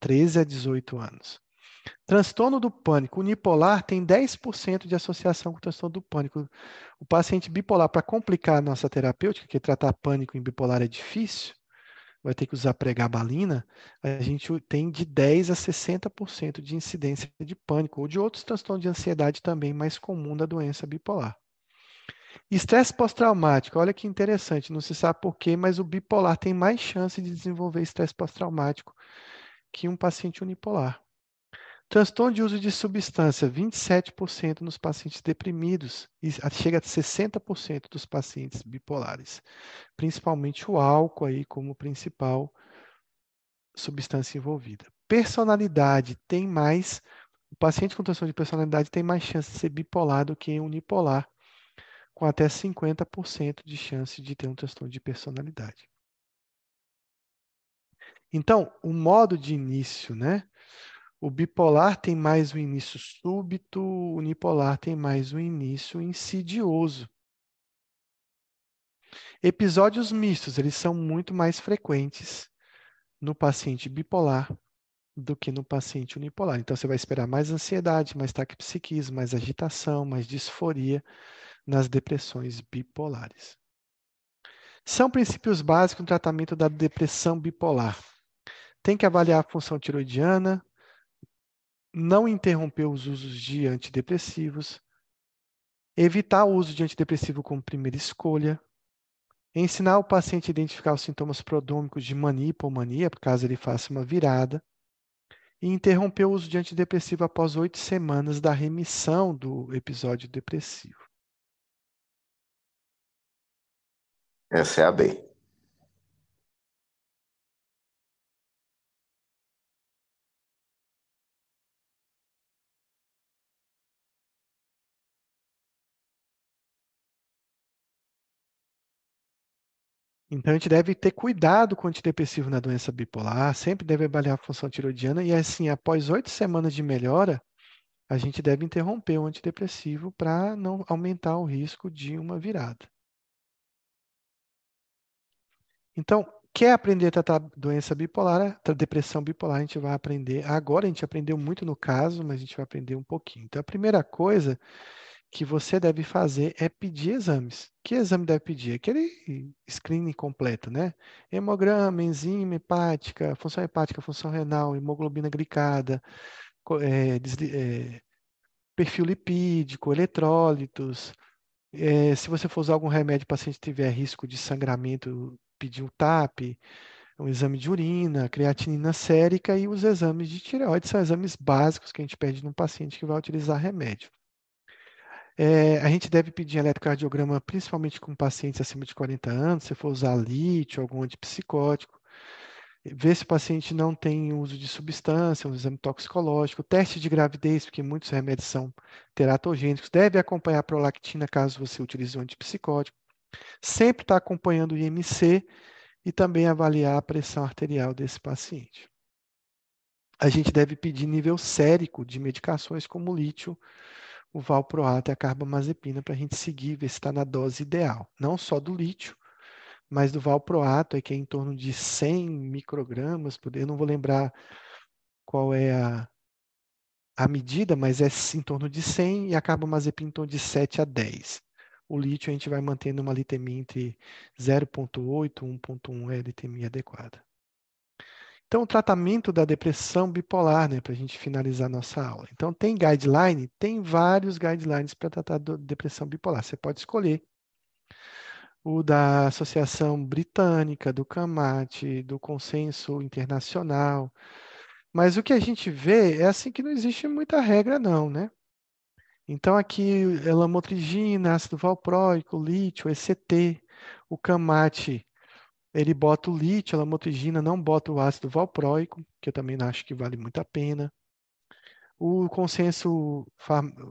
13 a 18 anos. Transtorno do pânico unipolar tem 10% de associação com o transtorno do pânico. O paciente bipolar, para complicar a nossa terapêutica, que tratar pânico em bipolar é difícil, vai ter que usar pregabalina, a gente tem de 10 a 60% de incidência de pânico ou de outros transtornos de ansiedade também mais comum da doença bipolar. Estresse pós-traumático, olha que interessante, não se sabe por quê, mas o bipolar tem mais chance de desenvolver estresse pós-traumático que um paciente unipolar. Transtorno de uso de substância, 27% nos pacientes deprimidos e chega a 60% dos pacientes bipolares. Principalmente o álcool aí como principal substância envolvida. Personalidade tem mais, o paciente com transtorno de personalidade tem mais chance de ser bipolar do que unipolar, com até 50% de chance de ter um transtorno de personalidade. Então, o modo de início, né? O bipolar tem mais um início súbito, o unipolar tem mais um início insidioso. Episódios mistos, eles são muito mais frequentes no paciente bipolar do que no paciente unipolar. Então, você vai esperar mais ansiedade, mais taquipsiquismo, mais agitação, mais disforia nas depressões bipolares. São princípios básicos no tratamento da depressão bipolar. Tem que avaliar a função tiroidiana, não interromper os usos de antidepressivos, evitar o uso de antidepressivo como primeira escolha, ensinar o paciente a identificar os sintomas prodômicos de mania e hipomania, caso ele faça uma virada, e interromper o uso de antidepressivo após oito semanas da remissão do episódio depressivo. Essa é a B. Então, a gente deve ter cuidado com o antidepressivo na doença bipolar, sempre deve avaliar a função tiroidiana e, assim, após oito semanas de melhora, a gente deve interromper o antidepressivo para não aumentar o risco de uma virada. Então, quer aprender a tratar doença bipolar, depressão bipolar, a gente vai aprender. Agora a gente aprendeu muito no caso, mas a gente vai aprender um pouquinho. Então, a primeira coisa que você deve fazer é pedir exames. Que exame deve pedir? Aquele screening completo, né? Hemograma, enzima hepática, função hepática, função renal, hemoglobina glicada, é, é, perfil lipídico, eletrólitos. É, se você for usar algum remédio, o paciente tiver risco de sangramento, pedir um TAP, um exame de urina, creatinina sérica e os exames de tireoide são exames básicos que a gente pede num paciente que vai utilizar remédio. É, a gente deve pedir eletrocardiograma principalmente com pacientes acima de 40 anos, se for usar lítio, algum antipsicótico. Ver se o paciente não tem uso de substância, um exame toxicológico, teste de gravidez, porque muitos remédios são teratogênicos. Deve acompanhar a prolactina caso você utilize um antipsicótico. Sempre estar tá acompanhando o IMC e também avaliar a pressão arterial desse paciente. A gente deve pedir nível sérico de medicações como lítio, o valproato e a carbamazepina para a gente seguir, ver se está na dose ideal. Não só do lítio, mas do valproato, que é em torno de 100 microgramas Eu não vou lembrar qual é a, a medida, mas é em torno de 100 e a carbamazepina em torno de 7 a 10. O lítio a gente vai mantendo uma litemia entre 0,8 e 1,1 é a litemia adequada. Então, o tratamento da depressão bipolar, né, para a gente finalizar nossa aula. Então, tem guideline? Tem vários guidelines para tratar da depressão bipolar. Você pode escolher o da Associação Britânica, do CAMAT, do Consenso Internacional. Mas o que a gente vê é assim que não existe muita regra, não, né? Então, aqui, lamotrigina, ácido valproico, lítio, ECT, o CAMAT ele bota o lítio, a lamotrigina, não bota o ácido valproico, que eu também acho que vale muito a pena. O consenso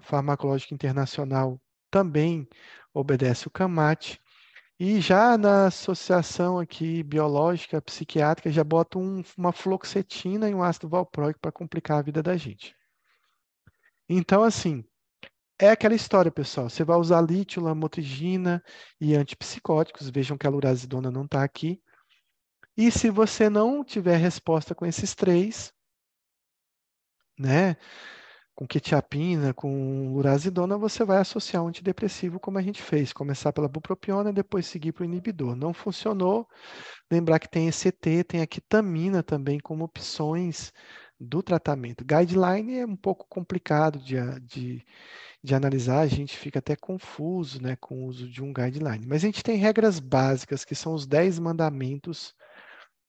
farmacológico internacional também obedece o CAMAT. E já na associação aqui biológica, psiquiátrica, já bota um, uma fluoxetina e um ácido valproico para complicar a vida da gente. Então, assim, é aquela história, pessoal. Você vai usar lítio, lamotrigina e antipsicóticos. Vejam que a lurazidona não está aqui. E se você não tiver resposta com esses três, né, com quetiapina, com lurazidona, você vai associar um antidepressivo como a gente fez, começar pela bupropiona e depois seguir para o inibidor. Não funcionou, lembrar que tem ECT, tem a ketamina também como opções do tratamento. Guideline é um pouco complicado de, de, de analisar, a gente fica até confuso né, com o uso de um guideline. Mas a gente tem regras básicas, que são os 10 mandamentos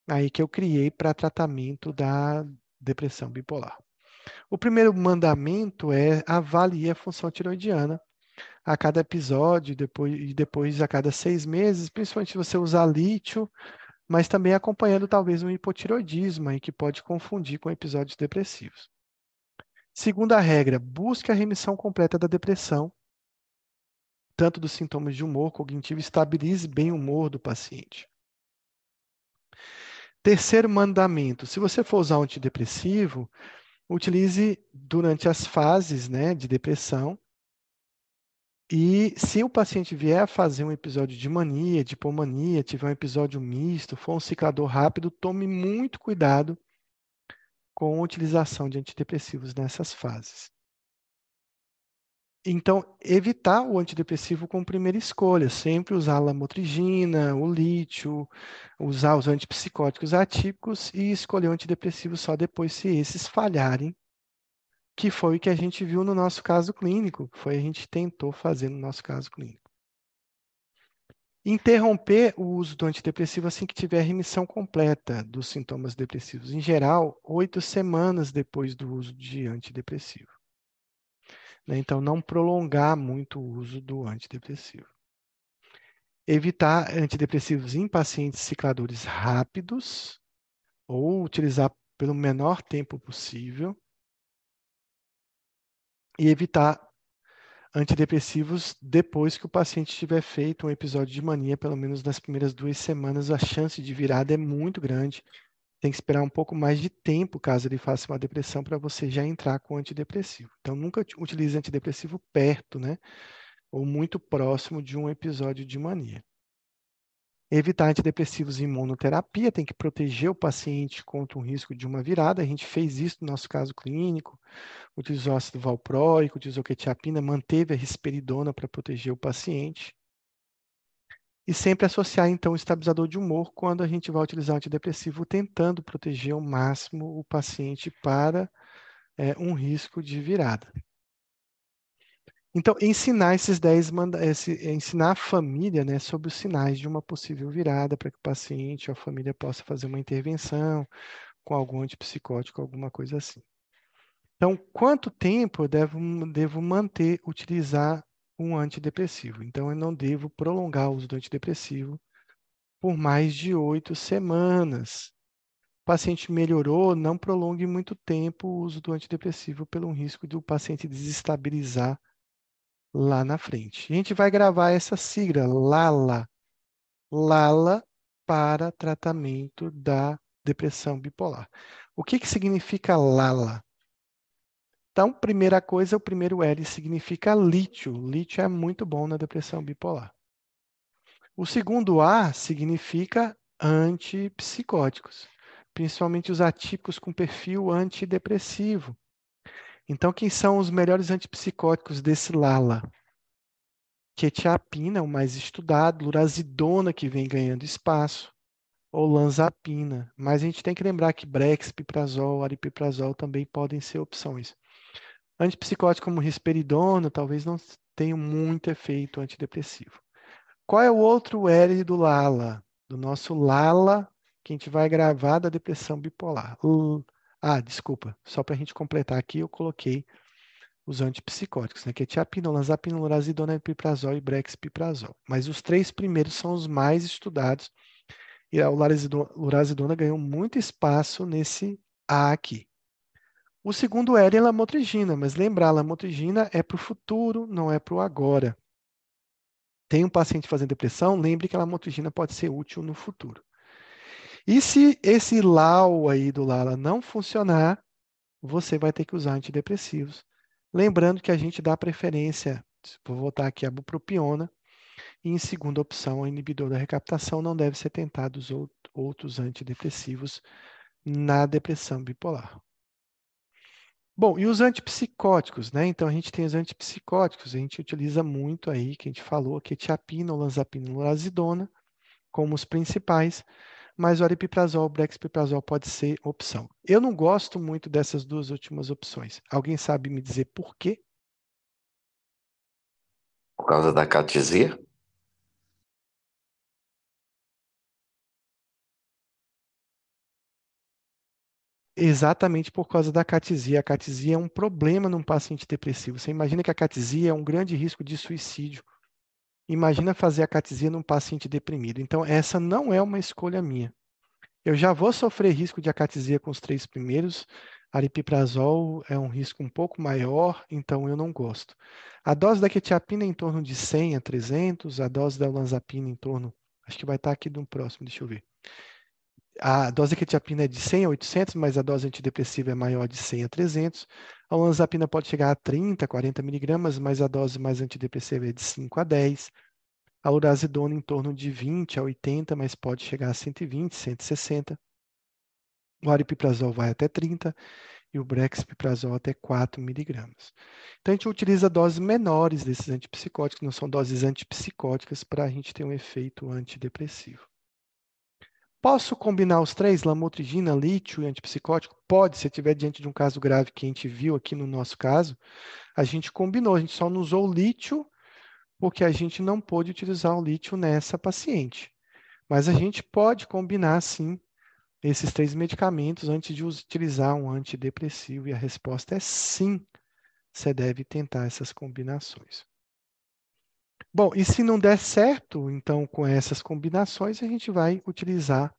aí que eu criei para tratamento da depressão bipolar. O primeiro mandamento é avalie a função tiroidiana a cada episódio depois, e depois a cada seis meses, principalmente se você usar lítio, mas também acompanhando talvez um hipotiroidismo aí, que pode confundir com episódios depressivos. Segunda regra, busque a remissão completa da depressão, tanto dos sintomas de humor cognitivo, estabilize bem o humor do paciente. Terceiro mandamento: se você for usar um antidepressivo, utilize durante as fases né, de depressão. E se o paciente vier a fazer um episódio de mania, de hipomania, tiver um episódio misto, for um ciclador rápido, tome muito cuidado com a utilização de antidepressivos nessas fases. Então, evitar o antidepressivo como primeira escolha, sempre usar a lamotrigina, o lítio, usar os antipsicóticos atípicos e escolher o antidepressivo só depois se esses falharem, que foi o que a gente viu no nosso caso clínico, foi a gente tentou fazer no nosso caso clínico. Interromper o uso do antidepressivo assim que tiver remissão completa dos sintomas depressivos. Em geral, oito semanas depois do uso de antidepressivo. Né? Então, não prolongar muito o uso do antidepressivo. Evitar antidepressivos em pacientes cicladores rápidos ou utilizar pelo menor tempo possível. E evitar antidepressivos depois que o paciente tiver feito um episódio de mania, pelo menos nas primeiras duas semanas, a chance de virada é muito grande tem que esperar um pouco mais de tempo, caso ele faça uma depressão, para você já entrar com antidepressivo. Então, nunca utilize antidepressivo perto, né? Ou muito próximo de um episódio de mania. Evitar antidepressivos em imunoterapia, tem que proteger o paciente contra o risco de uma virada. A gente fez isso no nosso caso clínico, utilizou ácido valproico, utilizou quetiapina, manteve a risperidona para proteger o paciente. E sempre associar, então, o estabilizador de humor quando a gente vai utilizar o antidepressivo, tentando proteger ao máximo o paciente para é, um risco de virada. Então, ensinar esses 10 esse, ensinar a família né, sobre os sinais de uma possível virada, para que o paciente ou a família possa fazer uma intervenção com algum antipsicótico, alguma coisa assim. Então, quanto tempo eu devo, devo manter, utilizar um antidepressivo. Então, eu não devo prolongar o uso do antidepressivo por mais de oito semanas. O paciente melhorou, não prolongue muito tempo o uso do antidepressivo pelo risco do paciente desestabilizar lá na frente. A gente vai gravar essa sigla, LALA. LALA para tratamento da depressão bipolar. O que, que significa LALA? Então, primeira coisa, o primeiro L significa lítio. Lítio é muito bom na depressão bipolar. O segundo A significa antipsicóticos, principalmente os atípicos com perfil antidepressivo. Então, quem são os melhores antipsicóticos desse LALA? Quetiapina, o mais estudado, lurazidona, que vem ganhando espaço, ou lanzapina. Mas a gente tem que lembrar que brexpiprazol, aripiprazol também podem ser opções. Antipsicóticos como risperidona talvez não tenham muito efeito antidepressivo. Qual é o outro L do LALA? Do nosso LALA, que a gente vai gravar da depressão bipolar. Ah, desculpa, só para a gente completar aqui, eu coloquei os antipsicóticos, né? Que é tiapina, olanzapina, lorazidona, e brexpiprazol. Mas os três primeiros são os mais estudados e a lorazidona ganhou muito espaço nesse A aqui. O segundo L é lamotrigina, mas lembrar, lamotrigina é para o futuro, não é para o agora. tem um paciente fazendo depressão, lembre que a lamotrigina pode ser útil no futuro. E se esse LAU aí do LALA não funcionar, você vai ter que usar antidepressivos. Lembrando que a gente dá preferência, vou voltar aqui a bupropiona, e em segunda opção, o inibidor da recaptação não deve ser tentado os outros antidepressivos na depressão bipolar. Bom, e os antipsicóticos, né? Então a gente tem os antipsicóticos, a gente utiliza muito aí, que a gente falou, quetiapina, olanzapina e lorazidona como os principais, mas o aripiprazol, o brexpiprazol pode ser opção. Eu não gosto muito dessas duas últimas opções. Alguém sabe me dizer por quê? Por causa da catisia? Exatamente por causa da catisia. A catisia é um problema num paciente depressivo. Você imagina que a catisia é um grande risco de suicídio. Imagina fazer a catisia num paciente deprimido. Então, essa não é uma escolha minha. Eu já vou sofrer risco de acatisia com os três primeiros. Aripiprazol é um risco um pouco maior, então eu não gosto. A dose da quetiapina é em torno de 100 a 300, a dose da olanzapina em torno, acho que vai estar aqui no próximo, deixa eu ver a dose quetiapina é de 100 a 800, mas a dose antidepressiva é maior de 100 a 300. A olanzapina pode chegar a 30, 40 miligramas, mas a dose mais antidepressiva é de 5 a 10. A urazidona em torno de 20 a 80, mas pode chegar a 120, 160. O aripiprazol vai até 30 e o brexpiprazol até 4 miligramas. Então, a gente utiliza doses menores desses antipsicóticos, não são doses antipsicóticas, para a gente ter um efeito antidepressivo. Posso combinar os três, lamotrigina, lítio e antipsicótico? Pode, se estiver diante de um caso grave que a gente viu aqui no nosso caso, a gente combinou, a gente só não usou o lítio porque a gente não pôde utilizar o lítio nessa paciente. Mas a gente pode combinar, sim, esses três medicamentos antes de utilizar um antidepressivo, e a resposta é sim, você deve tentar essas combinações. Bom, e se não der certo, então, com essas combinações, a gente vai utilizar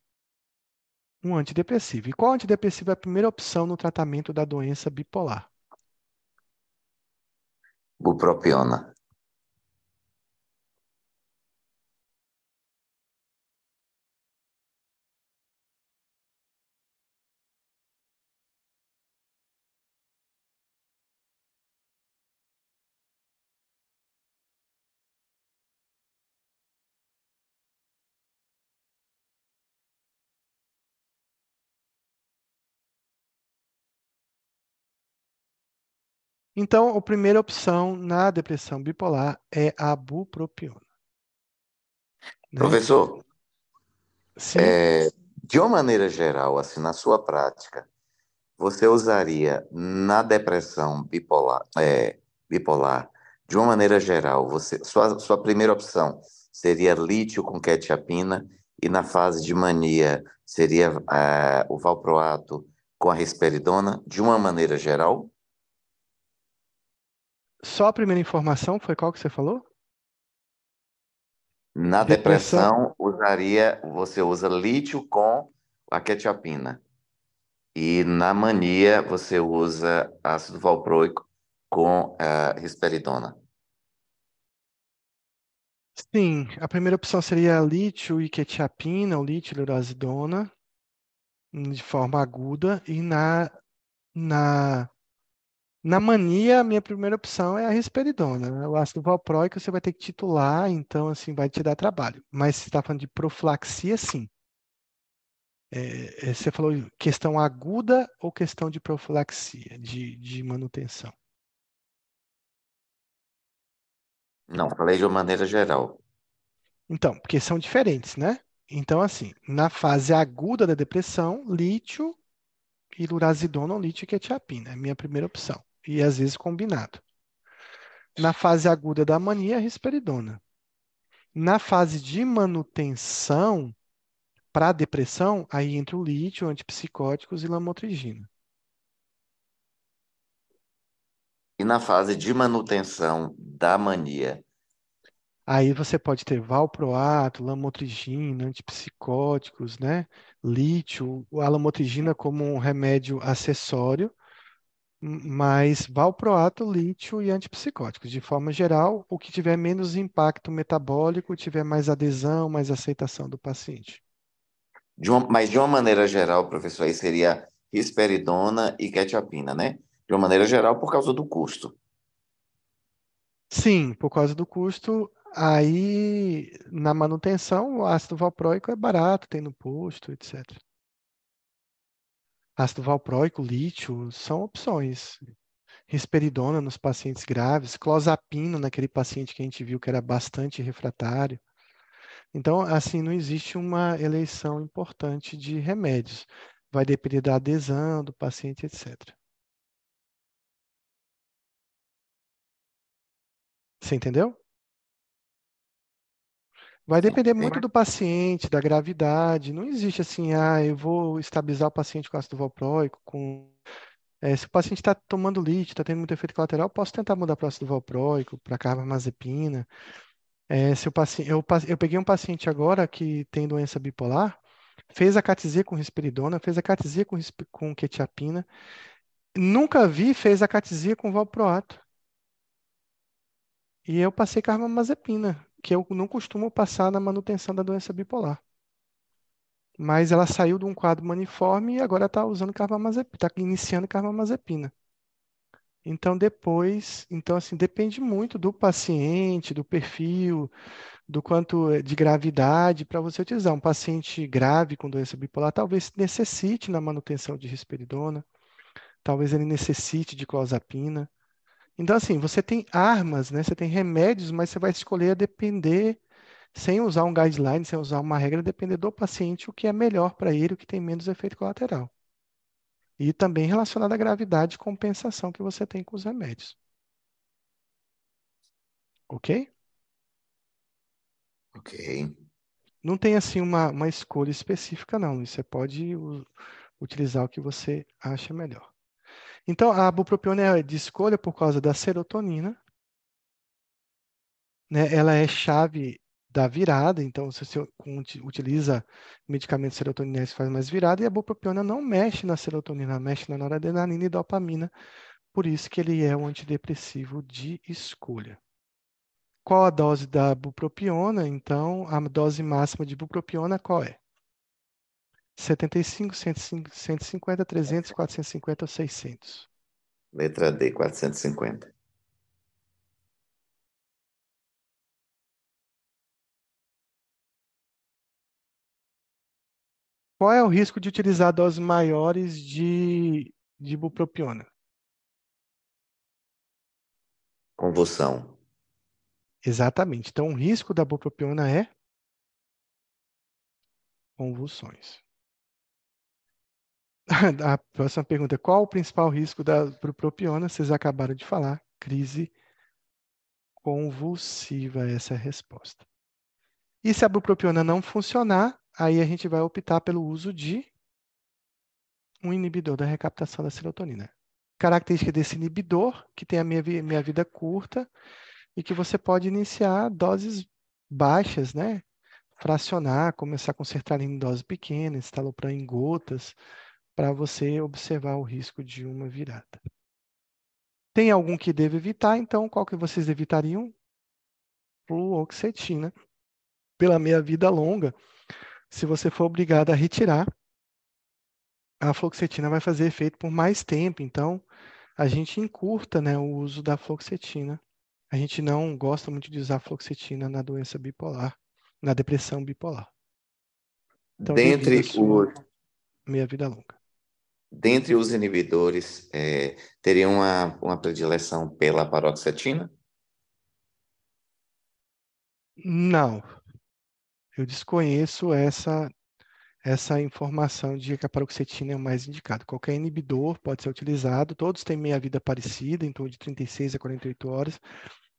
um antidepressivo. E qual antidepressivo é a primeira opção no tratamento da doença bipolar? Bupropiona. Então, a primeira opção na depressão bipolar é a bupropiona. Né? Professor, é, de uma maneira geral, assim, na sua prática, você usaria na depressão bipolar, é, bipolar de uma maneira geral, você, sua, sua primeira opção seria lítio com quetiapina e na fase de mania seria é, o valproato com a risperidona, de uma maneira geral? Só a primeira informação foi qual que você falou? Na depressão, depressão usaria, você usa lítio com a quetiapina. E na mania, você usa ácido valproico com a risperidona. Sim, a primeira opção seria lítio e quetiapina, ou lítio e lurazidona, de forma aguda, e na, na na mania, a minha primeira opção é a risperidona. Né? O ácido valproico você vai ter que titular, então assim vai te dar trabalho. Mas se está falando de profilaxia, sim. É, é, você falou questão aguda ou questão de profilaxia, de, de manutenção? Não, falei de uma maneira geral. Então, porque são diferentes, né? Então, assim, na fase aguda da depressão, lítio e lurazidona ou lítio e quetiapina é a minha primeira opção e às vezes combinado. Na fase aguda da mania, risperidona. Na fase de manutenção, para depressão, aí entra o lítio, antipsicóticos e lamotrigina. E na fase de manutenção da mania? Aí você pode ter valproato, lamotrigina, antipsicóticos, né? Lítio, a lamotrigina como um remédio acessório mas valproato, lítio e antipsicóticos. De forma geral, o que tiver menos impacto metabólico, tiver mais adesão, mais aceitação do paciente. De uma, mas de uma maneira geral, professor, aí seria risperidona e quetiapina, né? De uma maneira geral, por causa do custo. Sim, por causa do custo. Aí, na manutenção, o ácido valproico é barato, tem no posto, etc. Ácido valproico, lítio, são opções. Risperidona nos pacientes graves, clozapino naquele paciente que a gente viu que era bastante refratário. Então, assim, não existe uma eleição importante de remédios. Vai depender da adesão do paciente, etc. Você entendeu? Vai depender muito do paciente, da gravidade. Não existe assim, ah, eu vou estabilizar o paciente com ácido valproico, com... É, se o paciente está tomando lítio, está tendo muito efeito colateral, posso tentar mudar para ácido valproico, para carbamazepina. É, se o paciente, eu, eu peguei um paciente agora que tem doença bipolar, fez a catizia com risperidona, fez a catizia com, com quetiapina, nunca vi, fez a catizia com valproato. E eu passei carbamazepina que eu não costumo passar na manutenção da doença bipolar. Mas ela saiu de um quadro maniforme e agora está usando carbamazepina, está iniciando carbamazepina. Então depois, então assim, depende muito do paciente, do perfil, do quanto eh, de gravidade para você utilizar. Um paciente grave com doença bipolar talvez necessite na manutenção de risperidona, talvez ele necessite de clozapina. Então, assim, você tem armas, né? Você tem remédios, mas você vai escolher a depender, sem usar um guideline, sem usar uma regra, depender do paciente, o que é melhor para ele, o que tem menos efeito colateral. E também relacionado à gravidade e compensação que você tem com os remédios. Ok? Ok. Não tem assim uma, uma escolha específica, não. Você pode utilizar o que você acha melhor. Então, a bupropiona é de escolha por causa da serotonina. Né? Ela é chave da virada, então se você utiliza medicamentos serotoninéticos faz mais virada, e a bupropiona não mexe na serotonina, mexe na noradrenalina e dopamina, por isso que ele é um antidepressivo de escolha. Qual a dose da bupropiona? Então, a dose máxima de bupropiona qual é? 75, 150, 300, 450 ou 600? Letra D, 450. Qual é o risco de utilizar doses maiores de, de bupropiona? Convulsão. Exatamente. Então, o risco da bupropiona é convulsões. A próxima pergunta: qual o principal risco da bupropiona? Vocês acabaram de falar, crise convulsiva, essa é a resposta. E se a bupropiona não funcionar, aí a gente vai optar pelo uso de um inibidor da recaptação da serotonina. Característica desse inibidor, que tem a minha, minha vida curta e que você pode iniciar doses baixas, né? Fracionar, começar com sertralina em dose pequena, estalopram em gotas, para você observar o risco de uma virada. Tem algum que deve evitar, então qual que vocês evitariam? Fluoxetina. Pela meia vida longa, se você for obrigado a retirar, a fluoxetina vai fazer efeito por mais tempo, então a gente encurta né, o uso da fluoxetina. A gente não gosta muito de usar fluoxetina na doença bipolar, na depressão bipolar. Então, Dentre os meia vida longa dentre os inibidores, é, teria uma, uma predileção pela paroxetina? Não. Eu desconheço essa, essa informação de que a paroxetina é o mais indicado. Qualquer inibidor pode ser utilizado, todos têm meia-vida parecida, em torno de 36 a 48 horas.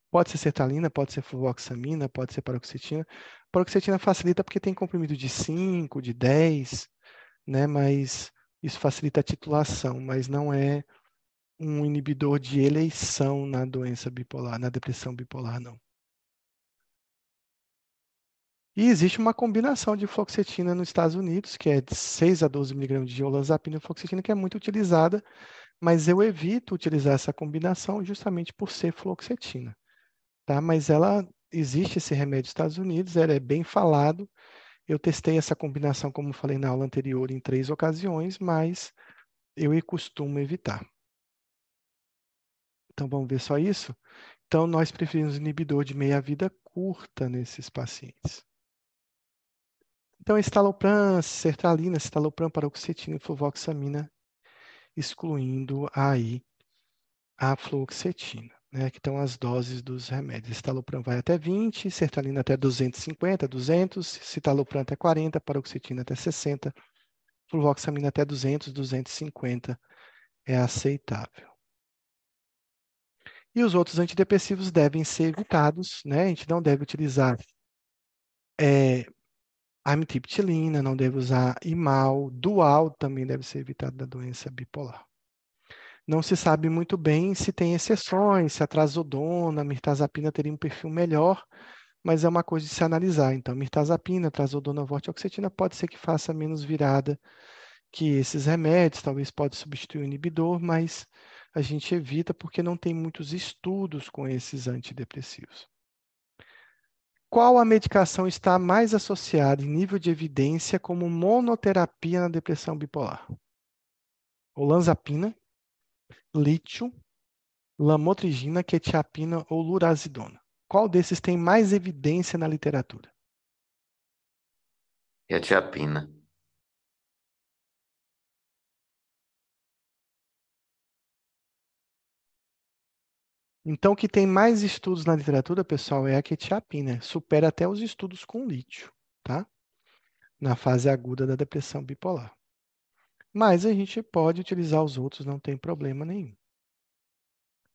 Pode ser sertralina, pode ser fluvoxamina, pode ser paroxetina. Paroxetina facilita porque tem comprimido de 5, de 10, né? Mas isso facilita a titulação, mas não é um inibidor de eleição na doença bipolar, na depressão bipolar, não. E existe uma combinação de fluoxetina nos Estados Unidos, que é de 6 a 12 miligramas de olanzapina e fluoxetina, que é muito utilizada mas eu evito utilizar essa combinação justamente por ser fluoxetina, tá? Mas ela existe esse remédio nos Estados Unidos, ele é bem falado. Eu testei essa combinação, como falei na aula anterior, em três ocasiões, mas eu costumo evitar. Então vamos ver só isso? Então nós preferimos inibidor de meia-vida curta nesses pacientes. Então, estalopram, sertralina, citalopram, paroxetina e fluvoxamina, excluindo aí a fluoxetina, né, que estão as doses dos remédios. Estalopram vai até 20, sertralina até 250, 200, citalopram até 40, paroxetina até 60, fluvoxamina até 200, 250 é aceitável. E os outros antidepressivos devem ser evitados, né? A gente não deve utilizar é, amitriptilina, não deve usar imal, dual também deve ser evitado da doença bipolar. Não se sabe muito bem se tem exceções, se a trazodona, a mirtazapina teria um perfil melhor, mas é uma coisa de se analisar. Então, mirtazapina, trazodona, vortioxetina pode ser que faça menos virada que esses remédios, talvez pode substituir o inibidor, mas a gente evita porque não tem muitos estudos com esses antidepressivos. Qual a medicação está mais associada em nível de evidência como monoterapia na depressão bipolar? Olanzapina, lítio, lamotrigina, quetiapina ou lurazidona? Qual desses tem mais evidência na literatura? Quetiapina. Então, o que tem mais estudos na literatura, pessoal, é a quetiapina. Supera até os estudos com lítio, tá? Na fase aguda da depressão bipolar. Mas a gente pode utilizar os outros, não tem problema nenhum.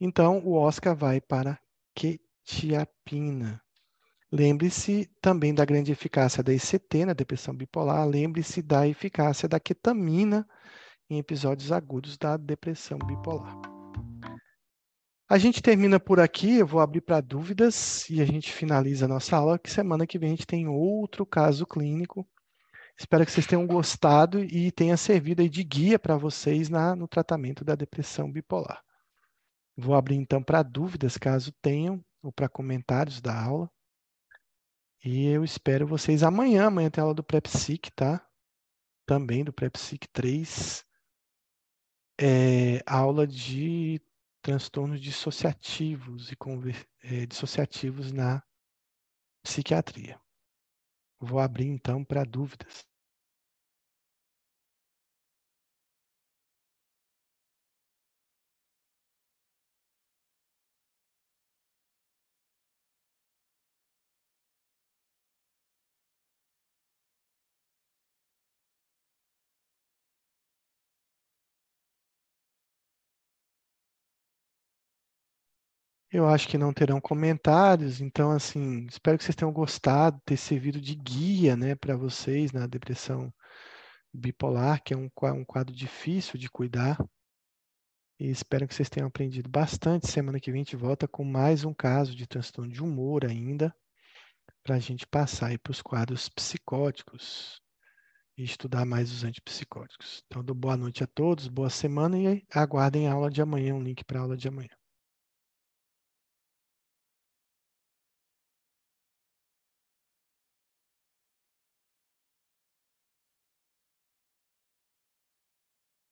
Então, o Oscar vai para quetiapina. Lembre-se também da grande eficácia da ICT na depressão bipolar. Lembre-se da eficácia da ketamina em episódios agudos da depressão bipolar. A gente termina por aqui, eu vou abrir para dúvidas e a gente finaliza a nossa aula, que semana que vem a gente tem outro caso clínico. Espero que vocês tenham gostado e tenha servido de guia para vocês na, no tratamento da depressão bipolar. Vou abrir então para dúvidas, caso tenham, ou para comentários da aula. E eu espero vocês amanhã. Amanhã tem aula do PrEPSIC, tá? Também do PrEPSIC 3. É, aula de transtornos dissociativos e é, dissociativos na psiquiatria. Vou abrir então para dúvidas. Eu acho que não terão comentários, então, assim, espero que vocês tenham gostado, ter servido de guia, né, para vocês na depressão bipolar, que é um, um quadro difícil de cuidar. E espero que vocês tenham aprendido bastante. Semana que vem a gente volta com mais um caso de transtorno de humor ainda, para a gente passar aí para os quadros psicóticos e estudar mais os antipsicóticos. Então, boa noite a todos, boa semana e aguardem a aula de amanhã, um link para a aula de amanhã.